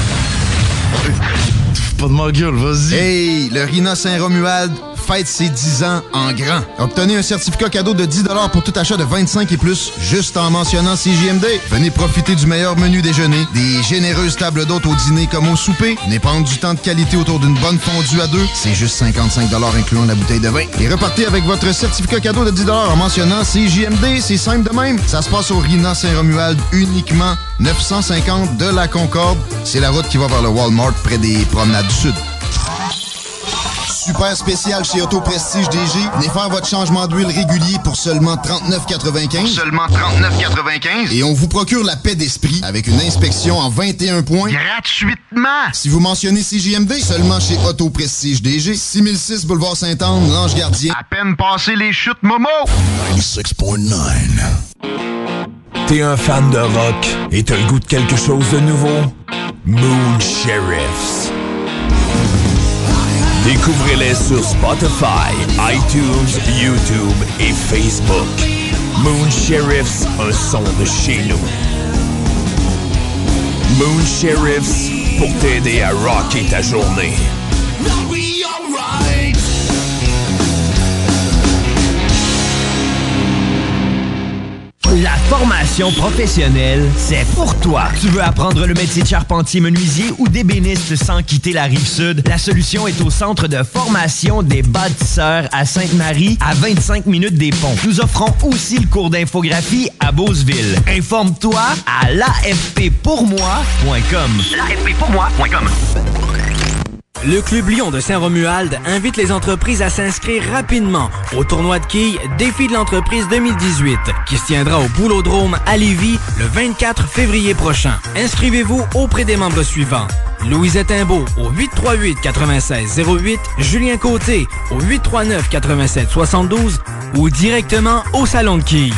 Arrête. Pas de ma gueule, vas-y. Hey, le Rina Saint-Romuald fête ses 10 ans en grand. Obtenez un certificat cadeau de 10 pour tout achat de 25 et plus, juste en mentionnant CJMD. Venez profiter du meilleur menu déjeuner, des généreuses tables d'hôtes au dîner comme au souper, n'épargne du temps de qualité autour d'une bonne fondue à deux, c'est juste 55 incluant la bouteille de vin. Et repartez avec votre certificat cadeau de 10 en mentionnant CJMD, c'est simple de même. Ça se passe au Rina Saint-Romuald uniquement 950 de la Concorde. C'est la route qui va vers le Walmart près des promenades du Sud. Super spécial chez Auto Prestige DG. Venez faire votre changement d'huile régulier pour seulement 39,95. Seulement 39,95. Et on vous procure la paix d'esprit avec une inspection en 21 points. Gratuitement. Si vous mentionnez CJMD, seulement chez Auto Prestige DG. 6006 Boulevard Sainte-Anne, Lange Gardien. À peine passé les chutes Momo. 96.9. T'es un fan de rock et t'as le goût de quelque chose de nouveau? Moon Sheriffs. Découvrez-les sur Spotify, iTunes, YouTube et Facebook. Moon Sheriffs, un son de chez nous. Moon Sheriffs, pour t'aider à rocker ta journée. La formation professionnelle, c'est pour toi. Tu veux apprendre le métier de charpentier menuisier ou d'ébéniste sans quitter la rive sud? La solution est au centre de formation des bâtisseurs à Sainte-Marie, à 25 minutes des ponts. Nous offrons aussi le cours d'infographie à Beauceville. Informe-toi à l'afppourmoi.com. l'afppourmoi.com. Le Club Lyon de Saint-Romuald invite les entreprises à s'inscrire rapidement au tournoi de quilles Défi de l'entreprise 2018 qui se tiendra au Boulodrome à Lévis le 24 février prochain. Inscrivez-vous auprès des membres suivants. Louisette Imbeau au 838-9608, Julien Côté au 839-8772 ou directement au Salon de quilles.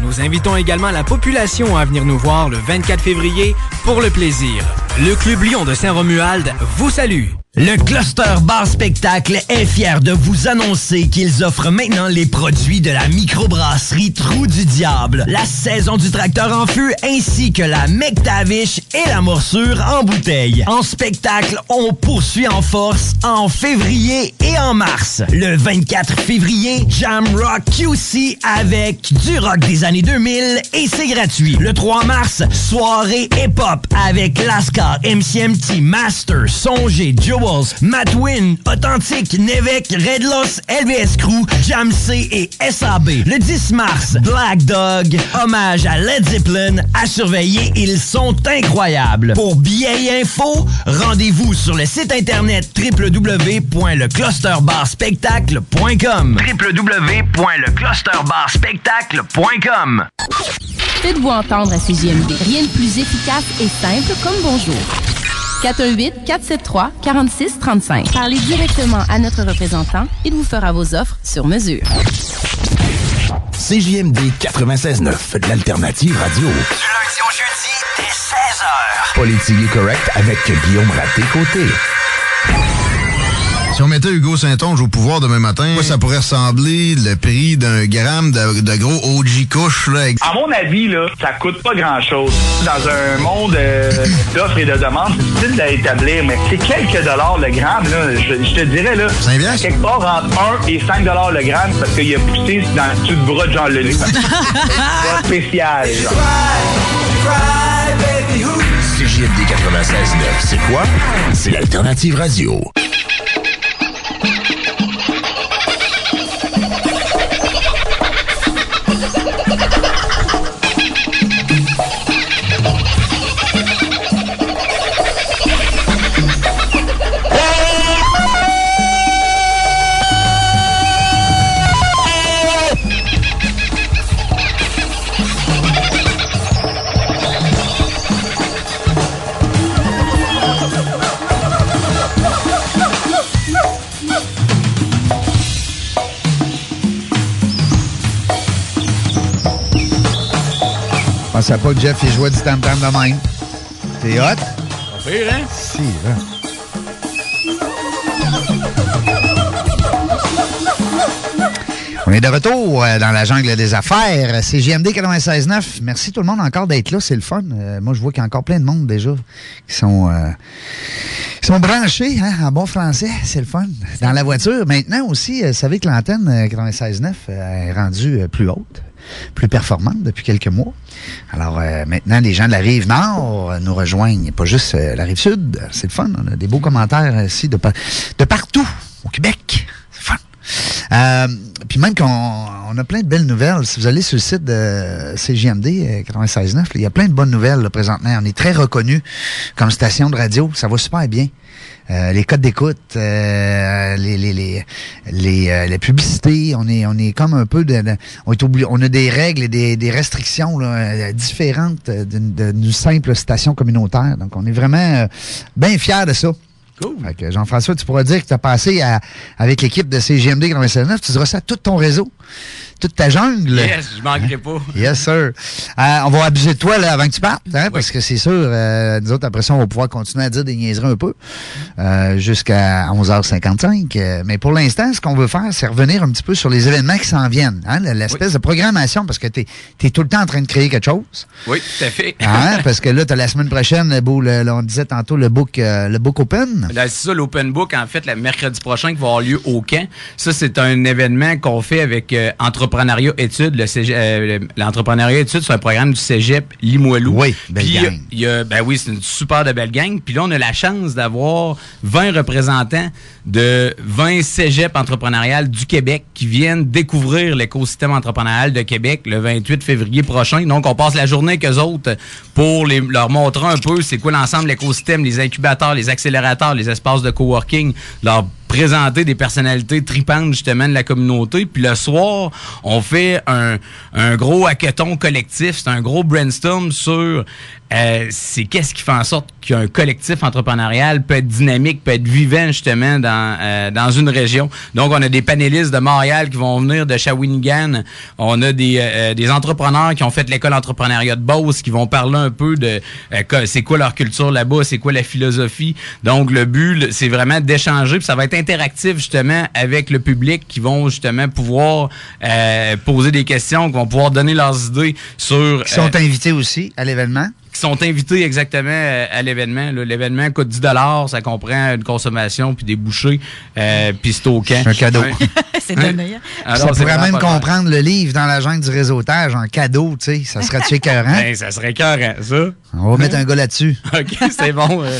Nous invitons également la population à venir nous voir le 24 février pour le plaisir. Le Club Lyon de Saint-Romuald vous salue. Le Cluster Bar Spectacle est fier de vous annoncer qu'ils offrent maintenant les produits de la microbrasserie Trou du Diable, la saison du tracteur en feu ainsi que la McTavish et la morsure en bouteille. En spectacle, on poursuit en force en février et en mars. Le 24 février, Jam Rock QC avec du rock des années 2000 et c'est gratuit. Le 3 mars, soirée hip-hop avec Lascar, MCMT, Master, Songé, Matwin, Authentique, Nevek, Redloss, LVS Crew, Jam C et SAB. Le 10 mars, Black Dog, hommage à Led Zeppelin, à surveiller, ils sont incroyables. Pour billets et infos, rendez-vous sur le site internet www.leclusterbarspectacle.com www.leclusterbarspectacle.com Faites-vous entendre à CJMD. Rien de plus efficace et simple comme bonjour. 418-473-4635. Parlez directement à notre représentant. Il vous fera vos offres sur mesure. CJMD 96.9, l'alternative radio. Du lundi au jeudi, dès 16h. Politique correct avec Guillaume Raté-Côté. Si on mettait Hugo Saint-Onge au pouvoir demain matin, quoi ça pourrait ressembler le prix d'un gramme de, de gros OG couche là, À mon avis, là, ça coûte pas grand-chose. Dans un monde euh, d'offres et de demandes, c'est difficile à établir, mais c'est quelques dollars le gramme. Là, je, je te dirais, là, quelque part entre 1 et 5 dollars le gramme parce qu'il a poussé dans le dessus de bras de Jean Leloup. C'est pas spécial. genre. CJMD 96.9, c'est quoi? C'est l'alternative radio. Pensais pas que Jeff il jouait du tam-tam de même. T'es hot? Pas pire, hein? Si, hein. On est de retour euh, dans la jungle des affaires. C'est JMD 96.9. Merci tout le monde encore d'être là. C'est le fun. Euh, moi, je vois qu'il y a encore plein de monde déjà qui sont, euh, qui sont branchés hein, en bon français. C'est le fun. Dans la voiture. Maintenant aussi, vous savez que l'antenne euh, 96.9 euh, est rendue plus haute plus performante depuis quelques mois. Alors euh, maintenant, les gens de la rive nord nous rejoignent, pas juste euh, la rive sud. C'est le fun. On a des beaux commentaires ici de, de partout au Québec. C'est fun. Euh, puis même qu'on on a plein de belles nouvelles. Si vous allez sur le site de CJMD euh, 96.9, là, il y a plein de bonnes nouvelles là, présentement. On est très reconnu comme station de radio. Ça va super bien. Euh, les codes d'écoute, euh, les les les les, euh, les publicités, on est on est comme un peu de, de- on est obli- on a des règles et des, des restrictions là, euh, différentes d'une simple station communautaire. Donc on est vraiment euh, bien fiers de ça. Que Jean-François, tu pourras dire que tu as passé à- avec l'équipe de CGMD 96.9, tu diras ça à tout ton réseau, toute ta jungle. Yes, je manquerai pas. Yes, sir. Euh, on va abuser de toi là, avant que tu partes, hein, parce que c'est sûr, euh, nous autres, après ça, on va pouvoir continuer à dire des niaiseries un peu euh, jusqu'à 11h55. Euh, mais pour l'instant, ce qu'on veut faire, c'est revenir un petit peu sur les événements qui s'en viennent. Hein, L'espèce de programmation, parce que tu es, tout le temps en train de créer quelque chose. Oui, tout à fait. Hein, parce que là, tu as la semaine prochaine, le beau, le- le- on disait tantôt, le book, le book open. Là, c'est ça, l'Open Book, en fait, le mercredi prochain qui va avoir lieu au camp. Ça, c'est un événement qu'on fait avec euh, études. Le euh, le- L'entrepreneuriat études, c'est un programme du Cégep Limoilou. Oui, belle Puis, gang. il y a- ben oui, c'est une super de belle gang. Puis là, on a la chance d'avoir 20 représentants de 20 cégeps entrepreneuriales du Québec qui viennent découvrir l'écosystème entrepreneurial de Québec le 28 février prochain. Donc, on passe la journée avec autres pour leur montrer un peu c'est quoi l'ensemble de l'écosystème, les incubateurs, les accélérateurs, les espaces de coworking, leur présenter des personnalités tripantes justement de la communauté. Puis le soir, on fait un, un gros hackathon collectif. C'est un gros brainstorm sur euh, c'est qu'est-ce qui fait en sorte qu'un collectif entrepreneurial peut être dynamique, peut être vivant justement dans, euh, dans une région. Donc, on a des panélistes de Montréal qui vont venir de Shawinigan. On a des, euh, des entrepreneurs qui ont fait l'école entrepreneuriat de Beauce qui vont parler un peu de euh, c'est quoi leur culture là-bas, c'est quoi la philosophie. Donc, le but, c'est vraiment d'échanger. Puis ça va être interactif justement avec le public qui vont justement pouvoir euh, poser des questions, qui vont pouvoir donner leurs idées sur... Qui sont euh, invités aussi à l'événement. Qui sont invités exactement euh, à l'événement. L'événement coûte 10 ça comprend une consommation puis des bouchées, euh, puis c'est au camp. C'est un cadeau. c'est donné. hein? Alors, ça c'est pourrait même comprendre le livre dans la jungle du réseautage en cadeau, tu sais. Ça serait-tu écœurant? Ben, ça serait écœurant, ça. On va mettre un gars là-dessus. OK, c'est bon, euh.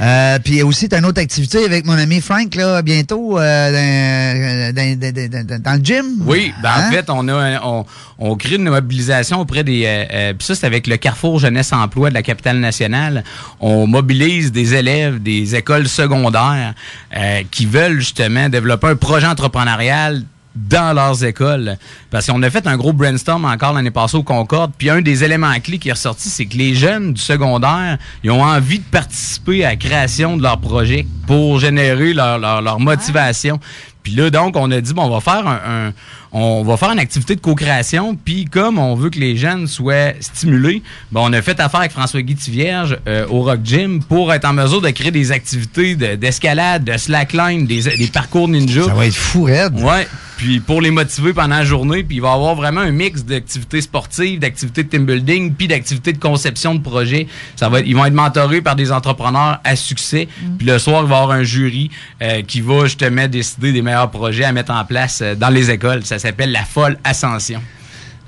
Euh, puis aussi, tu as une autre activité avec mon ami Frank, là, bientôt, euh, dans, dans- dans- dans- dans- dans le gym. Oui, ben Hein? en fait, on a un- on, on crée une mobilisation auprès des euh, euh, puis ça c'est avec le Carrefour Jeunesse De la capitale nationale. On mobilise des élèves des écoles secondaires euh, qui veulent justement développer un projet entrepreneurial dans leurs écoles. Parce qu'on a fait un gros brainstorm encore l'année passée au Concorde. Puis un des éléments clés qui est ressorti, c'est que les jeunes du secondaire, ils ont envie de participer à la création de leur projet pour générer leur, leur, leur motivation. Puis là, donc, on a dit, bon, on va faire un, un- on va faire une activité de co-création. Puis comme on veut que les jeunes soient stimulés, ben, on a fait affaire avec François-Guy Tivierge euh, au Rock Gym pour être en mesure de créer des activités de- d'escalade, de, slackline, des, des parcours ninja. Ça va être fou, raide. Ouais. Puis pour les motiver pendant la journée, puis il va y avoir vraiment un mix d'activités sportives, d'activités de team building, puis d'activités de conception de projet. Ça va être- ils vont être mentorés par des entrepreneurs à succès. Puis le soir, il va y avoir un jury euh, qui va justement décider des meilleurs projets à mettre en place euh, dans les écoles. Ça s'appelle la folle ascension.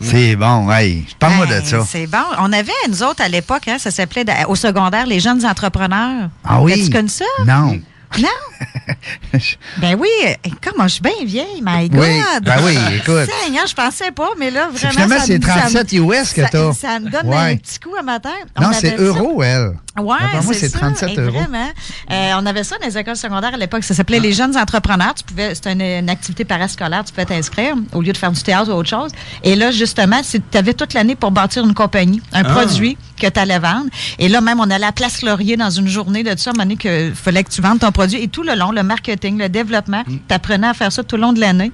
C'est bon, hey. Parle-moi de ça. C'est bon. On avait, nous autres, à l'époque, hein, ça s'appelait au secondaire, les jeunes entrepreneurs. Ah oui? Tu connais ça? Non. Non? ben oui, comment je suis bien vieille, my God! Oui, ben oui, écoute. Seigneur, je pensais pas, mais là, vraiment. finalement, ça c'est me- ça me- 37 US que ça- t'as. Ça me donne Ouais. un petit coup à matin. Non, On c'est ça. euro, elle. Ouais, moi, c'est ça. 37 Et euros. Vraiment. Euh, on avait ça dans les écoles secondaires à l'époque. Ça s'appelait les jeunes entrepreneurs. Tu pouvais, c'était une, une activité parascolaire. Tu pouvais t'inscrire au lieu de faire du théâtre ou autre chose. Et là, justement, tu avais toute l'année pour bâtir une compagnie, un Ah. produit que tu allais vendre. Et là, même, on allait à Place Laurier dans une journée de ça, à un moment donné, que fallait que tu vendes ton produit. Et tout le long, le marketing, le développement, Mm. tu apprenais à faire ça tout le long de l'année.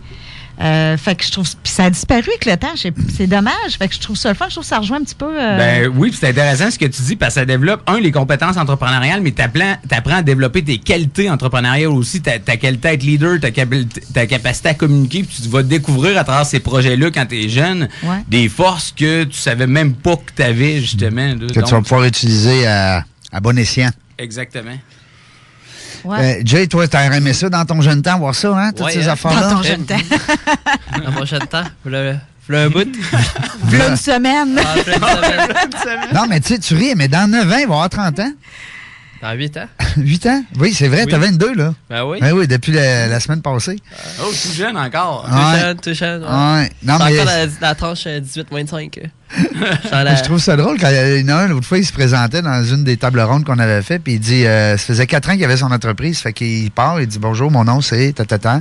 Euh, fait que je trouve. Puis ça a disparu avec le temps. C'est dommage. Fait que je trouve ça le fun. Je trouve que ça rejoint un petit peu. euh, Ben oui, puis c'est intéressant ce que tu dis parce que ça développe, un, les compétences entrepreneuriales, mais tu apprends à développer tes qualités entrepreneuriales aussi, ta, ta qualité à être leader, ta, ta capacité à communiquer, puis tu vas découvrir à travers ces projets-là quand tu es jeune Ouais. des forces que tu savais même pas que tu avais justement. là. Que tu vas pouvoir utiliser à, à bon escient. Exactement. Ouais. Ben, Jay, toi, t'as aimé ça dans ton jeune temps, voir ça, hein, toutes ouais, ces hein. affaires-là? Dans ton jeune temps. dans mon jeune temps. Voilà. Un bout. V'là une semaine. Non, mais tu sais, tu ris, mais dans 9 ans, il va avoir 30 ans. Dans 8 ans. 8 ans? Oui, c'est vrai, oui. t'as 22, là. Ben oui. Ben oui, depuis la, semaine passée. Euh, oh, tout jeune encore. Tout jeune, tout jeune. Ouais. ouais. Non, mais... encore dans la, la tranche euh, 18-25. Je trouve ça drôle quand il y en a un, l'autre fois, il se présentait dans une des tables rondes qu'on avait fait, puis il dit euh, ça faisait quatre ans qu'il avait son entreprise, fait qu'il part, il dit bonjour, mon nom c'est tatata.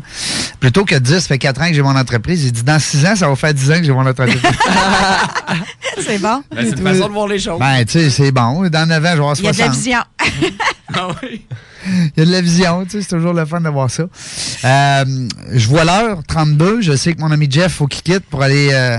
Plutôt que de dire ça fait quatre ans que j'ai mon entreprise, il dit dans six ans, ça va faire dix ans que j'ai mon entreprise. c'est bon. Ben, c'est une façon de voir les choses. Ben, tu sais, c'est bon. Dans neuf ans, je vais avoir 60. Il y a de la vision. Ah il y a de la vision, tu sais, c'est toujours le fun de voir ça. Euh, je vois l'heure, 32. Je sais que mon ami Jeff, faut qu'il quitte pour aller. Euh,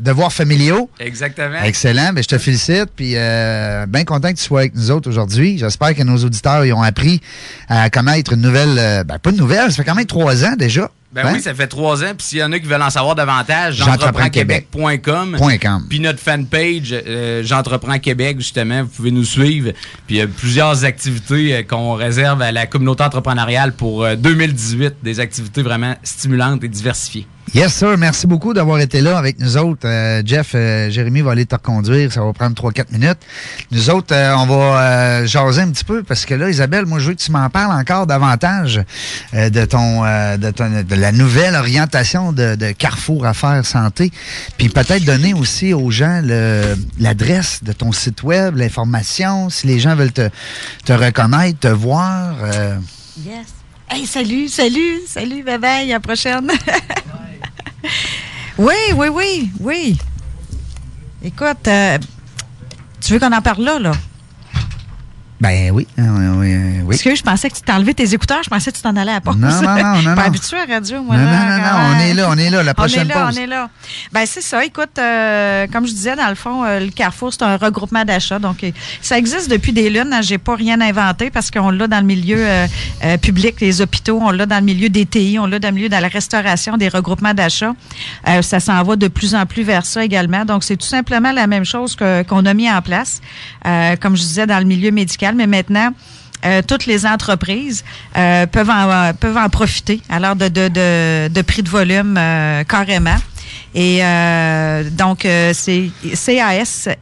devoirs familiaux. Exactement. Excellent, ben, je te félicite. Puis euh, bien content que tu sois avec nous autres aujourd'hui. J'espère que nos auditeurs ils ont appris à connaître une nouvelle, euh, ben, pas une nouvelle, ça fait quand même trois ans déjà. Ben Hein? oui, ça fait trois ans. Puis s'il y en a qui veulent en savoir davantage, J'entreprends Québec. j'entreprends.québec.com. Puis notre fanpage, euh, J'entreprends Québec, justement, vous pouvez nous suivre. Puis il y a plusieurs activités euh, qu'on réserve à la communauté entrepreneuriale pour euh, 2018, des activités vraiment stimulantes et diversifiées. Yes, sir. Merci beaucoup d'avoir été là avec nous autres. Euh, Jeff, euh, Jérémy va aller te reconduire. Ça va prendre 3-4 minutes. Nous autres, euh, on va euh, jaser un petit peu parce que là, Isabelle, moi, je veux que tu m'en parles encore davantage euh, de ton, euh, de ton- de la nouvelle orientation de, de Carrefour Affaires Santé. Puis peut-être donner aussi aux gens l'adresse de ton site web, l'information, si les gens veulent te, te reconnaître, te voir. Yes. Hey, salut, salut, salut, bye, à la prochaine. oui, oui, oui, oui. Écoute, euh, tu veux qu'on en parle là, là? Ben oui, oui, oui, oui. Parce que je pensais que tu enlevé tes écouteurs, je pensais que tu t'en allais à la pause. Non, non, non, non, Pas habitué à radio, moi. Non, là, non, non, non, on est là, on est là, la prochaine On est là, pause. on est là. Ben c'est ça. Écoute, euh, comme je disais, dans le fond, euh, le Carrefour, c'est un regroupement d'achats. Donc, euh, ça existe depuis des lunes. hein. J'ai pas rien inventé parce qu'on l'a dans le milieu euh, euh, public, les hôpitaux, on l'a dans le milieu des TI, on l'a dans le milieu de la restauration, des regroupements d'achats. Euh, ça s'en va de plus en plus vers ça également. Donc, c'est tout simplement la même chose qu'on a mis en place, euh, comme je disais, dans le milieu médical. Mais maintenant, euh, toutes les entreprises euh, peuvent, en, profiter alors de, de, de, de prix de volume euh, carrément. Et euh, donc, euh, c'est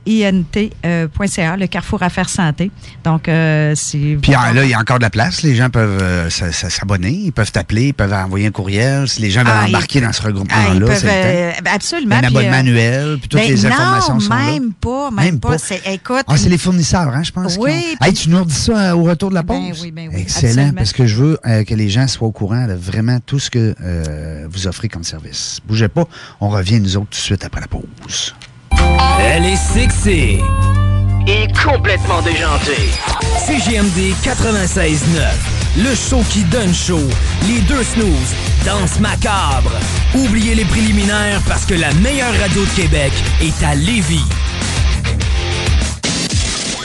CASINT.ca, le Carrefour Affaires Santé. Donc, euh, c'est... Puis ah, là, il y a encore de la place. Les gens peuvent euh, s'abonner, ils peuvent t'appeler, ils peuvent envoyer un courriel. Si les gens veulent Ah, embarquer dans ce Ah, regroupement-là, peuvent, c'est euh, ben, absolument. Un abonnement euh, annuel, puis toutes ben les non, informations sont là. même pas, même, Même pas. écoute, Ah, c'est les fournisseurs, hein, je pense. Oui, ont- Hey, tu nous redis ça euh, au retour de la pause? Ben oui, ben oui, Excellent, absolument. parce que je veux euh, que les gens soient au courant de vraiment tout ce que euh, vous offrez comme service. Bougez pas, on revient nous autres tout de suite après la pause. Elle est sexy et complètement déjantée. CGMD 96.9, le show qui donne chaud. Les deux snooze, danse macabre. Oubliez les préliminaires parce que la meilleure radio de Québec est à Lévis.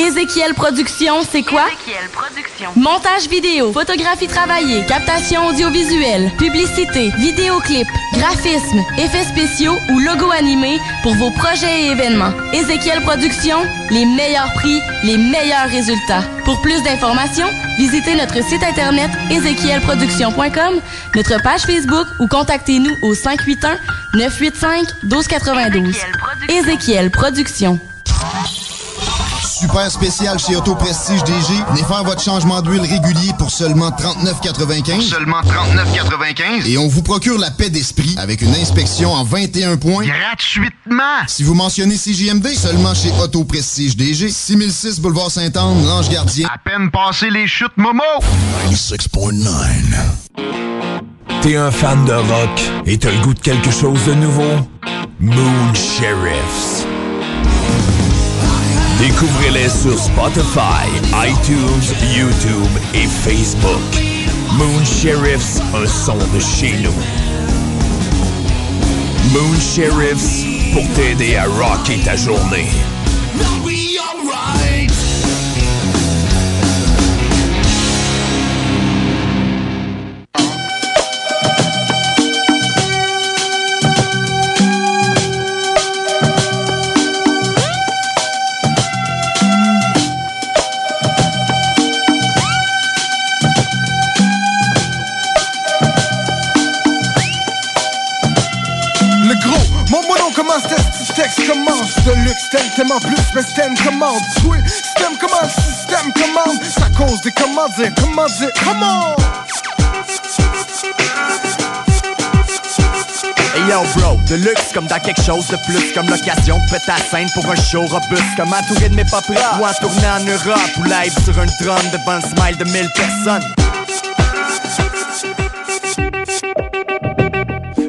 Ézéchiel Productions, c'est quoi? Montage vidéo, photographie travaillée, captation audiovisuelle, publicité, vidéoclip, graphisme, effets spéciaux ou logo animé pour vos projets et événements. Ézéchiel Productions, les meilleurs prix, les meilleurs résultats. Pour plus d'informations, visitez notre site internet ézéchielproduction.com, notre page Facebook ou contactez-nous au 581 985 1292. Ézéchiel Productions. Super spécial chez Auto Prestige DG. Venez faire votre changement d'huile régulier pour seulement 39,95. Seulement 39,95. Et on vous procure la paix d'esprit avec une inspection en 21 points. Gratuitement. Si vous mentionnez CJMD, seulement chez Auto Prestige DG. 6006 Boulevard Sainte-Anne, Lange Gardien. À peine passé les chutes Momo. 96.9. T'es un fan de rock et t'as le goût de quelque chose de nouveau? Moon Sheriffs. Découvrez-les sur Spotify, iTunes, YouTube et Facebook. Moon Sheriffs, un son de chez nous. Moon Sheriffs, pour t'aider à rocker ta journée. T'aimes en plus, mais t'aimes commande Oui, système commande, système commande. Ça cause des commandes, comment dire, comment Hey yo bro, de luxe comme dans quelque chose de plus Comme l'occasion de ta scène pour un show robuste Comme entouré de mes paperas Ou en tournée en Europe Ou live sur un drum devant le smile de mille personnes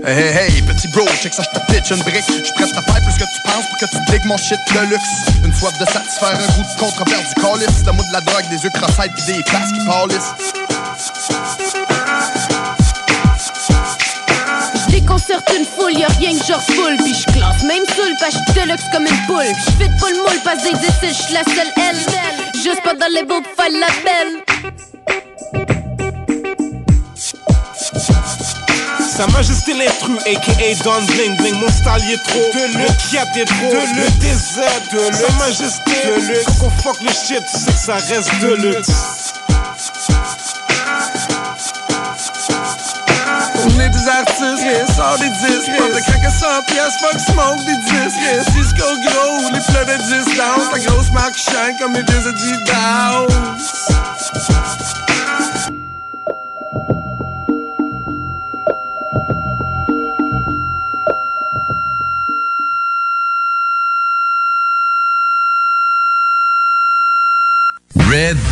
Hey hey petit bro, check ça, je te pitch une brique Je prête à faire plus que tu penses pour que tu digues mon shit de luxe Une soif de satisfaire un goût de controverse du calice Le mot de la drogue, des yeux cross-eyed pis des faces qui pâlissent sorte une foule, y'a rien que genre full. Puis je classe même seul, pas je deluxe comme une poule. Je fais pas le moule, pas des décès, je suis la seule elle. Juste pas dans les beaux faire la belle. Sa majesté l'intrus, aka Don Bling Bling, mon style y est trop. De le kiat est trop. De le désert, de le Sa majesté, de le Quand on fuck le shit, tu sais que ça reste de luxe. On est des artistes, yeah, sort des disques. Pas de crack à 100 piastres, fuck smoke des disques. Cisco gros, les plats de 10 down La grosse marque shine comme les vieux Adidas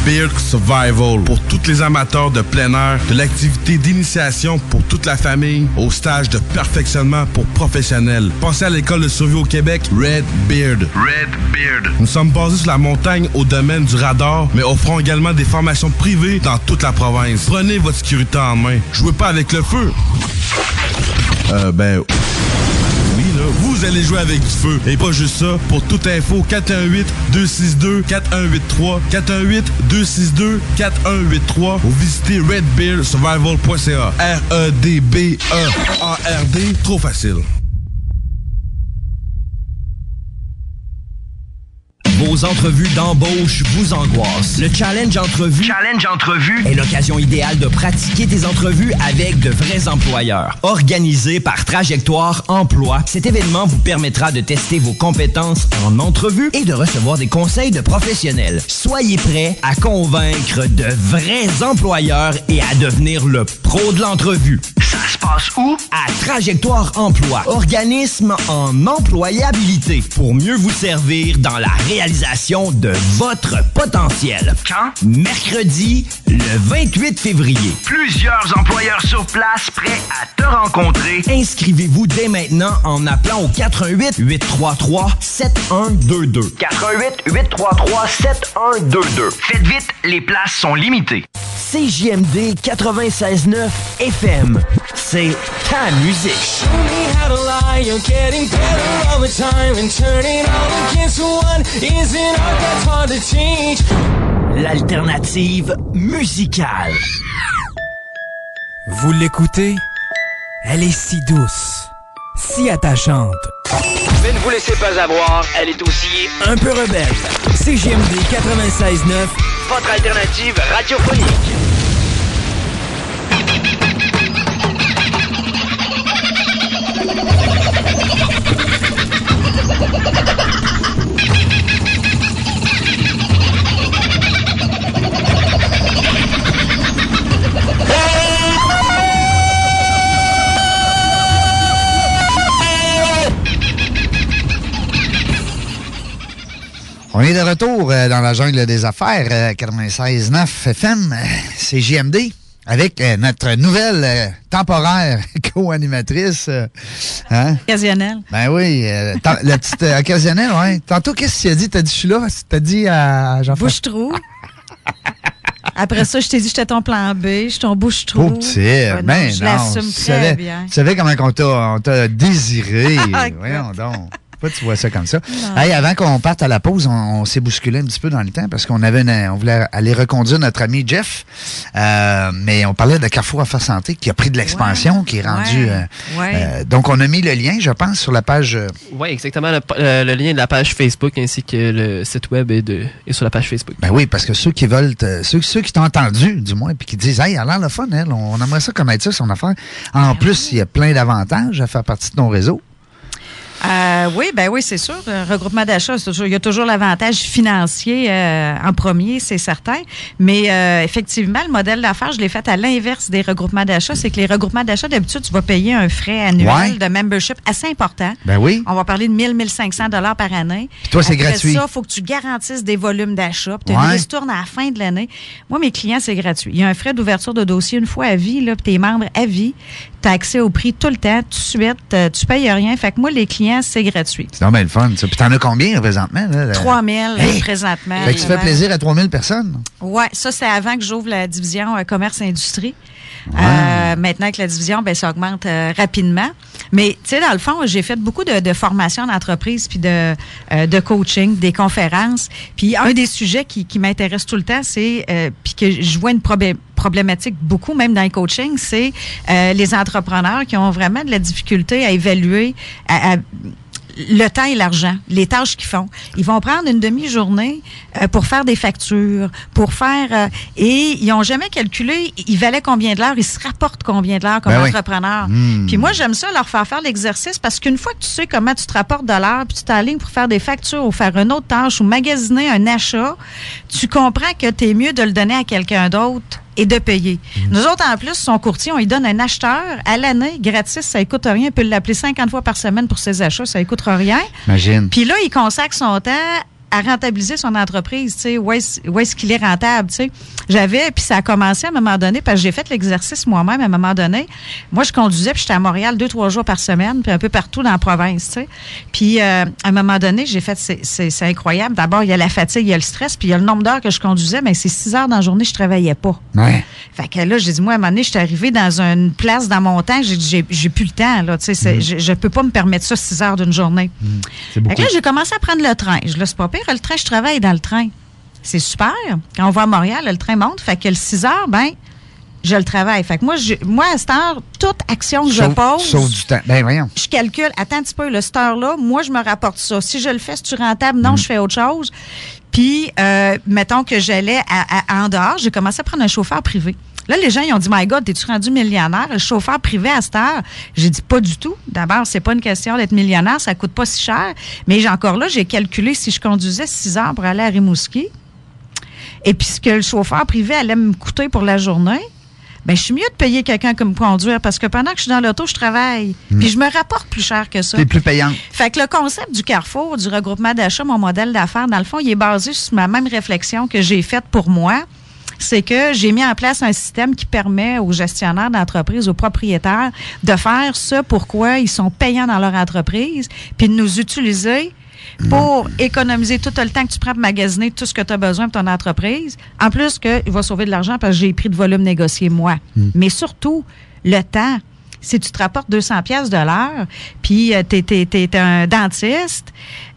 Beard Survival pour tous les amateurs de plein air, de l'activité d'initiation pour toute la famille, au stage de perfectionnement pour professionnels. Pensez à l'école de survie au Québec, Red Beard. Red Beard. Nous sommes basés sur la montagne au domaine du radar, mais offrons également des formations privées dans toute la province. Prenez votre sécurité en main. Jouez pas avec le feu. Euh, ben... Vous allez jouer avec du feu. Et pas juste ça. Pour toute info, 418-262-4183, 418-262-4183 ou visitez redbeardsurvival.ca. R-E-D-B-E-A-R-D. Trop facile. Vos entrevues d'embauche vous angoissent. Le Challenge Entrevue, Challenge Entrevue est l'occasion idéale de pratiquer tes entrevues avec de vrais employeurs. Organisé par Trajectoire Emploi, cet événement vous permettra de tester vos compétences en entrevue et de recevoir des conseils de professionnels. Soyez prêts à convaincre de vrais employeurs et à devenir le pro de l'entrevue. Ça se passe où? À Trajectoire Emploi, organisme en employabilité pour mieux vous servir dans la réalisation de votre potentiel. Quand? Mercredi, le 28 février. Plusieurs employeurs sur place prêts à te rencontrer. Inscrivez-vous dès maintenant en appelant au 88 833 7122. 88 833 7122. Faites vite, les places sont limitées. CJMD 96.9 FM. C'est ta musique. Show me how to lie, you're getting better all the time And turning all against one isn't art that's hard to change L'alternative musicale. Vous l'écoutez? Elle est si douce, si attachante. Mais ne vous laissez pas avoir, elle est aussi un peu rebelle. CGMD 96.9, votre alternative radiophonique. On est de retour euh, dans la jungle des affaires, euh, 96.9 FM, euh, c'est JMD, avec euh, notre nouvelle euh, temporaire co-animatrice. euh, hein? Occasionnel. Ben oui, euh, la petite euh, occasionnelle, oui. Tantôt, qu'est-ce que tu as dit? T'as dit, je suis là? T'as dit à Jean-François? Bouche-trou. Après ça, je t'ai dit, j'étais ton plan B, je suis ton bouche-trou. Pauvre petit, non, ben je l'assume tu très savais, bien. Tu savais comment on t'a on t'a désiré. Ah, Voyons donc. Pourquoi tu vois ça comme ça? Hey, avant qu'on parte à la pause, on, on s'est bousculé un petit peu dans le temps parce qu'on avait une- on voulait aller reconduire notre ami Jeff. Euh, mais on parlait de Carrefour Affaires Santé qui a pris de l'expansion, qui est rendu. Ouais. euh, Ouais. euh, donc, on a mis le lien, je pense, sur la page. euh, Oui, exactement. Le, le lien de la page Facebook ainsi que le site web est, de, est sur la page Facebook. Ben oui, parce que ceux qui veulent, ceux, ceux qui t'ont entendu, du moins, puis qui disent, hey, elle a l'air le fun, elle, on aimerait ça connaître ça, son affaire. En plus, il y a plein d'avantages à faire partie de ton réseau. Euh, oui, ben oui, c'est sûr. Un regroupement d'achat, c'est toujours- il y a toujours l'avantage financier euh, en premier, c'est certain. Mais euh, effectivement, le modèle d'affaires, je l'ai fait à l'inverse des regroupements d'achat. C'est que les regroupements d'achat, d'habitude, tu vas payer un frais annuel Ouais. de membership assez important. Ben oui. On va parler de 1000, 1500 dollars par année. Puis toi, c'est gratuit. ça, il faut que tu garantisses des volumes d'achat. Puis tu as Ouais. une ristourne à la fin de l'année. Moi, mes clients, c'est gratuit. Il y a un frais d'ouverture de dossier une fois à vie, là, puis tes membres à vie. Tu as accès au prix tout le temps, tout de suite. euh, tu payes rien. Fait que moi, les clients, c'est gratuit. C'est normal le fun, ça. Puis t'en as combien présentement? Là, là? 3000 Hey! présentement. Fait que tu fais plaisir à 3000 personnes. Oui, ça, c'est avant que j'ouvre la division euh, commerce-industrie. Euh, maintenant que la division, ben, ça augmente euh, rapidement. Mais, tu sais, dans le fond, j'ai fait beaucoup de, de formations d'entreprise puis de, euh, de coaching, des conférences. Puis un des sujets qui, qui m'intéresse tout le temps, c'est, puis que je vois une probé- problématique beaucoup, même dans les coachings, c'est euh, les entrepreneurs qui ont vraiment de la difficulté à évaluer, à- à- le temps et l'argent, les tâches qu'ils font. Ils vont prendre une demi-journée euh, pour faire des factures, pour faire... euh, et ils n'ont jamais calculé, ils valaient combien de l'heure, ils se rapportent combien de l'heure comme Ben oui. entrepreneur. Hmm. Puis moi, j'aime ça leur faire faire l'exercice parce qu'une fois que tu sais comment tu te rapportes de l'heure, puis tu t'alignes pour faire des factures ou faire une autre tâche ou magasiner un achat, tu comprends que tu es mieux de le donner à quelqu'un d'autre et de payer. Nous autres, en plus, son courtier, on lui donne un acheteur à l'année, gratis, ça ne coûte rien. Il peut l'appeler 50 fois par semaine pour ses achats, ça ne coûte rien. Imagine. Puis là, il consacre son temps à rentabiliser son entreprise, tu sais, où est-ce qu'il est rentable, tu sais. J'avais, puis ça a commencé à un moment donné, parce que j'ai fait l'exercice moi-même à un moment donné. Moi, je conduisais, puis j'étais à Montréal deux, trois jours par semaine, puis un peu partout dans la province, tu sais. Puis euh, à un moment donné, j'ai fait, c'est- incroyable. D'abord, il y a la fatigue, il y a le stress, puis il y a le nombre d'heures que je conduisais, mais c'est six heures dans la journée, je travaillais pas. Ouais. Fait que là, j'ai dit, moi, à un moment donné, je suis arrivée dans une place dans mon temps, j'ai dit, j'ai- j'ai plus le temps, là, tu sais, c'est- je, je peux pas me permettre ça six heures d'une journée. C'est Fait beaucoup. que là, j'ai commencé à prendre le train. Je là, c'est pas pire, le train, je travaille dans le train. C'est super. Quand on va à Montréal, le train monte. Fait que le 6 heures, ben, je le travaille. Fait que moi, je, moi à cette heure, toute action que je pose, sauve du temps. Ben voyons. je calcule, attends un petit peu, le cette heure-là, moi, je me rapporte ça. Si je le fais, c'est-tu rentable? Mm. Non, je fais autre chose. Puis, euh, mettons que j'allais à- à- en dehors, j'ai commencé à prendre un chauffeur privé. Là, les gens, ils ont dit, My God, t'es-tu rendu millionnaire? Le chauffeur privé à cette heure, j'ai dit, pas du tout. D'abord, c'est pas une question d'être millionnaire, ça coûte pas si cher. Mais j'ai encore là, j'ai calculé si je conduisais 6 heures pour aller à Rimouski, et puis ce que le chauffeur privé allait me coûter pour la journée, ben je suis mieux de payer quelqu'un comme conduire parce que pendant que je suis dans l'auto, je travaille. Mm. Puis je me rapporte plus cher que ça. C'est plus payant. Fait que le concept du Carrefour, du regroupement d'achat, mon modèle d'affaires, dans le fond, il est basé sur ma même réflexion que j'ai faite pour moi. C'est que j'ai mis en place un système qui permet aux gestionnaires d'entreprise, aux propriétaires, de faire ce pourquoi ils sont payants dans leur entreprise, puis de nous utiliser pour économiser tout le temps que tu prends pour magasiner tout ce que tu as besoin pour ton entreprise. En plus, que, il va sauver de l'argent parce que j'ai pris de volume négocié moi. Mais surtout, le temps. Si tu te rapportes 200 pièces de l'heure, puis tu es, un dentiste,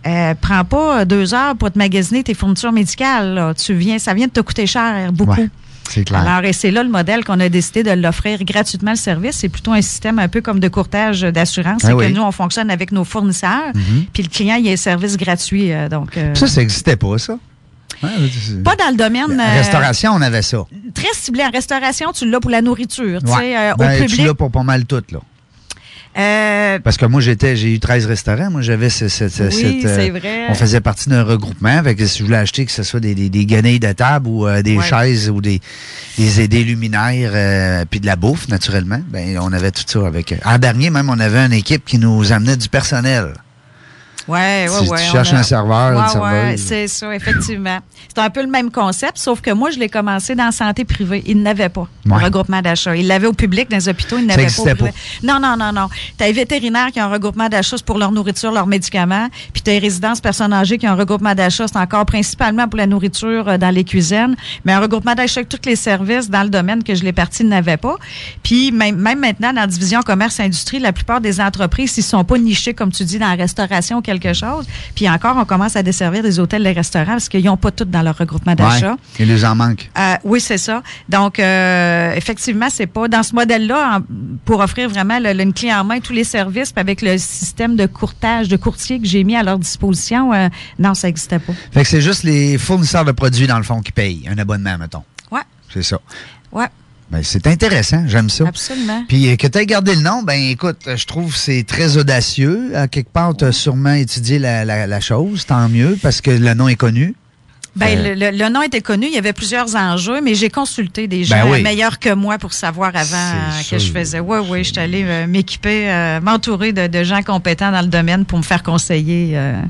euh, prends pas deux heures pour te magasiner tes fournitures médicales. là. Tu viens, ça vient de te coûter cher beaucoup. Ouais, c'est clair. Alors, et c'est là le modèle qu'on a décidé de l'offrir gratuitement le service. C'est plutôt un système un peu comme de courtage d'assurance. Ah c'est oui. que nous, on fonctionne avec nos fournisseurs, Mhm. puis le client, il a un service gratuit. euh, donc, euh, Ça, ça n'existait pas, ça? Ouais, pas dans le domaine. La euh, restauration, on avait ça. très ciblé en restauration, tu l'as pour la nourriture, tu sais, euh, Ben, au Tu public. l'as pour pas mal tout, là. Euh, Parce que moi, j'étais, j'ai eu 13 restaurants. Moi, j'avais ce- ce- ce- Oui, cette. euh, c'est vrai. On faisait partie d'un regroupement. Fait que si je voulais acheter, que ce soit des, des, de table ou euh, des Ouais. chaises ou des, des, des luminaires, puis de la bouffe, naturellement, ben, on avait tout ça avec. En dernier, même, on avait une équipe qui nous amenait du personnel. Ouais, ouais, Si ouais. tu cherches a- un serveur, Ouais, ouais, c'est ça, effectivement. C'est un peu le même concept, sauf que moi, je l'ai commencé dans la santé privée. Ils n'avaient pas le regroupement d'achat. Ils l'avaient au public, dans les hôpitaux, ils n'avaient pas privé. Non, non, non, non. Tu as les vétérinaires qui ont un regroupement d'achat pour leur nourriture, leurs médicaments. Puis tu as les résidences personnes âgées qui ont un regroupement d'achat, c'est encore principalement pour la nourriture euh, dans les cuisines. Mais un regroupement d'achat avec tous les services dans le domaine que je l'ai parti, ils n'avaient pas. Puis même, même maintenant, dans la division commerce-industrie, la plupart des entreprises, ils sont pas nichés, comme tu dis, dans la restauration quelque chose. Puis encore, on commence à desservir des hôtels, des restaurants parce qu'ils n'ont pas tout dans leur regroupement d'achat. Ouais. Il nous en manque. Euh, oui, c'est ça. Donc, euh, effectivement, c'est pas dans ce modèle-là pour offrir vraiment le, le- une clé en main tous les services, puis avec le système de courtage, de courtier que j'ai mis à leur disposition. euh, non, ça n'existait pas. Fait que c'est juste les fournisseurs de produits, dans le fond, qui payent un abonnement, mettons. Ouais, C'est ça. ouais, Ben, c'est intéressant, j'aime ça. absolument. Puis euh, que tu aies gardé le nom, ben écoute, je trouve que c'est très audacieux. À quelque part, tu as sûrement étudié la, la- la chose, tant mieux, parce que le nom est connu. Ben, Euh, le, le- le nom était connu, il y avait plusieurs enjeux, mais j'ai consulté des gens Ben oui. euh, meilleurs que moi pour savoir avant euh, que je faisais. Oui, oui, je suis allée euh, m'équiper, euh, m'entourer de, de gens compétents dans le domaine pour me faire conseiller, euh,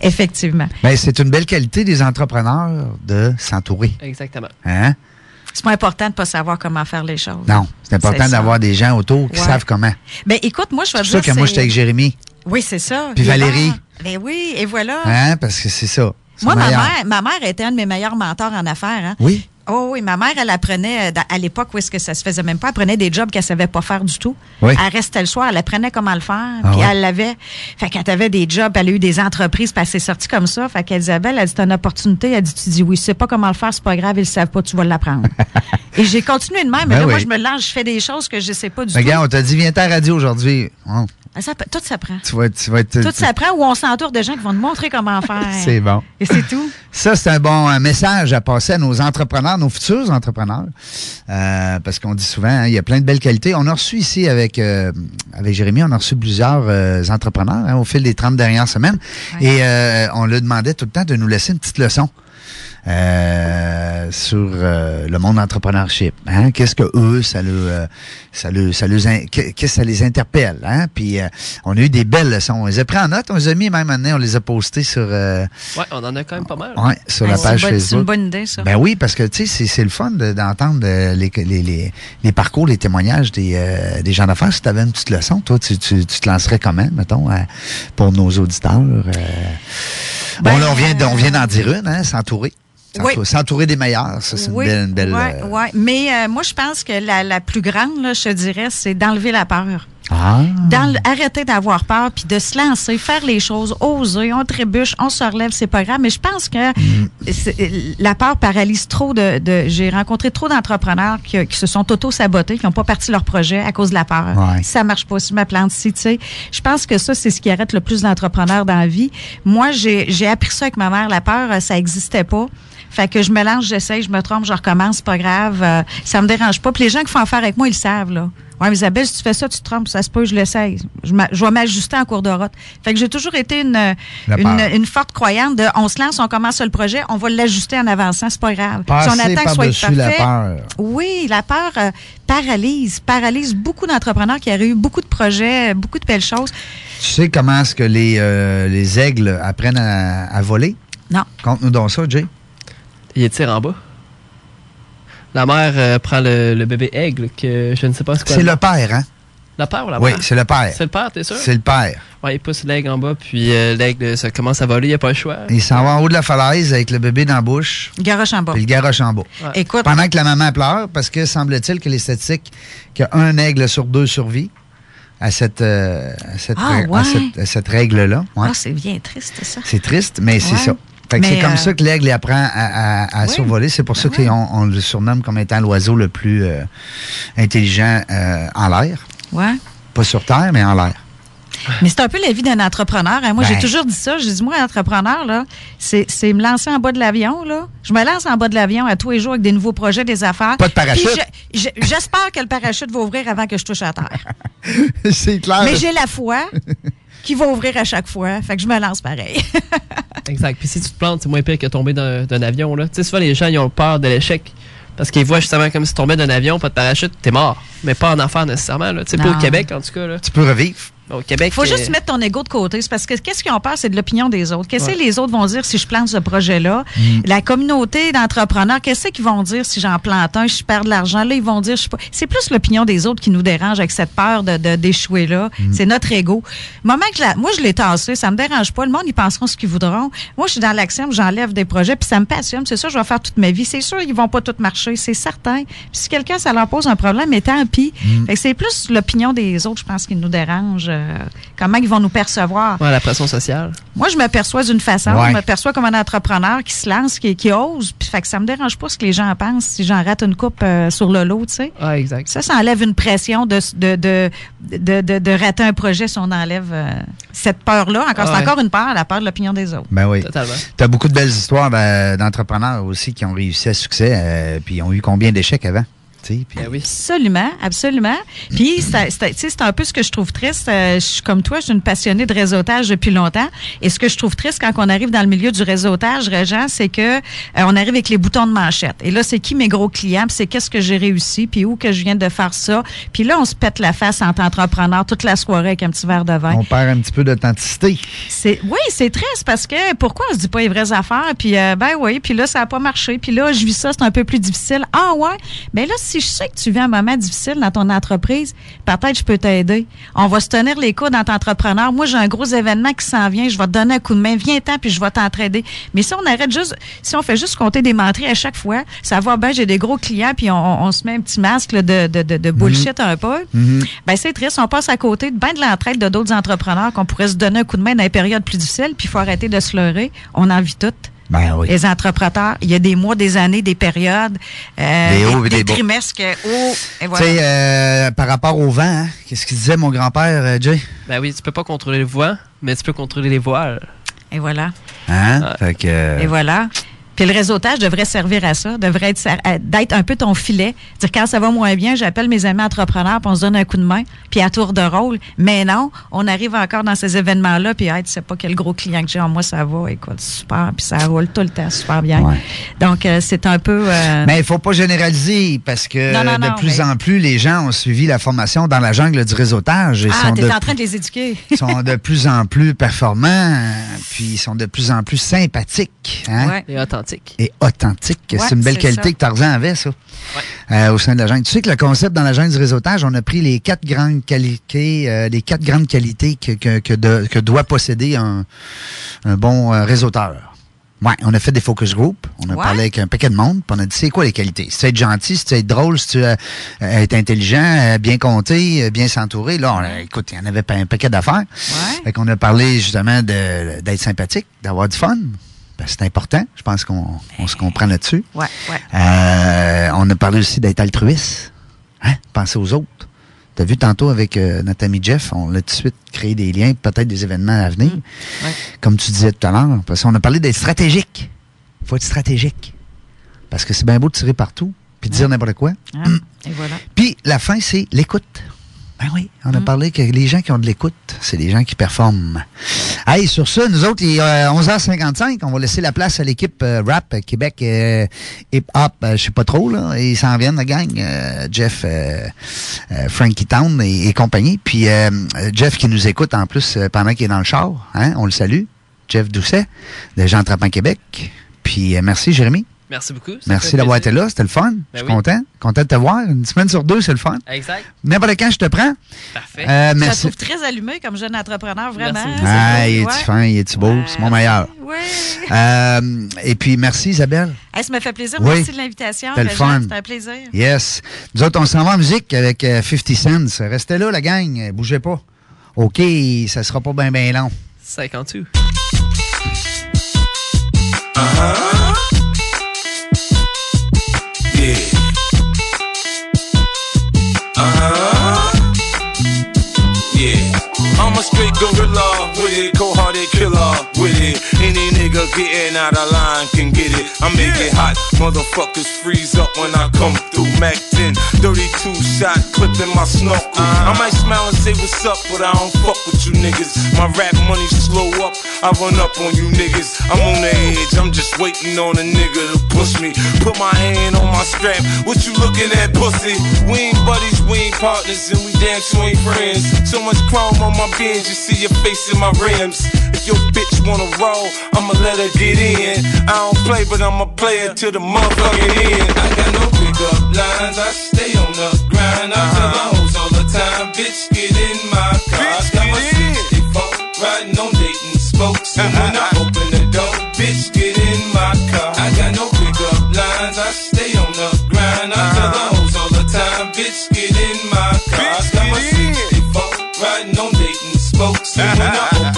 effectivement. Ben, c'est une belle qualité des entrepreneurs de s'entourer. Exactement. Hein? C'est pas important de pas savoir comment faire les choses. Non, c'est important d'avoir des gens autour qui Ouais. savent comment. Ben, écoute, moi, je vais C'est te pour ça dire. que moi, c'est- j'étais avec Jérémy. Oui, c'est ça. Puis Valérie. Ben oui, et voilà. Hein? Parce que c'est ça. Moi, ma mère, ma mère était un de mes meilleurs mentors en affaires. Hein? Oui. Oh oui, ma mère, elle apprenait, euh, à l'époque où est-ce que ça se faisait même pas, elle prenait des jobs qu'elle savait pas faire du tout. Oui. Elle restait le soir, elle apprenait comment le faire, Ah puis ouais. elle l'avait. Fait qu'elle avait des jobs, elle a eu des entreprises, puis elle s'est sortie comme ça. Fait qu'Isabelle, elle dit, t'as une opportunité, elle dit, tu dis oui, tu sais pas comment le faire, c'est pas grave, ils le savent pas, tu vas l'apprendre. Et j'ai continué de même, mais Ben là, moi, je me lance, je fais des choses que je sais pas du Regarde, on tout. t'a dit, viens à la radio aujourd'hui. Ça- tout s'apprend. tu vas, tu vas être. Tout s'apprend ou on s'entoure de gens qui vont nous montrer comment faire. C'est bon. Et c'est tout. Ça, c'est un bon euh, message à passer à nos entrepreneurs, nos futurs entrepreneurs. Euh, parce qu'on dit souvent, hein, il y a plein de belles qualités. On a reçu ici avec, euh, avec Jérémy, on a reçu plusieurs euh, entrepreneurs hein, au fil des 30 dernières semaines. Et on leur demandait tout le temps de nous laisser une petite leçon. Euh, sur euh, le monde d'entrepreneurship. Hein? Qu'est-ce que eux, ça le, euh, ça le, ça les, in- qu'est-ce que ça les interpelle. Hein? Puis euh, on a eu des belles leçons. On les a pris en note, on les a mis même année, on les a postés sur, euh, Ouais, on en a quand même pas mal. ouais, sur Ouais, la page une bonne- Facebook. C'est une bonne idée, ça. Ben oui, parce que tu sais, c'est- c'est le fun de- d'entendre les, les, les, les parcours, les témoignages des, euh, des gens d'affaires. Si tu avais une petite leçon, toi, tu, tu, tu te lancerais comment, mettons, pour nos auditeurs? euh? Ben, bon, là, on vient, on vient d'en dire une, hein, s'entourer. Oui. S'entou- S'entourer des meilleurs, ça, c'est une Oui, belle... Une belle ouais, euh, ouais. Mais euh, moi, je pense que la, la plus grande, là, je te dirais, c'est d'enlever la peur. Ah. Dans arrêter d'avoir peur, puis de se lancer, faire les choses, oser, on trébuche, on se relève, c'est pas grave. Mais je pense que Mm. la peur paralyse trop de... de- J'ai rencontré trop d'entrepreneurs qui, qui se sont auto-sabotés, qui n'ont pas parti leur projet à cause de la peur. Ouais. Ça marche pas si ma plante ci, tu sais. Je pense que ça, c'est ce qui arrête le plus d'entrepreneurs dans la vie. Moi, j'ai appris ça avec ma mère. La peur, euh, ça existait pas. Fait que je me lance, j'essaye, je me trompe, je recommence, c'est pas grave. euh, ça me dérange pas. Puis les gens qui font affaire avec moi, ils le savent, là. Ouais, mais Isabelle, si tu fais ça, tu te trompes, ça se peut, je l'essaye. Je, je vais m'ajuster en cours de route. Fait que j'ai toujours été une, forte croyante de on se lance, on commence le projet, on va l'ajuster en avançant, c'est pas grave. Passer si on attend que ce soit par-dessus la parfait, peur. oui, la peur euh, paralyse, paralyse beaucoup d'entrepreneurs qui auraient eu beaucoup de projets, beaucoup de belles choses. Tu sais comment est-ce que les, euh, les aigles apprennent à, à voler? Non. Conte-nous donc ça, Jay. Il tire en bas. La mère euh, prend le, le bébé aigle, que je ne sais pas ce que C'est le père, hein? Le père ou la Oui, mère? c'est le père. C'est le père, t'es sûr? C'est le père. Ouais, il pousse l'aigle en bas, puis euh, l'aigle ça commence à voler, il n'y a pas le choix. Il s'en va en haut de la falaise avec le bébé dans la bouche. Garoche en bas. Puis le garoche en bas. Ouais. Écoute, Pendant que la maman pleure, parce que semble-t-il que les statistiques, qu'un aigle sur deux survit à cette, euh, à cette, Ah, à ouais? cette, à cette règle-là. Ouais. ah, c'est bien triste, ça. C'est triste, mais c'est ça. Fait que c'est comme euh, ça que l'aigle apprend à, à- à Oui. survoler. C'est pour ça qu'on on le surnomme comme étant l'oiseau le plus euh, intelligent euh, en l'air. Ouais. Pas sur terre, mais en l'air. Mais c'est un peu la vie d'un entrepreneur. hein. Moi, Ben. j'ai toujours dit ça. J'ai dit, moi, entrepreneur, là, c'est c'est me lancer en bas de l'avion. là. Je me lance en bas de l'avion à tous les jours avec des nouveaux projets, des affaires. Pas de parachute. Puis je- je- J'espère que le parachute va ouvrir avant que je touche à terre. c'est clair. Mais j'ai la foi qui va ouvrir à chaque fois. Fait que je me lance pareil. Exact. Puis si tu te plantes, c'est moins pire que tomber d'un avion. Là. Tu sais, souvent, les gens ils ont peur de l'échec. Parce qu'ils voient justement comme si tu tombais d'un avion, pas de parachute, t'es mort. Mais pas en affaires nécessairement. Là. Tu sais, pas au Québec, en tout cas. Là. Tu peux revivre. Au Québec. faut euh, juste mettre ton ego de côté. C'est parce que qu'est-ce qu'ils ont peur, c'est de l'opinion des autres. Qu'est-ce que Ouais. les autres vont dire si je plante ce projet-là? Mm. La communauté d'entrepreneurs, qu'est-ce qu'ils vont dire si j'en plante un, je perds de l'argent? Là, ils vont dire, je pas. C'est plus l'opinion des autres qui nous dérange avec cette peur de, de- d'échouer là. Mm. C'est notre ego. Moment que la- moi, je l'ai tassé, ça me dérange pas. Le monde, ils penseront ce qu'ils voudront. Moi, je suis dans l'action, j'enlève des projets, puis ça me passionne. C'est ça, je vais faire toute ma vie. C'est sûr, ils vont pas tous marcher, c'est certain. Puis si quelqu'un, ça leur pose un problème, mais tant pis. Mm. C'est plus l'opinion des autres, je pense, qui nous dérange. Euh, comment ils vont nous percevoir. Ouais, la pression sociale. Moi, je me perçois d'une façon. Ouais. Je me perçois comme un entrepreneur qui se lance, qui, qui ose. Puis, fait que ça me dérange pas ce que les gens pensent si j'en rate une coupe euh, sur le lot, tu sais. Ah, exact. Ça, ça enlève une pression de, de, de, de, de- de rater un projet si on enlève euh, cette peur-là. Encore, Ah c'est encore une peur, la peur de l'opinion des autres. Ben oui. Totalement. Tu as beaucoup de belles histoires d'a- d'entrepreneurs aussi qui ont réussi à succès, euh, puis ils ont eu combien d'échecs avant? Puis- Absolument, absolument. Puis, c'est un peu ce que je trouve triste. Euh, je suis comme toi, je suis une passionnée de réseautage depuis longtemps. Et ce que je trouve triste quand on arrive dans le milieu du réseautage, Régent, c'est que euh, on arrive avec les boutons de manchette. Et là, c'est qui mes gros clients, puis c'est qu'est-ce que j'ai réussi, puis où que je viens de faire ça. Puis là, on se pète la face en tant qu'entrepreneur toute la soirée avec un petit verre de vin. On perd un petit peu d'authenticité. C'est oui, c'est triste parce que pourquoi on se dit pas les vraies affaires puis euh, ben oui, puis là ça a pas marché, puis là je vis ça, c'est un peu plus difficile. Ah ouais, mais là si je sais que tu vis un moment difficile dans ton entreprise, peut-être je peux t'aider. On va se tenir les coudes en tant qu'entrepreneur. Moi, j'ai un gros événement qui s'en vient. Je vais te donner un coup de main. Viens-t'en, puis je vais t'entraider. Mais si on arrête juste, si on fait juste compter des menteries à chaque fois, ça va bien, j'ai des gros clients, puis on, on se met un petit masque là, de, de, de, de bullshit un peu. Mhm. Ben, c'est triste. On passe à côté de ben de l'entraide de d'autres entrepreneurs qu'on pourrait se donner un coup de main dans les périodes plus difficiles, puis il faut arrêter de se leurrer. On en vit toutes. Ben oui. Les entrepreneurs, il y a des mois, des années, des périodes, euh, Des hauts et des bas. trimestres que hauts, et Tu sais, euh, par rapport au vent, hein, qu'est-ce qu'il disait mon grand-père, euh, Jay? Ben oui, tu peux pas contrôler le vent, mais tu peux contrôler les voiles. Et voilà. Hein? Fait que, euh, Et voilà. Puis le réseautage devrait servir à ça, devrait être d'être un peu ton filet. Dire quand ça va moins bien, j'appelle mes amis entrepreneurs, puis on se donne un coup de main, puis à tour de rôle. Mais non, on arrive encore dans ces événements-là, puis hey, tu sais pas quel gros client que j'ai en moi, ça va, écoute, super, puis ça roule tout le temps super bien. Donc euh, c'est un peu. euh, Mais il faut pas généraliser parce que Non, non, de plus mais- en plus, les gens ont suivi la formation dans la jungle du réseautage et ah, sont, t'es de, en train de les éduquer. sont de plus en plus performants, puis ils sont de plus en plus sympathiques. Hein? Ouais. Et authentique. Et authentiques. Ouais, c'est une belle qualité ça. que Tarzan avait, ça, euh, au sein de la jungle. Tu sais que le concept dans la jungle du réseautage, on a pris les quatre grandes qualités, euh, les quatre grandes qualités que, que, que, de- que doit posséder un, un bon euh, réseauteur. Ouais, on a fait des focus group, on a Ouais. parlé avec un paquet de monde, puis on a dit c'est quoi les qualités? Si tu es gentil, si tu es drôle, si tu euh, es intelligent, euh, bien compté, euh, bien s'entourer, là, on a- écoute, il y en avait pas un paquet d'affaires. Fait qu'on a parlé justement d'être sympathique, d'avoir du fun. Ben, c'est important, je pense qu'on on se comprend là-dessus. Ouais, ouais. Euh, on a parlé aussi d'être altruiste. Hein? Penser aux autres. Tu as vu tantôt avec euh, notre ami Jeff, on a tout de suite créé des liens, peut-être des événements à venir. Comme tu disais tout à l'heure. Parce qu'on a parlé d'être stratégique. Il faut être stratégique. Parce que c'est bien beau de tirer partout, puis de dire n'importe quoi. Hein? Et voilà. Puis la fin, c'est l'écoute. Ben oui, on a parlé que les gens qui ont de l'écoute, c'est des gens qui performent. Hey, sur ça, nous autres, il est euh, 11h55. On va laisser la place à l'équipe euh, rap euh, Québec euh, hip hop, je sais pas trop là. Ils s'en viennent la gang, Jeff, Frankie Town et, compagnie. Puis Jeff qui nous écoute en plus pendant qu'il est dans le char, hein, on le salue. Jeff Doucet de Jean Trappant Québec. Puis merci Jérémy. Merci beaucoup. Merci d'avoir été là, c'était le fun. je suis oui. content. Content de te voir. Une semaine sur deux, c'est le fun. Exact. N'importe quand je te prends. Parfait. Euh, Je te merci. trouve très allumé comme jeune entrepreneur, vraiment. Ah, il est-tu Ouais. fin, il est-tu beau? C'est mon meilleur. Oui. Euh, et puis, merci Isabelle. Hey, ça me fait plaisir. Oui. Merci de l'invitation. C'était le fun. C'était un plaisir. Yes. Nous autres, on s'en va en musique avec euh, 50 Cents. Restez là, la gang. Euh, Bougez pas. OK, ça sera pas bien, bien long. 52. Yeah. Uh-huh. Yeah. I'm a straight gorilla with it, cold-hearted killer with it. Any nigga getting out of line can get it. I make it hot, motherfuckers freeze up when I come through. Mac 10, 32 shot, clipping my snorkel. I might smile and say what's up, but I don't fuck with you niggas. My rap money slow up, I run up on you niggas. I'm on the edge, I'm just waiting on a nigga to push me. Put my hand on my strap, what you looking at, pussy? We ain't buddies, we ain't partners, and we damn sure ain't friends. So much chrome on my bench, you see your face in my rims. If your bitch wanna roll, I'ma let her get in. I don't play, but I'ma play it till the motherfucking end. I got no pickup lines, I stay on the grind. I tell the hoes all the time, bitch, get in my car. I got my 64 riding on Dayton spokes. And when I uh-huh. open the door, bitch, get in my car. I got no pickup lines, I stay on the grind. I tell the uh-huh. hoes all the time, bitch, get in my car. I got my 64 riding on Dayton spokes. And when I open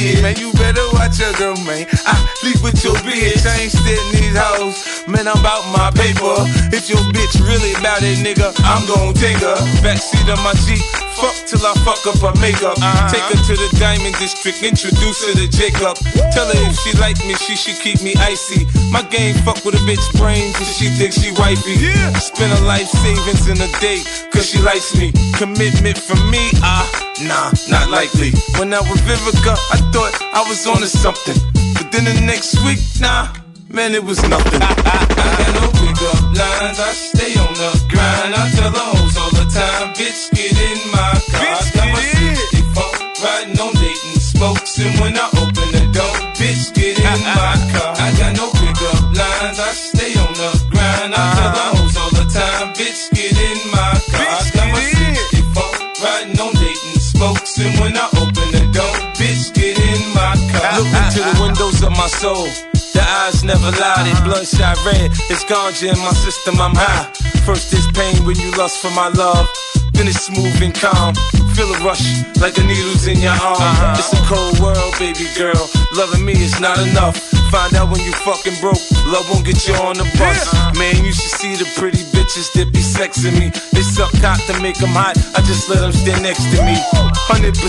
man. You better your girl, man. I leave with your bitch. I ain't sitting these hoes. Man, I'm about my paper. If your bitch really about it, nigga, I'm gon' take her. Backseat of my Jeep. Fuck till I fuck up her makeup. Take her to the Diamond District, introduce her to Jacob. Tell her if she like me, she should keep me icy. My game fuck with a bitch brain cause she thinks she wifey. Spend her life savings in a day cause she likes me. Commitment from me, ah, nah, not likely. When I was Vivica, I thought I was on to something. But then the next week, nah, man, it was nothing. I got no pickup lines, I stay on the grind. I tell the hoes all the time, bitch, get in my car. I got my 64 riding on Dayton spokes. And when I open the door, bitch, get in my car. I my soul. The eyes never lie, they bloodshot red. It's ganja in my system, I'm high. First is pain when you lust for my love. Then it's smooth and calm. Feel a rush like the needles in your arm. Uh-huh. It's a cold world, baby girl. Loving me is not enough. Find out when you fucking broke. Love won't get you on the bus. Man, you should see the pretty bitches that be sexing me. They suck cock to make them hot. I just let them stand next to me. 100%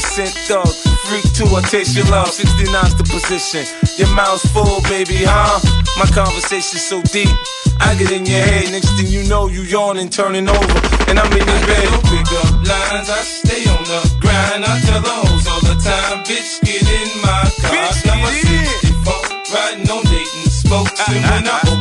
thug. Freak too, I taste your love. 69's the position. Your mouth's full, baby, huh? My conversation's so deep. I get in your head, next thing you know, you yawning, turning over, and I'm in your bed. Pick up lines, I stay on the grind. I tell the hoes all the time, bitch, get in my car. Bitch, Got my 64, riding on Dayton spokes. Ah, and when ah, I open